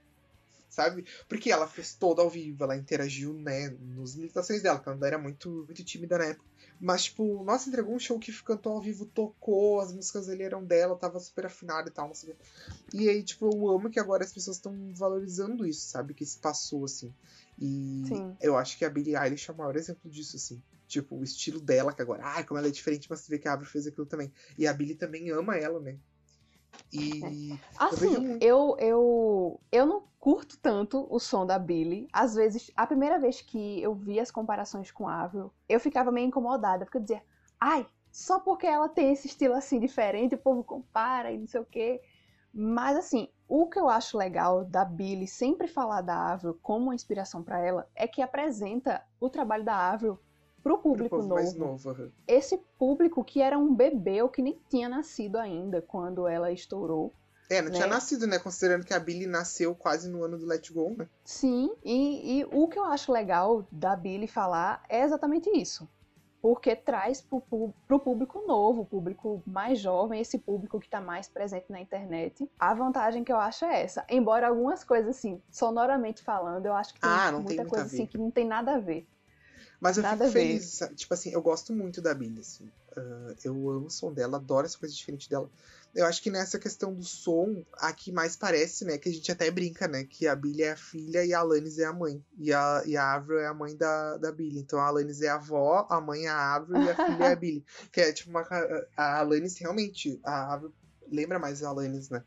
Sabe? Porque ela fez toda ao vivo, ela interagiu, né, nas limitações dela, porque ela ainda era muito, muito tímida na época. Mas, tipo, nossa, entregou um show que cantou ao vivo, tocou, as músicas dele eram dela, tava super afinada e tal, não sei o. E aí, tipo, eu amo que agora as pessoas estão valorizando isso, sabe? Que se passou, assim. E Sim. eu acho que a Billie Eilish é o maior exemplo disso, assim. Tipo, o estilo dela, que agora, ai, como ela é diferente, mas você vê que a Avril fez aquilo também. E a Billie também ama ela, né? E vejo Assim, muito. eu, eu, eu não curto tanto o som da Billie. Às vezes, a primeira vez que eu vi as comparações com a Avril, eu ficava meio incomodada, porque eu dizia, ai, só porque ela tem esse estilo assim diferente, o povo compara e não sei o quê. Mas assim, o que eu acho legal da Billie sempre falar da Avril como uma inspiração pra ela é que apresenta o trabalho da Avril pro pro público povo novo mais novo. esse público que era um bebê ou que nem tinha nascido ainda quando ela estourou. É, não tinha Né? nascido, né? Considerando que a Billie nasceu quase no ano do Let Go, né? Sim, e, e o que eu acho legal da Billie falar é exatamente isso. Porque traz pro, pro público novo, público mais jovem, esse público que tá mais presente na internet. A vantagem que eu acho é essa. Embora algumas coisas, assim, sonoramente falando, eu acho que tem Ah, não tem muita coisa assim que não tem nada a ver. Mas eu Nada fico feliz, tipo assim, eu gosto muito da Billie, assim. Ah, eu amo o som dela, adoro essa coisa diferente dela. Eu acho que nessa questão do som, a que mais parece, né, que a gente até brinca, né, que a Billie é a filha e a Alanis é a mãe. E a, e a Avril é a mãe da, da Billie. Então a Alanis é a avó, a mãe é a Avril e a filha é a Billie. Que é tipo uma... A Alanis, realmente, a Avril lembra mais a Alanis, né?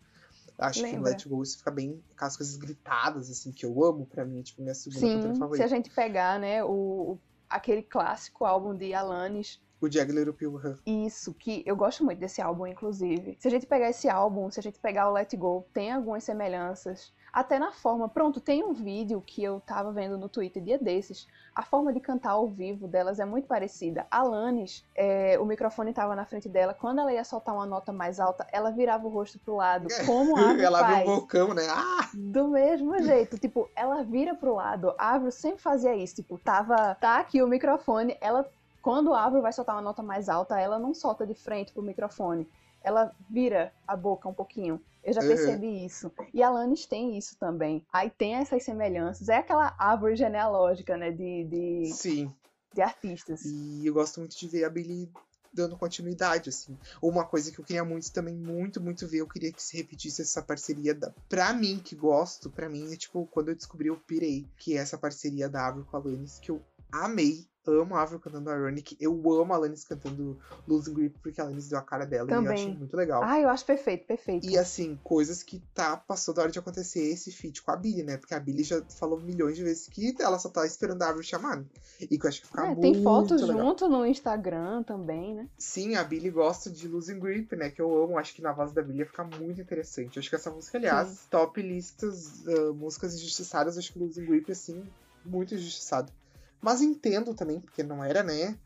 Acho que no Lembra. Let Go isso fica bem com as coisas gritadas, assim, que eu amo, pra mim, é tipo minha segunda Sim, se favorita. a gente pegar, né, o, o- aquele clássico álbum de Alanis, O Pill, aham. Isso, que eu gosto muito desse álbum, inclusive. Se a gente pegar esse álbum, se a gente pegar o Let Go, tem algumas semelhanças. Até na forma. Pronto, tem um vídeo que eu tava vendo no Twitter dia desses. A forma de cantar ao vivo delas é muito parecida. A Alanis, é, o microfone tava na frente dela. Quando ela ia soltar uma nota mais alta, ela virava o rosto pro lado. Como a Avril Ela abre um vulcão, né? Ah! Do mesmo jeito, tipo, ela vira pro lado. A Avril sempre fazia isso, tipo, tava, tá aqui o microfone, ela quando a Avril vai soltar uma nota mais alta, ela não solta de frente pro microfone. Ela vira a boca um pouquinho. Eu já Uhum. percebi isso. E a Alanis tem isso também. Aí tem essas semelhanças. É aquela árvore genealógica, né, de, de, Sim. de artistas. E eu gosto muito de ver a Billie dando continuidade, assim. Uma coisa que eu queria muito também, muito, muito ver, eu queria que se repetisse essa parceria da... Pra mim, que gosto, pra mim, é tipo, quando eu descobri, eu pirei, que é essa parceria da Avril com a Alanis, que eu amei, amo a Avril cantando Ironic. Eu amo a Alanis cantando Losing Grip, porque a Alanis deu a cara dela e eu Também. acho muito legal. Ah, eu acho perfeito, perfeito. E assim, coisas que tá passou da hora de acontecer esse feat com a Billy, né? Porque a Billy já falou milhões de vezes que ela só tá esperando a Avril chamar. E que eu acho que fica É, muito tem fotos junto no Instagram também, né? Sim, a Billy gosta de Losing Grip, né? Que eu amo. Acho que na voz da Billy ia ficar muito interessante. Eu acho que essa música, aliás, top listas, ah, músicas injustiçadas, acho que Losing Grip, assim, muito injustiçado. Mas entendo também, porque não era, né?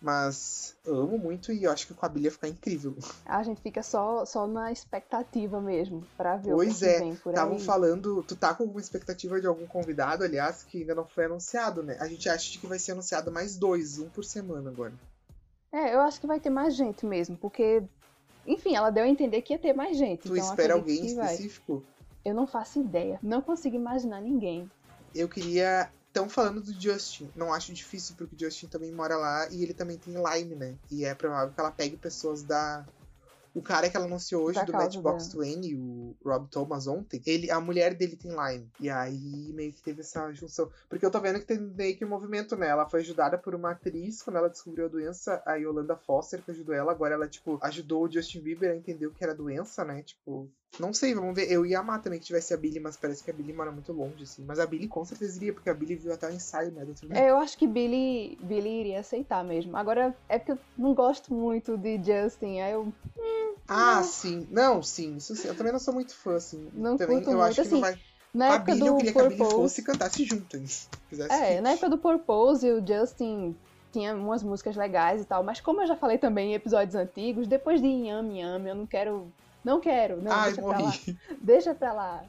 Mas amo muito e eu acho que com a Billy ia ficar incrível. A gente fica só, só na expectativa mesmo, pra ver Pois o que é, vem por Estavam aí. falando. Tu tá com alguma expectativa de algum convidado, aliás, que ainda não foi anunciado, né? A gente acha que vai ser anunciado mais dois, um por semana agora. É, eu acho que vai ter mais gente mesmo, porque, enfim, ela deu a entender que ia ter mais gente. Tu então espera alguém que vai. específico? Eu não faço ideia. Não consigo imaginar ninguém. Eu queria. Estão falando do Justin. Não acho difícil, porque o Justin também mora lá e ele também tem Lyme, né? E é provável que ela pegue pessoas da. O cara que ela anunciou hoje Da do Matchbox 20, o Rob Thomas ontem, ele, a mulher dele tem Lyme. E aí meio que teve essa junção. Porque eu tô vendo que tem meio que um movimento, né? Ela foi ajudada por uma atriz quando ela descobriu a doença, a Yolanda Foster, que ajudou ela. Agora ela, tipo, ajudou o Justin Bieber a entender o que era doença, né? Tipo, não sei, vamos ver. Eu ia amar também que tivesse a Billy, mas parece que a Billy mora muito longe, assim. Mas a Billy com certeza iria, porque a Billy viu até o ensaio, né? Do outro É, eu acho que Billy, Billy iria aceitar mesmo. Agora, é porque eu não gosto muito de Justin, aí eu Ah, não. sim. Não, sim, isso sim. Eu também não sou muito fã, assim. Não também curto eu muito, acho que assim, não vai. Na Com a época Billy, eu do queria que a Billy Purpose. fosse e cantasse junto, É, feat. na época do Purpose, o Justin tinha umas músicas legais e tal, mas como eu já falei também em episódios antigos, depois de Yami Yami, eu não quero. Não quero, não, Ai, deixa pra lá. morri. Deixa pra lá.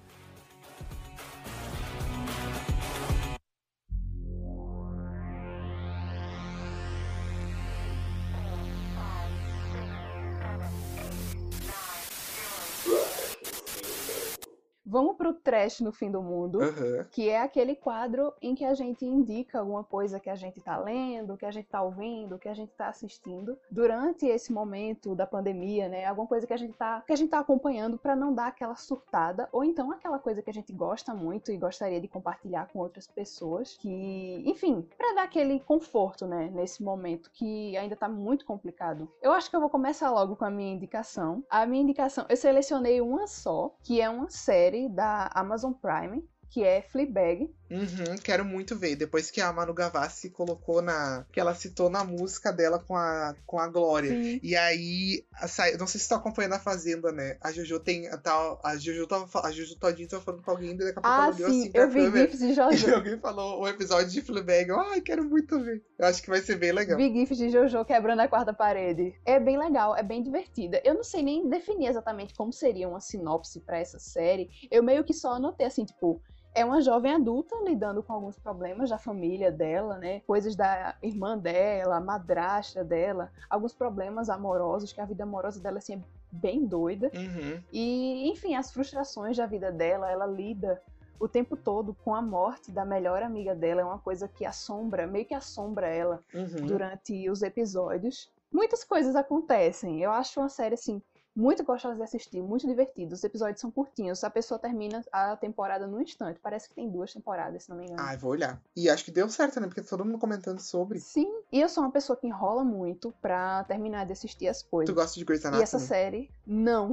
Vamos pro trash no fim do mundo. Aham. que é aquele quadro em que a gente indica alguma coisa que a gente está lendo, que a gente está ouvindo, que a gente está assistindo durante esse momento da pandemia, né? Alguma coisa que a gente tá, que a gente tá acompanhando para não dar aquela surtada, ou então aquela coisa que a gente gosta muito e gostaria de compartilhar com outras pessoas, que, enfim, para dar aquele conforto, né, nesse momento que ainda tá muito complicado. Eu acho que eu vou começar logo com a minha indicação. A minha indicação, eu selecionei uma só, que é uma série da Amazon Prime, que é Fleabag. Uhum, quero muito ver. Depois que a Manu Gavassi colocou na. que ela citou na música dela com a, com a Glória. Sim. E aí, a não sei se você tá acompanhando a Fazenda, né? A Jojo tem. A, tal, a Jojo tava a Jojo Todinho tava falando com alguém, e daqui a pouco Ah, ela olhou sim, assim pra eu vi câmera. GIFs de E Jojo. alguém falou o episódio de Fleabag. Eu, Ai, quero muito ver. Eu acho que vai ser bem legal. Vi GIFs de Jojo quebrando a quarta parede. É bem legal, é bem divertida. Eu não sei nem definir exatamente como seria uma sinopse pra essa série. Eu meio que só anotei assim, tipo, é uma jovem adulta lidando com alguns problemas da família dela, né? Coisas da irmã dela, madrasta dela, alguns problemas amorosos, que a vida amorosa dela assim é bem doida. Uhum. E, enfim, as frustrações da vida dela, ela lida o tempo todo com a morte da melhor amiga dela, é uma coisa que assombra, meio que assombra ela Uhum. durante os episódios. Muitas coisas acontecem. Eu acho uma série assim muito gostosa de assistir, muito divertida. Os episódios são curtinhos, a pessoa termina a temporada num instante. Parece que tem duas temporadas, se não me engano. Ai, vou olhar. E acho que deu certo, né? Porque todo mundo comentando sobre. Sim, e eu sou uma pessoa que enrola muito pra terminar de assistir as coisas. Tu gosta de Grey's E Anatomy? essa série, não.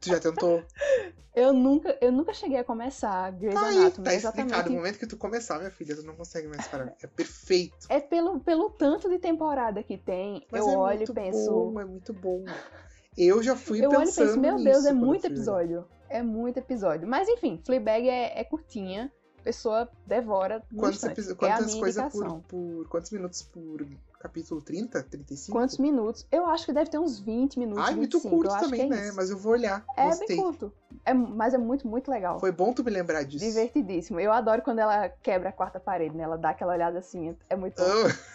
Tu já tentou? Eu nunca, eu nunca cheguei a começar Grey's Tá aí, Anatomy, tá explicado. exatamente. No momento que tu começar, minha filha, tu não consegue mais parar. É perfeito. É pelo, pelo tanto de temporada que tem, Mas eu é olho e penso. bom, é muito bom. Eu já fui eu olho e pensando penso, meu Deus, é muito episódio. É muito episódio. Mas enfim, Fleabag é, é curtinha. A pessoa devora Quantos, é quantas minha coisas por, por. Quantos minutos por capítulo? 30? 35? Quantos minutos? Eu acho que deve ter uns 20 minutos, Ai, muito 25. curto também, é né? isso. Mas eu vou olhar. É Gostei. bem curto. É, mas é muito, muito legal. Foi bom tu me lembrar disso. Divertidíssimo. Eu adoro quando ela quebra a quarta parede, né? Ela dá aquela olhada assim. É muito bom.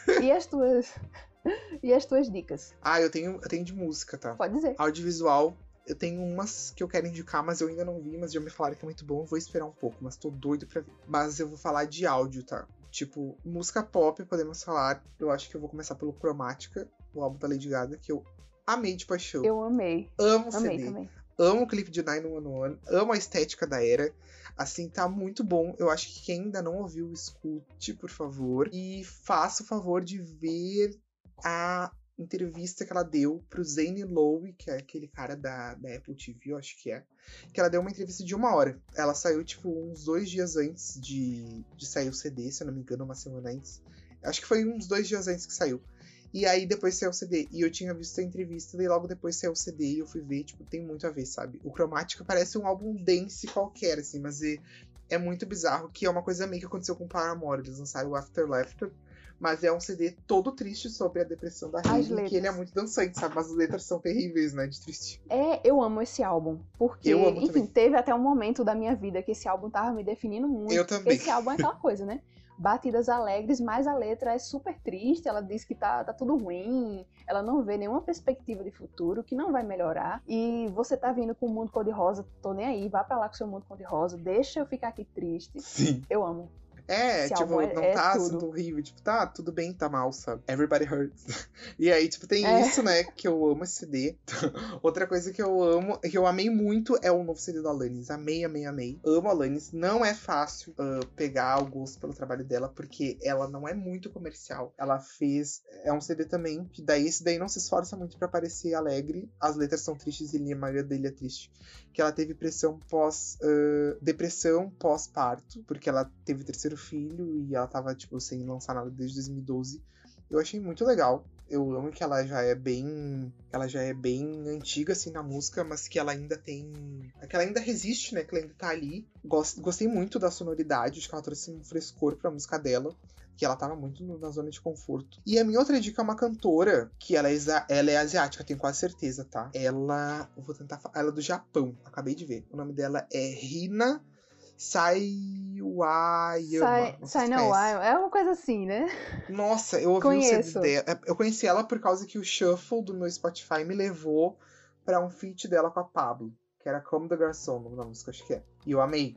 Ah, E as tuas. e as tuas dicas? Ah, eu tenho, eu tenho de música, tá? Pode dizer. Audiovisual. Eu tenho umas que eu quero indicar, mas eu ainda não vi, mas já me falaram que é muito bom. Eu vou esperar um pouco, mas tô doido pra ver. Mas eu vou falar de áudio, tá? Tipo, música pop, podemos falar. Eu acho que eu vou começar pelo Cromática, o álbum da Lady Gaga, que eu amei de paixão. Eu amei. Amo o Amei CD. também. Amo o clipe de 911, amo a estética da era. Assim, tá muito bom. Eu acho que quem ainda não ouviu, escute, por favor. E faça o favor de ver a entrevista que ela deu pro Zane Lowe, que é aquele cara da, da Apple TV, eu acho que é. Que ela deu uma entrevista de uma hora. Ela saiu, tipo, uns dois dias antes de, de sair o CD, se eu não me engano, uma semana antes. Acho que foi uns dois dias antes que saiu. E aí depois saiu o CD. E eu tinha visto a entrevista, daí logo depois saiu o CD e eu fui ver, tipo, tem muito a ver, sabe? O Cromática parece um álbum dance qualquer, assim, mas é, é muito bizarro, que é uma coisa meio que aconteceu com o Paramore. Eles lançaram o After Laughter, mas é um CD todo triste sobre a depressão da letras. que ele é muito dançante, sabe? Mas as letras são terríveis, né? De triste. É, eu amo esse álbum. Porque, Eu amo enfim, também. teve até um momento da minha vida que esse álbum tava me definindo muito. Eu também. Esse álbum é aquela coisa, né? Batidas alegres, mas a letra é super triste. Ela diz que tá, tá tudo ruim, ela não vê nenhuma perspectiva de futuro, que não vai melhorar. E você tá vindo com o mundo cor-de-rosa, tô nem aí, vá pra lá com o seu mundo cor-de-rosa, deixa eu ficar aqui triste. Sim. Eu amo. É, Esse tipo, é- não é tá tudo. sendo horrível. Tipo, tá, tudo bem, tá mal, sabe? Everybody hurts. E aí, tipo, tem É. isso, né? Que eu amo esse CD. Outra coisa que eu amo, que eu amei muito, é o novo CD da Alanis. Amei, amei, amei. Amo a Alanis. Não é fácil ah, pegar o gosto pelo trabalho dela, porque ela não é muito comercial. Ela fez. É um CD também, que daí esse daí não se esforça muito pra parecer alegre. As letras são tristes e a maioria dele é triste. Que ela teve pressão pós. ah, depressão pós-parto, porque ela teve filho e ela tava, tipo, sem lançar nada desde 2012. Eu achei muito legal. Eu amo que ela já é bem. Ela já é bem antiga, assim, na música, mas que ela ainda tem. Que ela ainda resiste, né? Que ela ainda tá ali. Gos- Gostei muito da sonoridade, acho que ela trouxe um frescor pra música dela. Que ela tava muito na zona de conforto. E a minha outra dica é uma cantora, que ela é, ela é asiática, tenho quase certeza, tá? Ela. Vou tentar falar. Ela é do Japão, acabei de ver. O nome dela é Rina. Sai, sei sai se não, conhece. é uma coisa assim, né? Nossa, eu ouvi Conheço. o CD dela. Eu conheci ela por causa que o shuffle do meu Spotify me levou pra um feat dela com a Pablo, que era Como the Garçon, o nome da música, acho que é. E eu amei.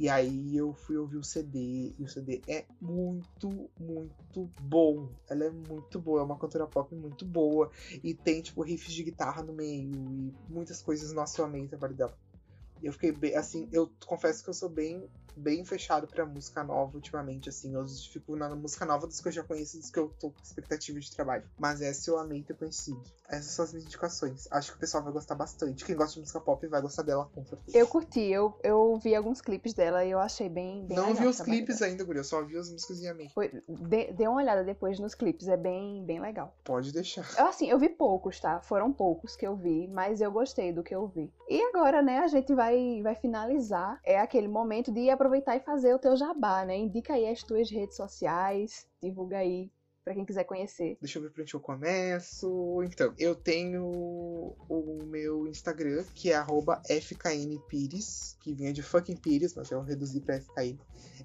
E aí eu fui ouvir o CD, e o CD é muito, muito bom. Ela é muito boa, é uma cantora pop muito boa. E tem, tipo, riffs de guitarra no meio, e muitas coisas. Nossa, eu amei o trabalho dela. Eu fiquei bem, assim, eu confesso que eu sou bem, bem fechado pra música nova ultimamente, assim. Eu fico na música nova dos que eu já conheço, dos que eu tô com expectativa de trabalho. Mas essa eu amei ter conhecido. Essas são as minhas indicações. Acho que o pessoal vai gostar bastante. Quem gosta de música pop vai gostar dela, com certeza. Eu curti, eu, eu vi alguns clipes dela e eu achei bem, bem Não vi os clipes ainda, Guri. Eu só vi as músicas e amei. Foi, dê, dê uma olhada depois nos clipes, é bem, bem legal. Pode deixar. Eu, assim, eu vi poucos, tá? Foram poucos que eu vi, mas eu gostei do que eu vi. E agora, né, a gente vai, vai finalizar. É aquele momento de aproveitar e fazer o teu jabá, né? Indica aí as tuas redes sociais, divulga aí pra quem quiser conhecer. Deixa eu ver por onde eu começo. Então, eu tenho o meu Instagram, que é fknpires, que vinha de fucking Pires, mas eu reduzi pra FKN.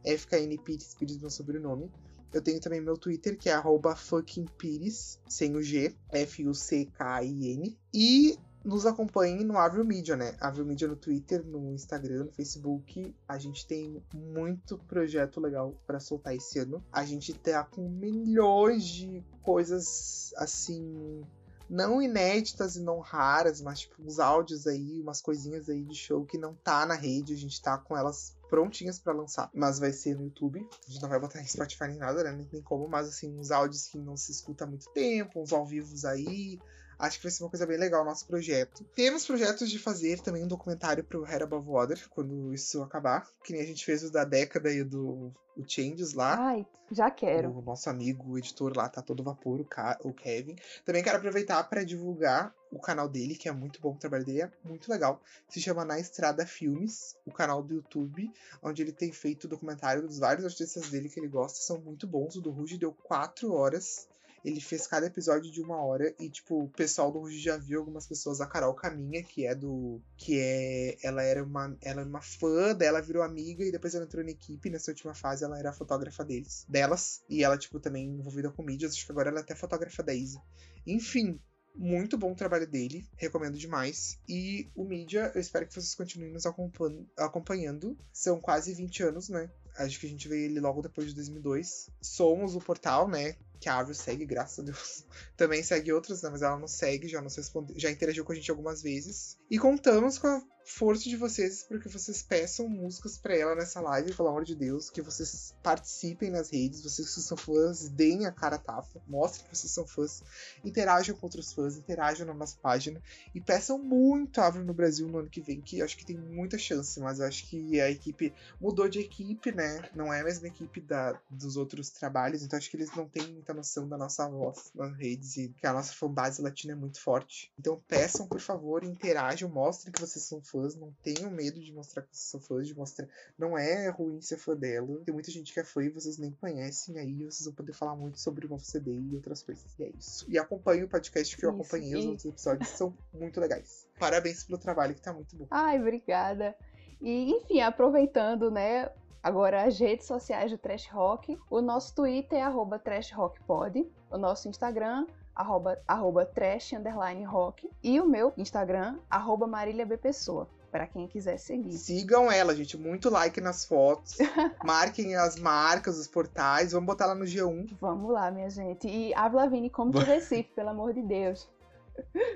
FKNPires, Pires meu sobrenome. Eu tenho também meu Twitter, que é arroba fucking Pires, sem o G, F-U-C-K-I-N. E nos acompanhem no Avril Media, né? Avril Media no Twitter, no Instagram, no Facebook. A gente tem muito projeto legal pra soltar esse ano. A gente tá com milhões de coisas assim. Não inéditas e não raras, mas tipo uns áudios aí, umas coisinhas aí de show que não tá na rede, a gente tá com elas prontinhas pra lançar, mas vai ser no YouTube. A gente não vai botar em Spotify nem nada, né? Nem tem como, mas assim, uns áudios que não se escuta há muito tempo, uns ao vivos aí, Acho que vai ser uma coisa bem legal o nosso projeto. Temos projetos de fazer também um documentário pro Head Above Water, quando isso acabar. Que nem a gente fez o da década e do o Changes lá. Ai, já quero. O nosso amigo, o editor lá, tá todo vapor, o, Ca- o Kevin. Também quero aproveitar para divulgar o canal dele, que é muito bom, o trabalho dele é muito legal. Se chama Na Estrada Filmes, o canal do YouTube, onde ele tem feito documentário dos vários artistas dele que ele gosta, são muito bons. O do Ruge deu quatro horas. Ele fez cada episódio de uma hora e, tipo, o pessoal do Ruge já viu algumas pessoas. A Carol Caminha, que é do. que é. Ela era uma. Ela era uma fã dela, virou amiga e depois ela entrou na equipe. Nessa última fase, ela era a fotógrafa deles. Delas. E ela, tipo, também envolvida com mídias. Acho que agora ela é até fotógrafa da Izzy. Enfim. Muito bom o trabalho dele, recomendo demais. E o mídia, eu espero que vocês continuem nos acompan- acompanhando. São quase 20 anos, né? Acho que a gente veio ele logo depois de 2002. Somos o portal, né? Que a Avril segue, graças a Deus. Também segue outras, né? Mas ela não segue, já nos respondeu, já interagiu com a gente algumas vezes. E contamos com a força de vocês para que vocês peçam músicas para ela nessa live, pelo amor de Deus, que vocês participem nas redes, vocês que são fãs, deem a cara a tapa, mostrem que vocês são fãs, interajam com outros fãs, interajam na nossa página e peçam muito a Avril no Brasil no ano que vem, que acho que tem muita chance, mas acho que a equipe mudou de equipe, né? Não é a mesma equipe da, dos outros trabalhos, então acho que eles não têm muita noção da nossa voz nas redes e que a nossa fanbase latina é muito forte. Então peçam, por favor, interajam, mostrem que vocês são fãs, não tenham medo de mostrar que vocês são fãs, de mostrar. Não é ruim ser fã dela. Tem muita gente que é fã e vocês nem conhecem, aí vocês vão poder falar muito sobre o novo CD e outras coisas. E é isso. E acompanhe o podcast que eu Isso, acompanhei, e- os outros episódios são muito legais. Parabéns pelo trabalho que tá muito bom. Ai, obrigada. E, enfim, aproveitando, né? Agora as redes sociais do Trash Rock. O nosso Twitter é arroba trashrockpod. O nosso Instagram, arroba, arroba trash underline rock. E o meu Instagram, arroba Marília B. Pessoa. Para quem quiser seguir. Sigam ela, gente. Muito like nas fotos. Marquem as marcas, os portais. Vamos botar ela no G1. Vamos lá, minha gente. E Ave Lavigne como de Recife, pelo amor de Deus.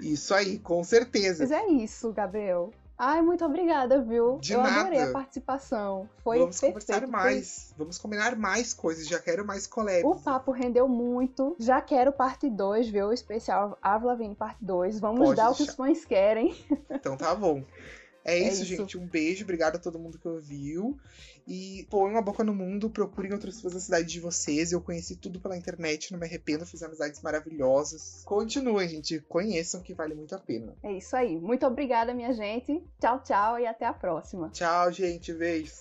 Isso aí, com certeza. Mas é isso, Gabriel. Ai, muito obrigada, viu? De Eu adorei nada. a participação. Foi Vamos perfeito. conversar mais. Vamos combinar mais coisas. Já quero mais collabs. O papo rendeu muito. Já quero parte 2, viu? O especial Ave Lavigne parte 2. Vamos Pode dar o que deixar. os fãs querem. Então tá bom. É isso, isso. gente. Um beijo. Obrigado a todo mundo que ouviu. E põe uma boca no mundo. Procurem outras pessoas da cidade de vocês. Eu conheci tudo pela internet. Não me arrependo. Fiz amizades maravilhosas. Continuem, gente. Conheçam que vale muito a pena. É isso aí. Muito obrigada, minha gente. Tchau, tchau e até a próxima. Tchau, gente. Beijo.